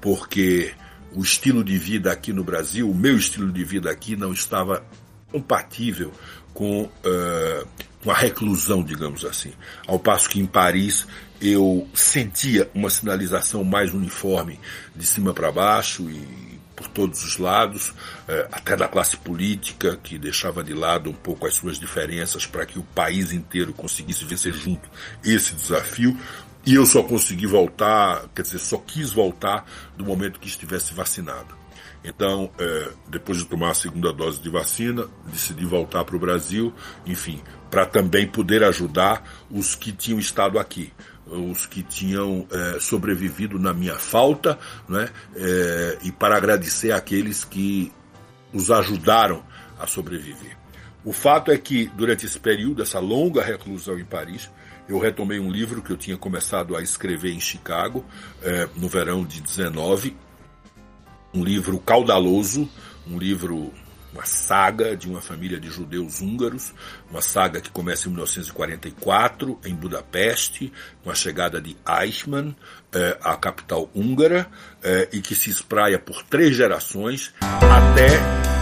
porque o estilo de vida aqui no Brasil, o meu estilo de vida aqui não estava compatível com, uh, com a reclusão, digamos assim. Ao passo que em Paris eu sentia uma sinalização mais uniforme de cima para baixo e por todos os lados, uh, até da classe política, que deixava de lado um pouco as suas diferenças para que o país inteiro conseguisse vencer junto esse desafio. E eu só consegui voltar, quer dizer, só quis voltar do momento que estivesse vacinado. Então, é, depois de tomar a segunda dose de vacina, decidi voltar para o Brasil, enfim, para também poder ajudar os que tinham estado aqui, os que tinham é, sobrevivido na minha falta, né, é, e para agradecer àqueles que os ajudaram a sobreviver. O fato é que, durante esse período, essa longa reclusão em Paris, eu retomei um livro que eu tinha começado a escrever em Chicago, é, no verão de 19, um livro caudaloso, um livro, uma saga de uma família de judeus húngaros, uma saga que começa em 1944, em Budapeste, com a chegada de Eichmann, é, à capital húngara, é, e que se espraia por três gerações até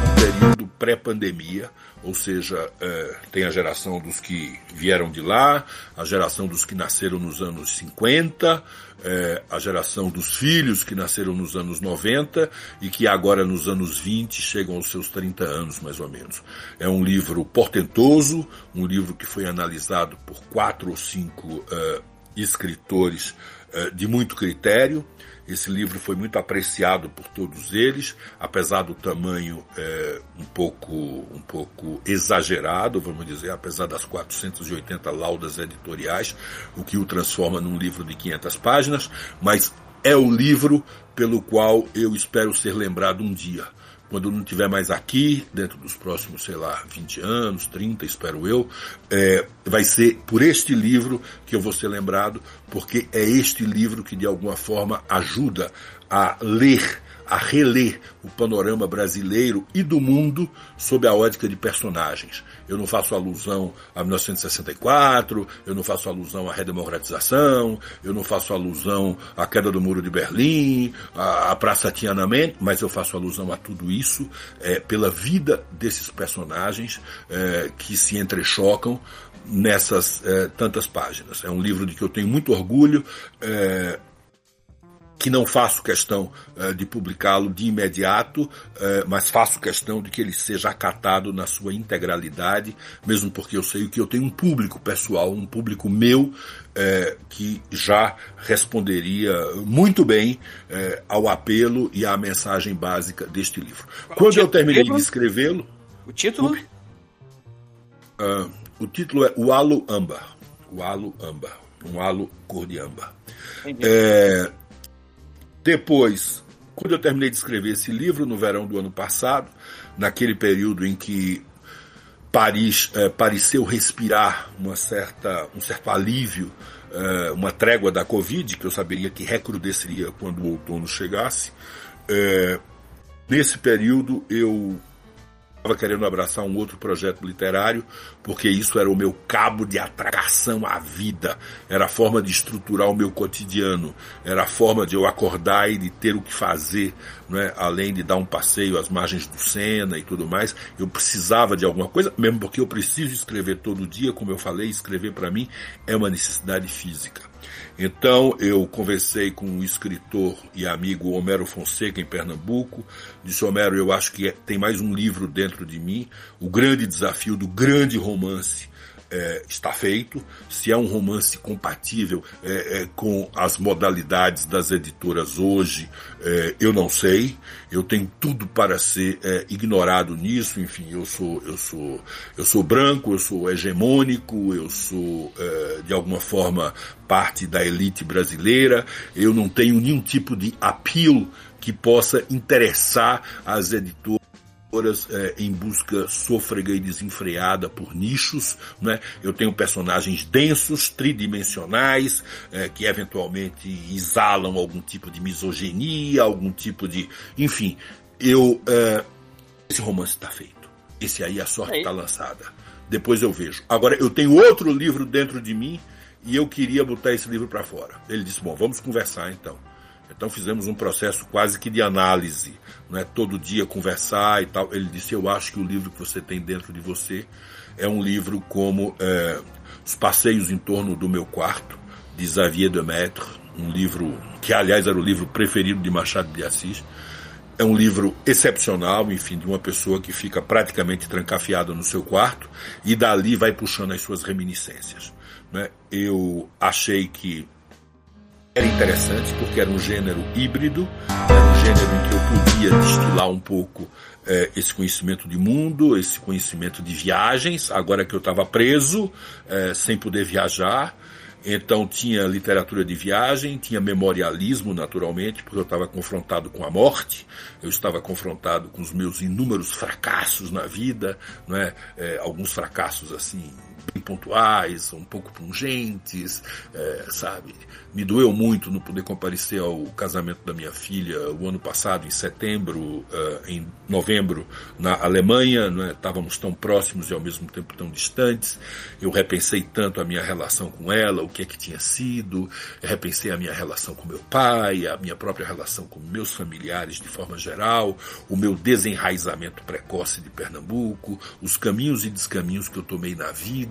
um período pré-pandemia, ou seja, é, tem a geração dos que vieram de lá, a geração dos que nasceram nos anos 50, é, a geração dos filhos que nasceram nos anos 90 e que agora nos anos 20 chegam aos seus 30 anos, mais ou menos. É um livro portentoso, um livro que foi analisado por quatro ou cinco é, escritores é, de muito critério, esse livro foi muito apreciado por todos eles, apesar do tamanho é, um pouco um pouco exagerado, vamos dizer, apesar das 480 laudas editoriais, o que o transforma num livro de 500 páginas, mas é o livro pelo qual eu espero ser lembrado um dia quando não estiver mais aqui, dentro dos próximos, sei lá, 20 anos, 30, espero eu, é, vai ser por este livro que eu vou ser lembrado, porque é este livro que de alguma forma ajuda a ler a reler o panorama brasileiro e do mundo sob a ótica de personagens. Eu não faço alusão a 1964, eu não faço alusão à redemocratização, eu não faço alusão à queda do Muro de Berlim, à, Praça Tiananmen, mas eu faço alusão a tudo isso é, pela vida desses personagens é, que se entrechocam nessas é, tantas páginas. É um livro de que eu tenho muito orgulho. É, que não faço questão uh, de publicá-lo de imediato, uh, mas faço questão de que ele seja acatado na sua integralidade, mesmo porque eu sei que eu tenho um público pessoal, um público meu, uh, que já responderia muito bem ao apelo e à mensagem básica deste livro. Qual Quando eu terminei de escrevê-lo. O título? o título é O Halo Âmbar. O Halo Âmbar. Um halo cor de âmbar. É, depois, quando eu terminei de escrever esse livro, no verão do ano passado, naquele período em que Paris é, pareceu respirar uma certa, um certo alívio, é, uma trégua da Covid, que eu saberia que recrudesceria quando o outono chegasse. É, nesse período eu estava querendo abraçar um outro projeto literário, porque isso era o meu cabo de atração à vida, era a forma de estruturar o meu cotidiano, era a forma de eu acordar e de ter o que fazer, não é? além de dar um passeio às margens do Sena e tudo mais. Eu precisava de alguma coisa, mesmo porque eu preciso escrever todo dia, como eu falei, escrever para mim é uma necessidade física. Então eu conversei com o escritor e amigo Homero Fonseca em Pernambuco. Disse Homero, eu acho que é, tem mais um livro dentro de mim. O grande desafio do grande romance é, está feito, se é um romance compatível é, é, com as modalidades das editoras hoje, é, eu não sei. Eu tenho tudo para ser é, ignorado nisso. Enfim, eu sou, eu sou, eu sou branco, eu sou hegemônico, eu sou é, de alguma forma parte da elite brasileira. Eu não tenho nenhum tipo de apelo que possa interessar as editoras é, em busca sôfrega e desenfreada por nichos, né? Eu tenho personagens densos, tridimensionais, é, que eventualmente exalam algum tipo de misoginia, algum tipo de, enfim, eu é, esse romance está feito. Esse aí a sorte está lançada. Depois eu vejo. Agora eu tenho outro livro dentro de mim e eu queria botar esse livro para fora. Ele disse: bom, vamos conversar então. Então fizemos um processo quase que de análise, não é todo dia conversar e tal. Ele disse: Eu acho que o livro que você tem dentro de você é um livro como é, Os Passeios em Torno do Meu Quarto, de Xavier Demetre, um livro que, aliás, era o livro preferido de Machado de Assis. É um livro excepcional, enfim, de uma pessoa que fica praticamente trancafiada no seu quarto e dali vai puxando as suas reminiscências. Né? Eu achei que era interessante porque era um gênero híbrido, era um gênero em que eu podia destilar um pouco é, esse conhecimento de mundo, esse conhecimento de viagens, agora que eu estava preso, é, sem poder viajar. Então tinha literatura de viagem, tinha memorialismo naturalmente, porque eu estava confrontado com a morte, eu estava confrontado com os meus inúmeros fracassos na vida, não é? é alguns fracassos assim pontuais, um pouco pungentes, é, sabe? Me doeu muito não poder comparecer ao casamento da minha filha o ano passado, em setembro, uh, em novembro, na Alemanha. Né? Estávamos tão próximos e ao mesmo tempo tão distantes. Eu repensei tanto a minha relação com ela, o que é que tinha sido. Eu repensei a minha relação com meu pai, a minha própria relação com meus familiares de forma geral, o meu desenraizamento precoce de Pernambuco, os caminhos e descaminhos que eu tomei na vida,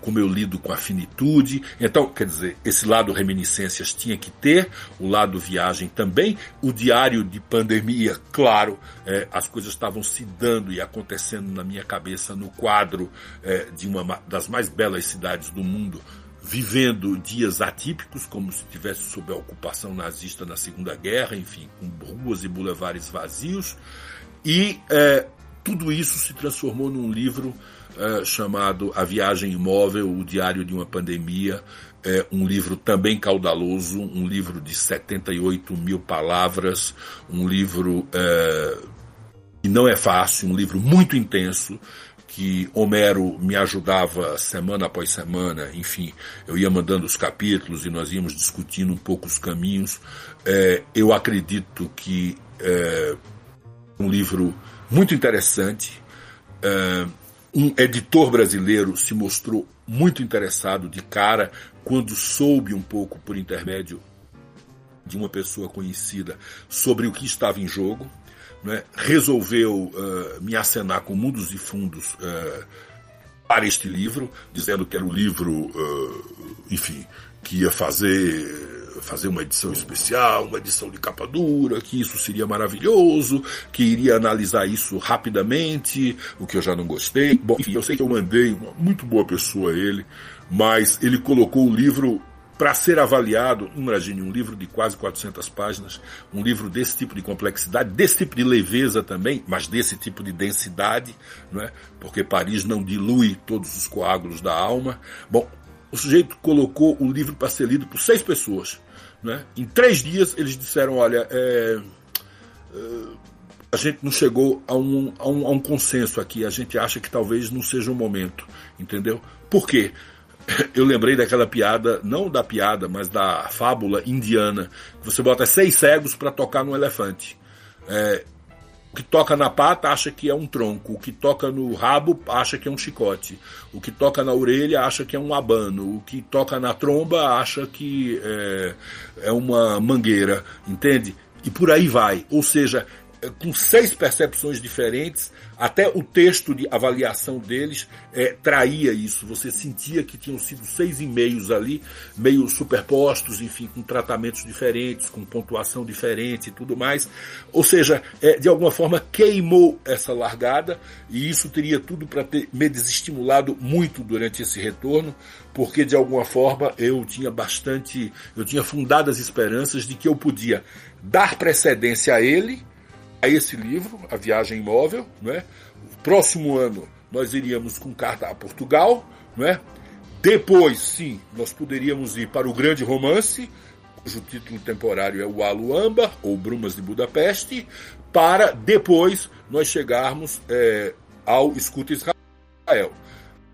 como eu lido com a finitude. Então, quer dizer, esse lado reminiscências tinha que ter, o lado viagem também, o diário de pandemia, claro, é, as coisas estavam se dando e acontecendo na minha cabeça no quadro é, de uma das mais belas cidades do mundo, vivendo dias atípicos, como se estivesse sob a ocupação nazista na Segunda Guerra, enfim, com ruas e bulevares vazios, e é, tudo isso se transformou num livro é, chamado A Viagem Imóvel, o Diário de uma Pandemia, é um livro também caudaloso, um livro de 78 mil palavras, um livro é, que não é fácil, um livro muito intenso, que Homero me ajudava semana após semana, enfim, eu ia mandando os capítulos e nós íamos discutindo um pouco os caminhos. É, eu acredito que é um livro muito interessante. É, um editor brasileiro se mostrou muito interessado de cara quando soube um pouco por intermédio de uma pessoa conhecida sobre o que estava em jogo, né? resolveu uh, me acenar com mundos e fundos uh, para este livro, dizendo que era o livro, uh, enfim, que ia fazer fazer uma edição especial, uma edição de capa dura, que isso seria maravilhoso, que iria analisar isso rapidamente, o que eu já não gostei. Bom, enfim, eu sei que eu mandei uma muito boa pessoa ele, mas ele colocou o livro para ser avaliado, imagine, um livro de quase 400 páginas, um livro desse tipo de complexidade, desse tipo de leveza também, mas desse tipo de densidade, não é? porque Paris não dilui todos os coágulos da alma. Bom, o sujeito colocou o livro para ser lido por seis pessoas. Né? Em três dias eles disseram, olha, é, é, a gente não chegou a um, a um, a um consenso aqui. A gente acha que talvez não seja o momento, entendeu? Por quê? Eu lembrei daquela piada, não da piada, mas da fábula indiana. Você bota seis cegos para tocar no elefante. É, o que toca na pata acha que é um tronco, o que toca no rabo acha que é um chicote, o que toca na orelha acha que é um abano, o que toca na tromba acha que é, é uma mangueira, entende? E por aí vai. Ou seja, é, com seis percepções diferentes, até o texto de avaliação deles é, traía isso. Você sentia que tinham sido seis e-mails ali, meio superpostos, enfim, com tratamentos diferentes, com pontuação diferente e tudo mais. Ou seja, é, de alguma forma queimou essa largada e isso teria tudo para ter me desestimulado muito durante esse retorno, porque de alguma forma eu tinha bastante, eu tinha fundadas esperanças de que eu podia dar precedência a ele a esse livro, A Viagem Imóvel. Né? Próximo ano nós iríamos com carta a Portugal. Né? Depois, sim, nós poderíamos ir para o Grande Romance, cujo título temporário é o Aluamba, ou Brumas de Budapeste, para depois nós chegarmos é, ao Escuta Israel.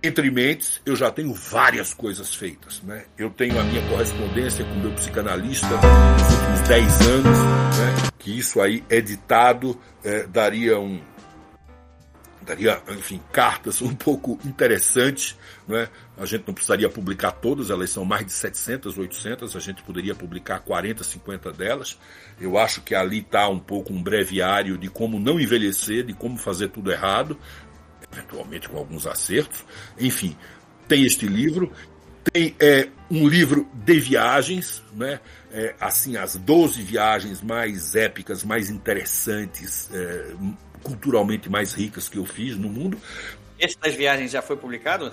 Entre mentes, eu já tenho várias coisas feitas. Né? Eu tenho a minha correspondência com o meu psicanalista nos últimos 10 anos, né? que isso aí editado é, daria um. Daria, enfim, cartas um pouco interessantes. Né? A gente não precisaria publicar todas, elas são mais de 700, 800, a gente poderia publicar 40, 50 delas. Eu acho que ali está um pouco um breviário de como não envelhecer, de como fazer tudo errado, eventualmente com alguns acertos. Enfim, tem este livro. Tem é, um livro de viagens, né? É, assim, as 12 viagens mais épicas, mais interessantes, é, culturalmente mais ricas que eu fiz no mundo. Esse das viagens já foi publicado?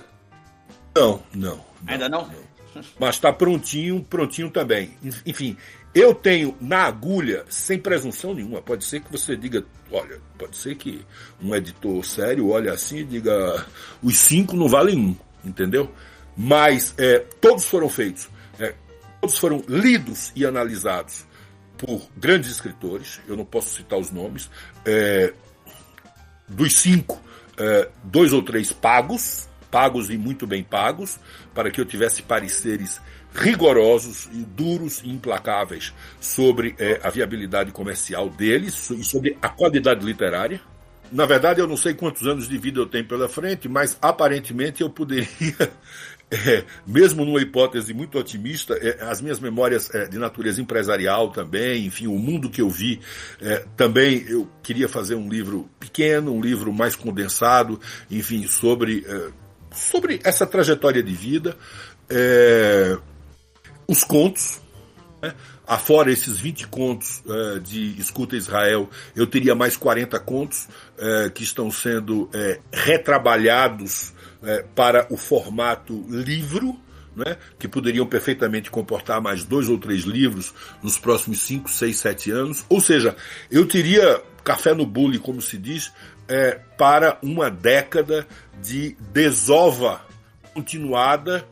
Não, não. não Ainda não? não. Mas está prontinho, prontinho também. Enfim, eu tenho na agulha, sem presunção nenhuma, pode ser que você diga, olha, pode ser que um editor sério olhe assim e diga, os cinco não valem um, entendeu? Mas é, todos foram feitos, é, todos foram lidos e analisados por grandes escritores, eu não posso citar os nomes, é, dos cinco, é, dois ou três pagos, pagos e muito bem pagos, para que eu tivesse pareceres rigorosos e duros e implacáveis sobre é, a viabilidade comercial deles e sobre a qualidade literária. Na verdade, eu não sei quantos anos de vida eu tenho pela frente, mas aparentemente eu poderia, é, mesmo numa hipótese muito otimista, é, as minhas memórias é, de natureza empresarial também, enfim, o mundo que eu vi, é, também eu queria fazer um livro pequeno, um livro mais condensado, enfim, sobre, é, sobre essa trajetória de vida. É, os contos, né? afora esses 20 contos uh, de Escuta Israel, eu teria mais 40 contos uh, que estão sendo uh, retrabalhados para o formato livro, né? que poderiam perfeitamente comportar mais dois ou três livros nos próximos 5, 6, 7 anos. Ou seja, eu teria café no bule, como se diz, para uma década de desova continuada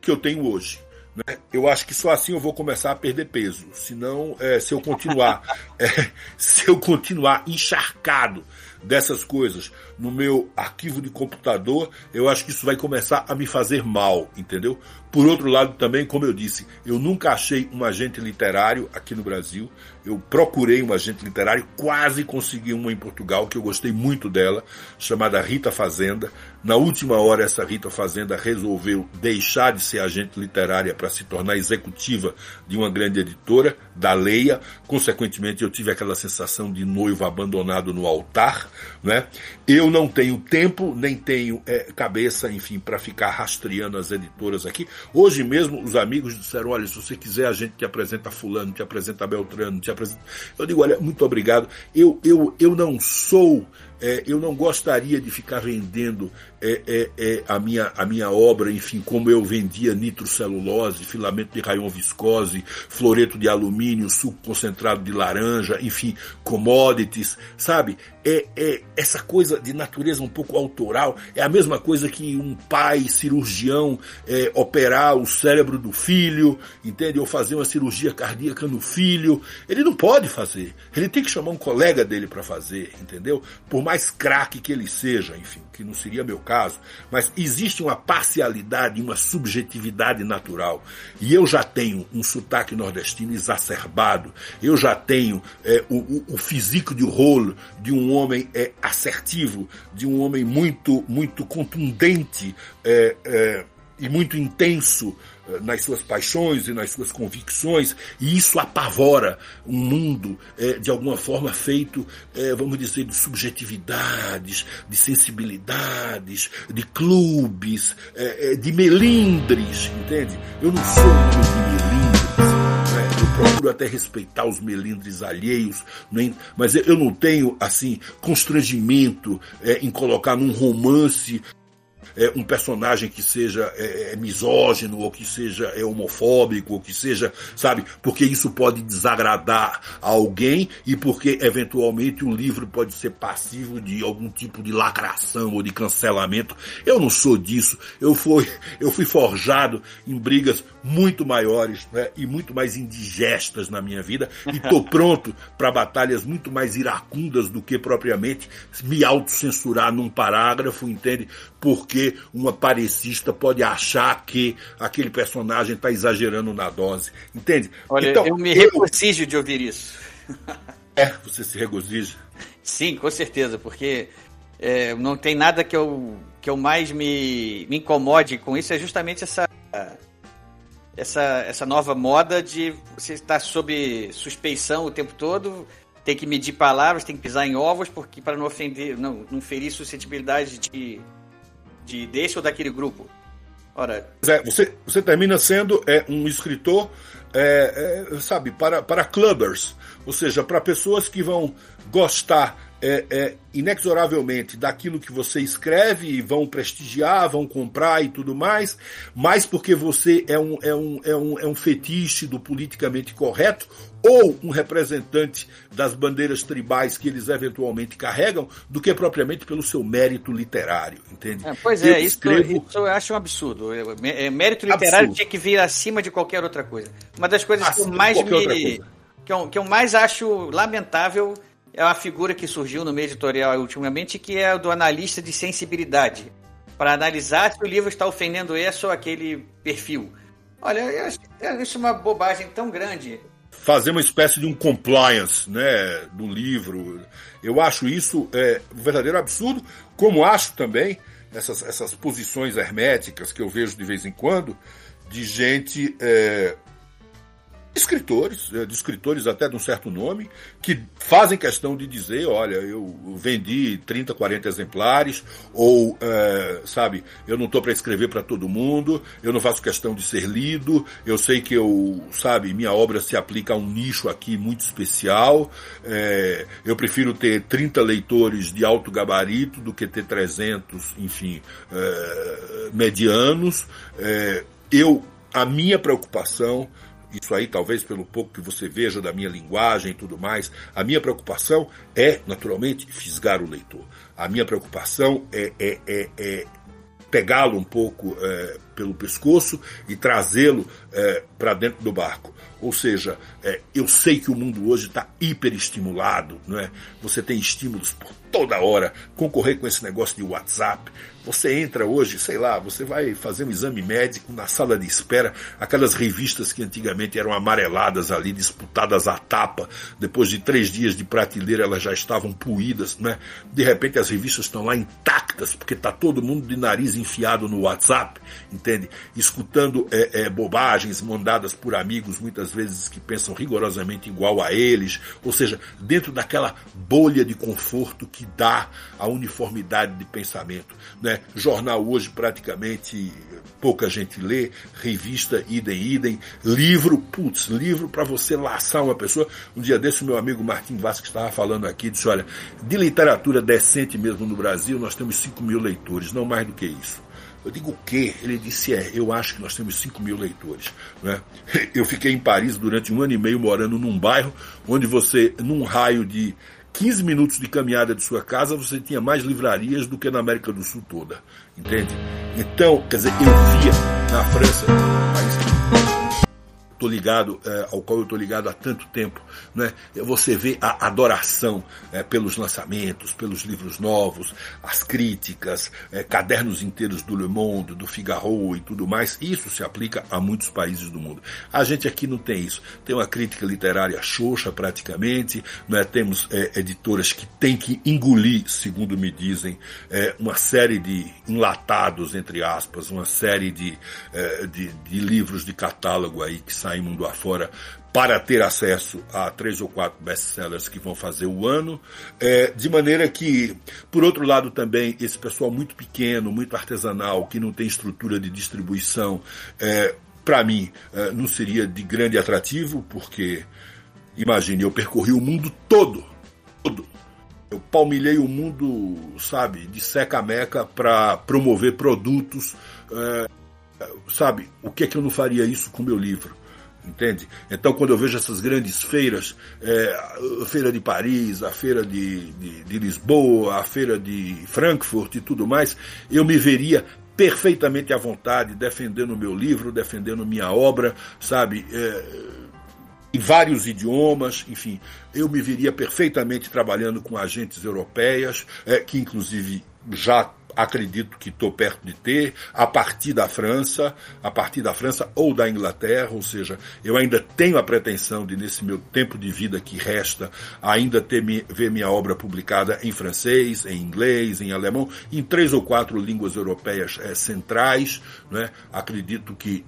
que eu tenho hoje. Né? Eu acho que só assim eu vou começar a perder peso. Senão, é, se eu continuar, é, se eu continuar encharcado dessas coisas no meu arquivo de computador, eu acho que isso vai começar a me fazer mal, entendeu? Por outro lado, também, como eu disse, eu nunca achei um agente literário aqui no Brasil. Eu procurei um agente literário, quase consegui uma em Portugal, que eu gostei muito dela, chamada Rita Fazenda. Na última hora, essa Rita Fazenda resolveu deixar de ser agente literária para se tornar executiva de uma grande editora, da Leia. Consequentemente, eu tive aquela sensação de noivo abandonado no altar. Né? Eu não tenho tempo, nem tenho é, cabeça, enfim, para ficar rastreando as editoras aqui. Hoje mesmo os amigos disseram: olha, se você quiser, a gente te apresenta Fulano, te apresenta Beltrano, te apresenta. Eu digo: olha, muito obrigado. Eu, eu, eu não sou é, eu não gostaria de ficar vendendo é, é, é, a, minha, a minha obra, enfim, como eu vendia nitrocelulose, filamento de rayon viscose, floreto de alumínio, suco concentrado de laranja, enfim, commodities, sabe? É, é essa coisa de natureza um pouco autoral, é a mesma coisa que um pai cirurgião é, operar o cérebro do filho, entende? Ou fazer uma cirurgia cardíaca no filho. Ele não pode fazer. Ele tem que chamar um colega dele para fazer, entendeu? Por mais craque que ele seja, enfim, que não seria meu caso, mas existe uma parcialidade, uma subjetividade natural. E eu já tenho um sotaque nordestino exacerbado, eu já tenho é, o, o, o, físico de rolo de um homem é, assertivo, de um homem muito, muito contundente é, é e muito intenso nas suas paixões e nas suas convicções, e isso apavora um mundo é, de alguma forma feito, é, vamos dizer, de subjetividades, de sensibilidades, de clubes, é, de melindres, entende? Eu não sou um de melindres. Né? Eu procuro até respeitar os melindres alheios, nem, mas eu não tenho assim constrangimento em colocar num romance é, um personagem que seja é, é, misógino, ou que seja é, homofóbico, ou que seja, sabe, porque isso pode desagradar a alguém e porque eventualmente o livro pode ser passivo de algum tipo de lacração ou de cancelamento. Eu não sou disso. Eu fui, eu fui forjado em brigas muito maiores né, e muito mais indigestas na minha vida e estou pronto para batalhas muito mais iracundas do que propriamente me autocensurar num parágrafo, entende? Porque uma parecista pode achar que aquele personagem está exagerando na dose, entende? Olha, então, eu me regozijo de ouvir isso. É, você se regozija? Sim, com certeza, porque é, não tem nada que eu, que eu mais me, me incomode com isso, é justamente essa essa, essa nova moda de você estar sob suspeição o tempo todo, tem que medir palavras, tem que pisar em ovos, porque para não ofender, não, não ferir suscetibilidade de, de desse ou daquele grupo. Ora, é, você, você termina sendo é, um escritor, é, é, sabe, para, para clubbers, ou seja, para pessoas que vão gostar é, é, inexoravelmente daquilo que você escreve e vão prestigiar, vão comprar e tudo mais, mas porque você é um, é um, é um, é um fetiche do politicamente correto ou um representante das bandeiras tribais que eles eventualmente carregam, do que propriamente pelo seu mérito literário, entende? É, pois é, isso, escrevo... isso, eu acho um absurdo. É, mérito literário absurdo. tinha que vir acima de qualquer outra coisa. Uma das coisas acima que eu mais me. Que eu, que eu mais acho lamentável é uma figura que surgiu no meio editorial ultimamente, que é do analista de sensibilidade, para analisar se o livro está ofendendo esse ou aquele perfil. Olha, eu acho isso uma bobagem tão grande. Fazer uma espécie de um compliance né, do livro. Eu acho isso é, um verdadeiro absurdo, como acho também essas, essas posições herméticas que eu vejo de vez em quando, de gente é, escritores, eh, de escritores até de um certo nome, que fazem questão de dizer, olha, eu vendi 30, 40 exemplares, ou, é, sabe, eu não estou para escrever para todo mundo, eu não faço questão de ser lido, eu sei que eu, sabe, minha obra se aplica a um nicho aqui muito especial, é, eu prefiro ter 30 leitores de alto gabarito do que ter 300, enfim, é, medianos. eu, a minha preocupação isso aí talvez pelo pouco que você veja da minha linguagem e tudo mais, a minha preocupação é, naturalmente, fisgar o leitor. A minha preocupação é, é, é, é pegá-lo um pouco é, pelo pescoço e trazê-lo é, para dentro do barco. Ou seja, é, eu sei que o mundo hoje está hiperestimulado, não é? Você tem estímulos por toda hora. Concorrer com esse negócio de WhatsApp, você entra hoje, sei lá, você vai fazer um exame médico na sala de espera, aquelas revistas que antigamente eram amareladas ali, disputadas à tapa, depois de três dias de prateleira elas já estavam puídas, né? De repente as revistas estão lá intactas, porque está todo mundo de nariz enfiado no WhatsApp, entende? Escutando é, é, bobagens mandadas por amigos, muitas vezes que pensam rigorosamente igual a eles, ou seja, dentro daquela bolha de conforto que dá a uniformidade de pensamento, né? Jornal hoje praticamente pouca gente lê, revista, idem, idem, livro, putz, livro para você laçar uma pessoa. Um dia desse, o meu amigo Martim Vasco estava falando aqui, disse, olha, de literatura decente mesmo no Brasil, nós temos 5 mil leitores, não mais do que isso. Eu digo o quê? Ele disse, é, eu acho que nós temos 5 mil leitores. Né? Eu fiquei em Paris durante um ano e meio morando num bairro onde você, num raio de 15 minutos de caminhada de sua casa, você tinha mais livrarias do que na América do Sul toda. Entende? Então, quer dizer, eu via na França, país que tô ligado, é, ao qual eu estou ligado há tanto tempo, né? você vê a adoração é, pelos lançamentos, pelos livros novos, as críticas, é, cadernos inteiros do Le Monde, do Figaro e tudo mais. Isso se aplica a muitos países do mundo. A gente aqui não tem isso. Tem uma crítica literária xoxa praticamente, né? temos é, editoras que têm que engolir, segundo me dizem, é, uma série de enlatados, entre aspas, uma série de, é, de, de livros de catálogo aí que saem mundo afora para ter acesso a três ou quatro best-sellers que vão fazer o ano, é, de maneira que, por outro lado também, esse pessoal muito pequeno, muito artesanal, que não tem estrutura de distribuição, é, para mim, é, não seria de grande atrativo, porque, imagine, eu percorri o mundo todo, todo, eu palmilhei o mundo, sabe, de seca-meca para promover produtos, é, sabe, o que é que eu não faria isso com meu livro? Entende? Então, quando eu vejo essas grandes feiras, é, a feira de Paris, a feira de, de, de, Lisboa, a feira de Frankfurt e tudo mais, eu me veria perfeitamente à vontade defendendo o meu livro, defendendo minha obra, sabe? É, em vários idiomas, enfim, eu me veria perfeitamente trabalhando com agentes europeias, é, que inclusive já acredito que estou perto de ter, a partir da França, a partir da França ou da Inglaterra, ou seja, eu ainda tenho a pretensão de, nesse meu tempo de vida que resta, ainda ter, ver minha obra publicada em francês, em inglês, em alemão, em três ou quatro línguas europeias é, centrais. Né? Acredito que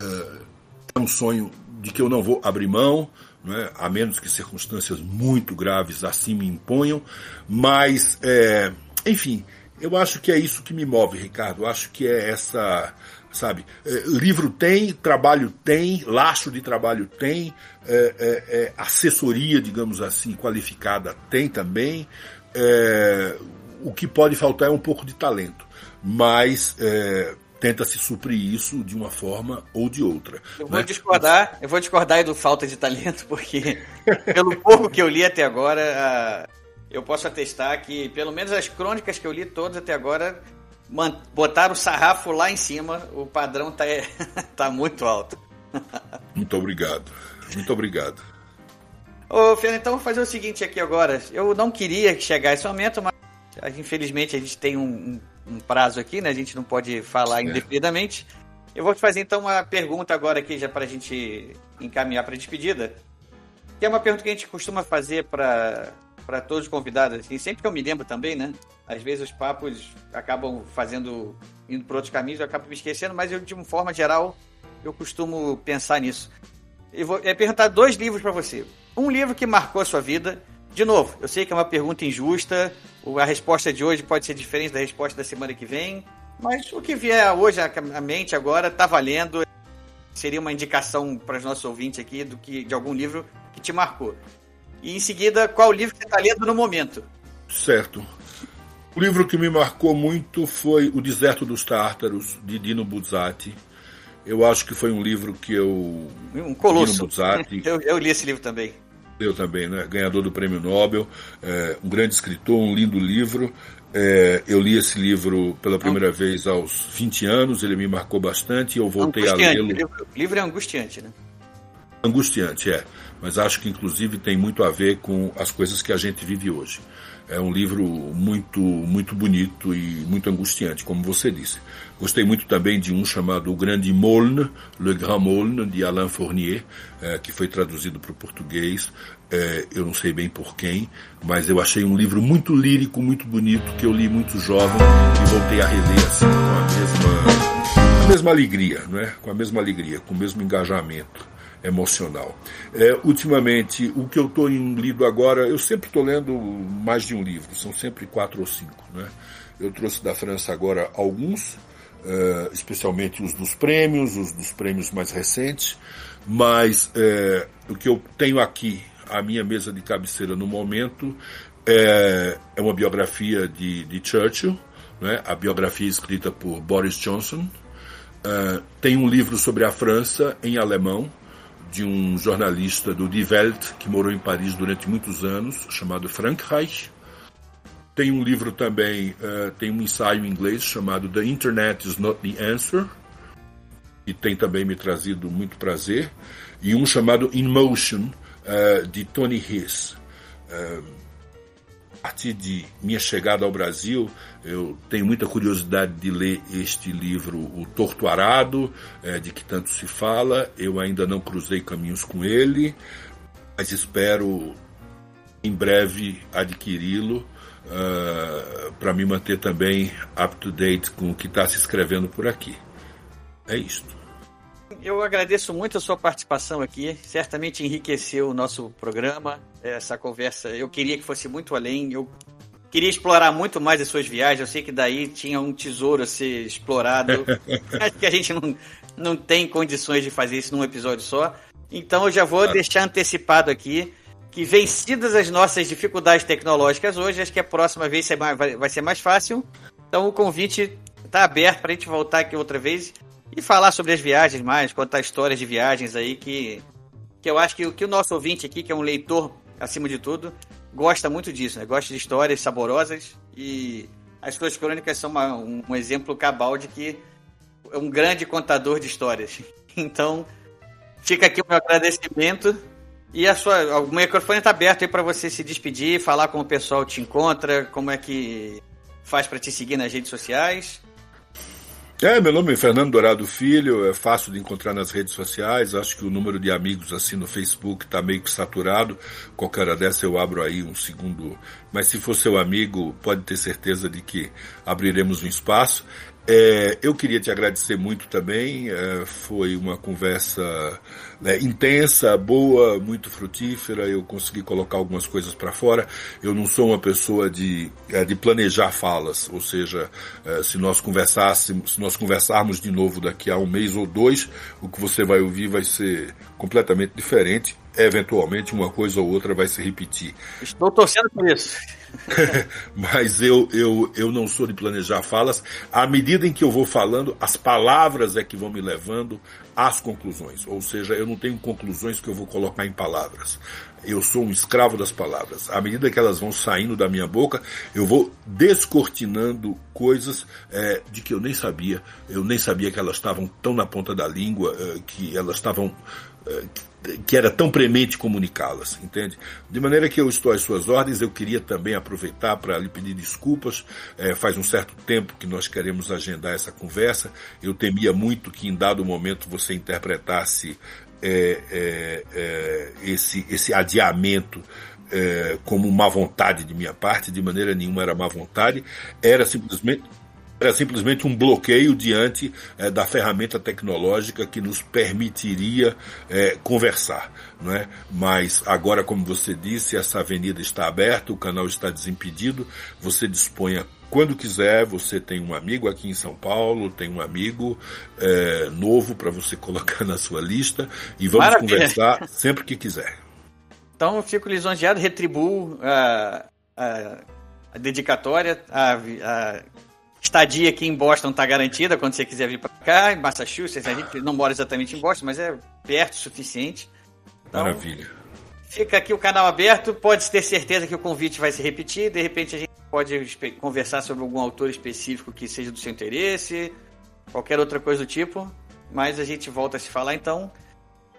uh, é um sonho de que eu não vou abrir mão, é? a menos que circunstâncias muito graves assim me imponham, mas, é, enfim, eu acho que é isso que me move, Ricardo. Eu acho que é essa, sabe? É, livro tem, trabalho tem, laço de trabalho tem, é, é, é assessoria, digamos assim, qualificada tem também. É, o que pode faltar é um pouco de talento, mas é, tenta se suprir isso de uma forma ou de outra. Eu vou né? discordar, eu vou discordar aí do falta de talento, porque pelo pouco que eu li até agora, eu posso atestar que, pelo menos as crônicas que eu li todas até agora, botaram o sarrafo lá em cima, o padrão tá, tá muito alto. Muito obrigado. Muito obrigado. Ô, Fernando, então vou fazer o seguinte aqui agora. Eu não queria chegar esse momento, mas infelizmente a gente tem um, um prazo aqui, né? A gente não pode falar certo. indefinidamente. Eu vou te fazer então uma pergunta agora aqui, já para a gente encaminhar para a despedida. Que é uma pergunta que a gente costuma fazer para para todos os convidados. Assim, sempre que eu me lembro também, né? Às vezes os papos acabam fazendo, indo por outros caminhos, eu acabo me esquecendo, mas eu, de uma forma geral, eu costumo pensar nisso. Eu vou é perguntar dois livros para você. Um livro que marcou a sua vida. De novo, eu sei que é uma pergunta injusta, a resposta de hoje pode ser diferente da resposta da semana que vem, mas o que vier hoje à mente agora está valendo. Seria uma indicação para os nossos ouvintes aqui do que, de algum livro que te marcou. E em seguida, qual livro que você está lendo no momento? Certo. O livro que me marcou muito foi O Deserto dos Tártaros, de Dino Buzzati. Eu acho que foi um livro que eu. Um colosso. Dino Buzzati, eu, eu li esse livro também. Eu também, né? Ganhador do Prêmio Nobel, é, um grande escritor, um lindo livro. É, eu li esse livro pela primeira Não. vez aos 20 anos, ele me marcou bastante e eu voltei a lê-lo. O livro é angustiante, né? Angustiante, é mas acho que inclusive tem muito a ver com as coisas que a gente vive hoje. É um livro muito, muito bonito e muito angustiante, como você disse. Gostei muito também de um chamado O Grande Molne, Le Grand Molne, de Alain Fournier, é, que foi traduzido para o português. É, eu não sei bem por quem, mas eu achei um livro muito lírico, muito bonito, que eu li muito jovem e voltei a reler assim com a mesma, a mesma alegria, não é? Com a mesma alegria, com o mesmo engajamento emocional. É, ultimamente, o que eu estou lido agora, eu sempre estou lendo mais de um livro, são sempre quatro ou cinco. Né? Eu trouxe da França agora alguns, uh, especialmente os dos prêmios, os dos prêmios mais recentes, mas uh, o que eu tenho aqui, a minha mesa de cabeceira no momento, é, é uma biografia de, de Churchill, né? a biografia escrita por Boris Johnson. Uh, tem um livro sobre a França em alemão, de um jornalista do Die Welt, que morou em Paris durante muitos anos, chamado Frankreich. Tem um livro também, uh, tem um ensaio em inglês chamado The Internet is Not the Answer, que tem também me trazido muito prazer, e um chamado In Motion, uh, de Tony Hiss. Uh, a partir de minha chegada ao Brasil, eu tenho muita curiosidade de ler este livro, O Torto Arado, é, de que tanto se fala. Eu ainda não cruzei caminhos com ele, mas espero em breve adquiri-lo uh, ah, para me manter também up to date com o que está se escrevendo por aqui. É isto. Eu agradeço muito a sua participação aqui. Certamente enriqueceu o nosso programa, essa conversa. Eu queria que fosse muito além. Eu queria explorar muito mais as suas viagens. Eu sei que daí tinha um tesouro a ser explorado. Acho que a gente não, não tem condições de fazer isso num episódio só. Então eu já vou deixar antecipado aqui que vencidas as nossas dificuldades tecnológicas hoje, acho que a próxima vez vai ser mais fácil. Então o convite está aberto para a gente voltar aqui outra vez e falar sobre as viagens mais, contar histórias de viagens aí que, que eu acho que, que o nosso ouvinte aqui, que é um leitor acima de tudo, gosta muito disso, né? Gosta de histórias saborosas e as suas crônicas são uma, um, um, exemplo cabal de que é um grande contador de histórias. Então, fica aqui o meu agradecimento e a sua, o microfone está aberto aí para você se despedir, falar como o pessoal te encontra, como é que faz para te seguir nas redes sociais. É, meu nome é Fernando Dourado Filho, é fácil de encontrar nas redes sociais, acho que o número de amigos assim no Facebook está meio que saturado, qualquer hora dessa eu abro aí um segundo, mas se for seu amigo, pode ter certeza de que abriremos um espaço. É, eu queria te agradecer muito também. É, foi uma conversa né, intensa, boa, muito frutífera. Eu consegui colocar algumas coisas para fora. Eu não sou uma pessoa de, é, de planejar falas, ou seja, é, se nós conversássemos, se nós conversarmos de novo daqui a um mês ou dois, o que você vai ouvir vai ser completamente diferente. Eventualmente, uma coisa ou outra vai se repetir. Estou torcendo por isso. mas eu, eu, eu não sou de planejar falas. À medida em que eu vou falando, as palavras é que vão me levando às conclusões. Ou seja, eu não tenho conclusões que eu vou colocar em palavras. Eu sou um escravo das palavras. À medida que elas vão saindo da minha boca, eu vou descortinando coisas é, de que eu nem sabia. Eu nem sabia que elas estavam tão na ponta da língua, é, que elas estavam. É, que era tão premente comunicá-las, entende? De maneira que eu estou às suas ordens, eu queria também aproveitar para lhe pedir desculpas. É, faz um certo tempo que nós queremos agendar essa conversa. Eu temia muito que em dado momento você interpretasse é, é, é esse, esse adiamento é, como má vontade de minha parte, de maneira nenhuma era má vontade, era simplesmente era simplesmente um bloqueio diante é, da ferramenta tecnológica que nos permitiria é, conversar. Não é? Mas agora, como você disse, essa avenida está aberta, o canal está desimpedido, você disponha quando quiser, você tem um amigo aqui em São Paulo, tem um amigo é, novo para você colocar na sua lista e vamos Maravilha. conversar sempre que quiser. Então eu fico lisonjeado, retribuo a, a, a dedicatória, a, a estadia aqui em Boston está garantida quando você quiser vir para cá, em Massachusetts. A gente não mora exatamente em Boston, mas é perto o suficiente. Então, Maravilha. Fica aqui o canal aberto, pode ter certeza que o convite vai se repetir. De repente a gente pode conversar sobre algum autor específico que seja do seu interesse, qualquer outra coisa do tipo. Mas a gente volta a se falar então.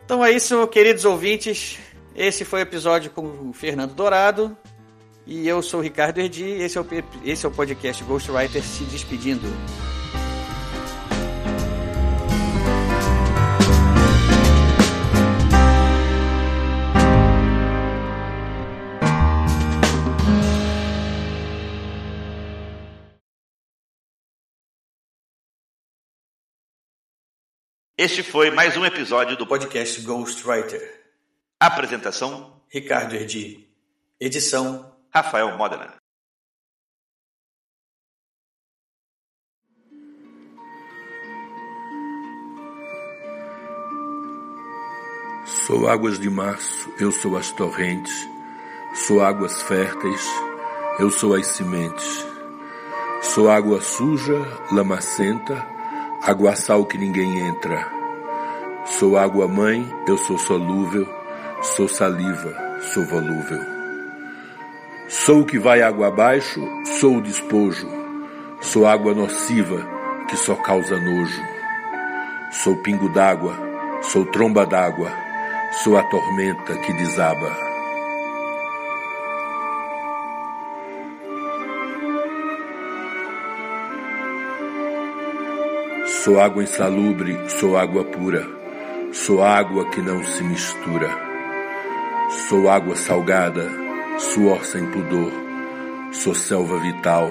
Então é isso, queridos ouvintes. Esse foi o episódio com o Fernando Dourado. E eu sou o Ricardo Erdi, esse é o, esse é o podcast Ghostwriter se despedindo. Este foi mais um episódio do podcast Ghostwriter. Apresentação: Ricardo Erdi. Edição: Rafael Modena. Sou águas de março, eu sou as torrentes, sou águas férteis, eu sou as sementes. Sou água suja, lamacenta, aguaçal que ninguém entra. Sou água mãe, eu sou solúvel, sou saliva, sou volúvel. Sou o que vai água abaixo, sou o despojo, sou água nociva que só causa nojo. Sou pingo d'água, sou tromba d'água, sou a tormenta que desaba. Sou água insalubre, sou água pura, sou água que não se mistura. Sou água salgada, suor sem pudor, sou selva vital,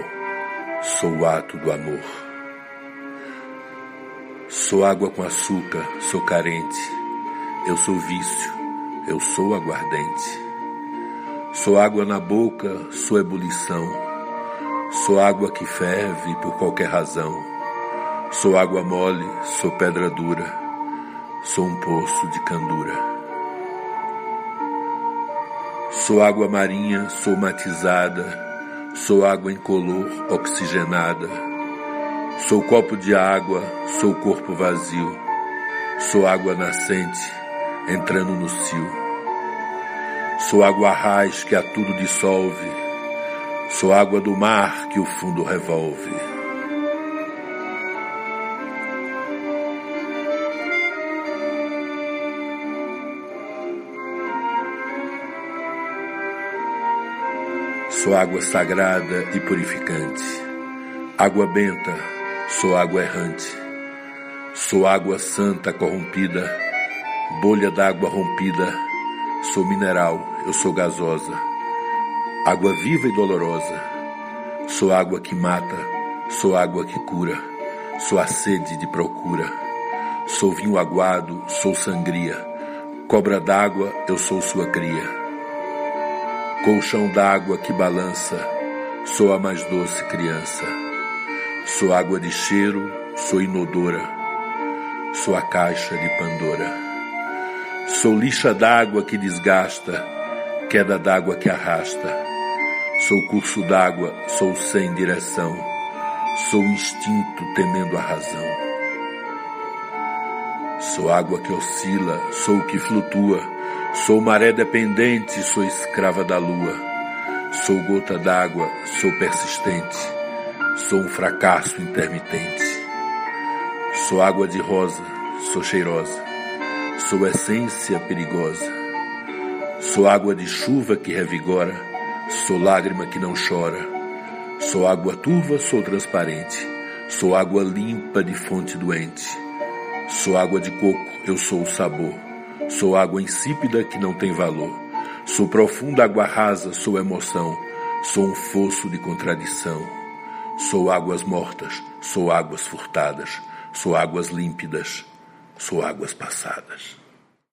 sou o ato do amor. Sou água com açúcar, sou carente, eu sou vício, eu sou aguardente. Sou água na boca, sou ebulição, sou água que ferve por qualquer razão. Sou água mole, sou pedra dura, sou um poço de candura. Sou água marinha, sou matizada, sou água incolor, oxigenada. Sou copo de água, sou corpo vazio, sou água nascente, entrando no cio. Sou água raiz que a tudo dissolve, sou água do mar que o fundo revolve. Sou água sagrada e purificante. Água benta, sou água errante. Sou água santa corrompida, bolha d'água rompida. Sou mineral, eu sou gasosa. Água viva e dolorosa. Sou água que mata, sou água que cura. Sou a sede de procura. Sou vinho aguado, sou sangria. Cobra d'água, eu sou sua cria colchão d'água que balança, sou a mais doce criança. Sou água de cheiro, sou inodora, sou a caixa de Pandora. Sou lixa d'água que desgasta, queda d'água que arrasta. Sou curso d'água, sou sem direção, sou instinto temendo a razão. Sou água que oscila, sou o que flutua, Sou maré dependente, sou escrava da lua. Sou gota d'água, sou persistente. Sou um fracasso intermitente. Sou água de rosa, sou cheirosa. Sou essência perigosa. Sou água de chuva que revigora. Sou lágrima que não chora. Sou água turva, sou transparente. Sou água limpa de fonte doente. Sou água de coco, eu sou o sabor. Sou água insípida que não tem valor. Sou profunda água rasa, sou emoção. Sou um fosso de contradição. Sou águas mortas, sou águas furtadas. Sou águas límpidas, sou águas passadas.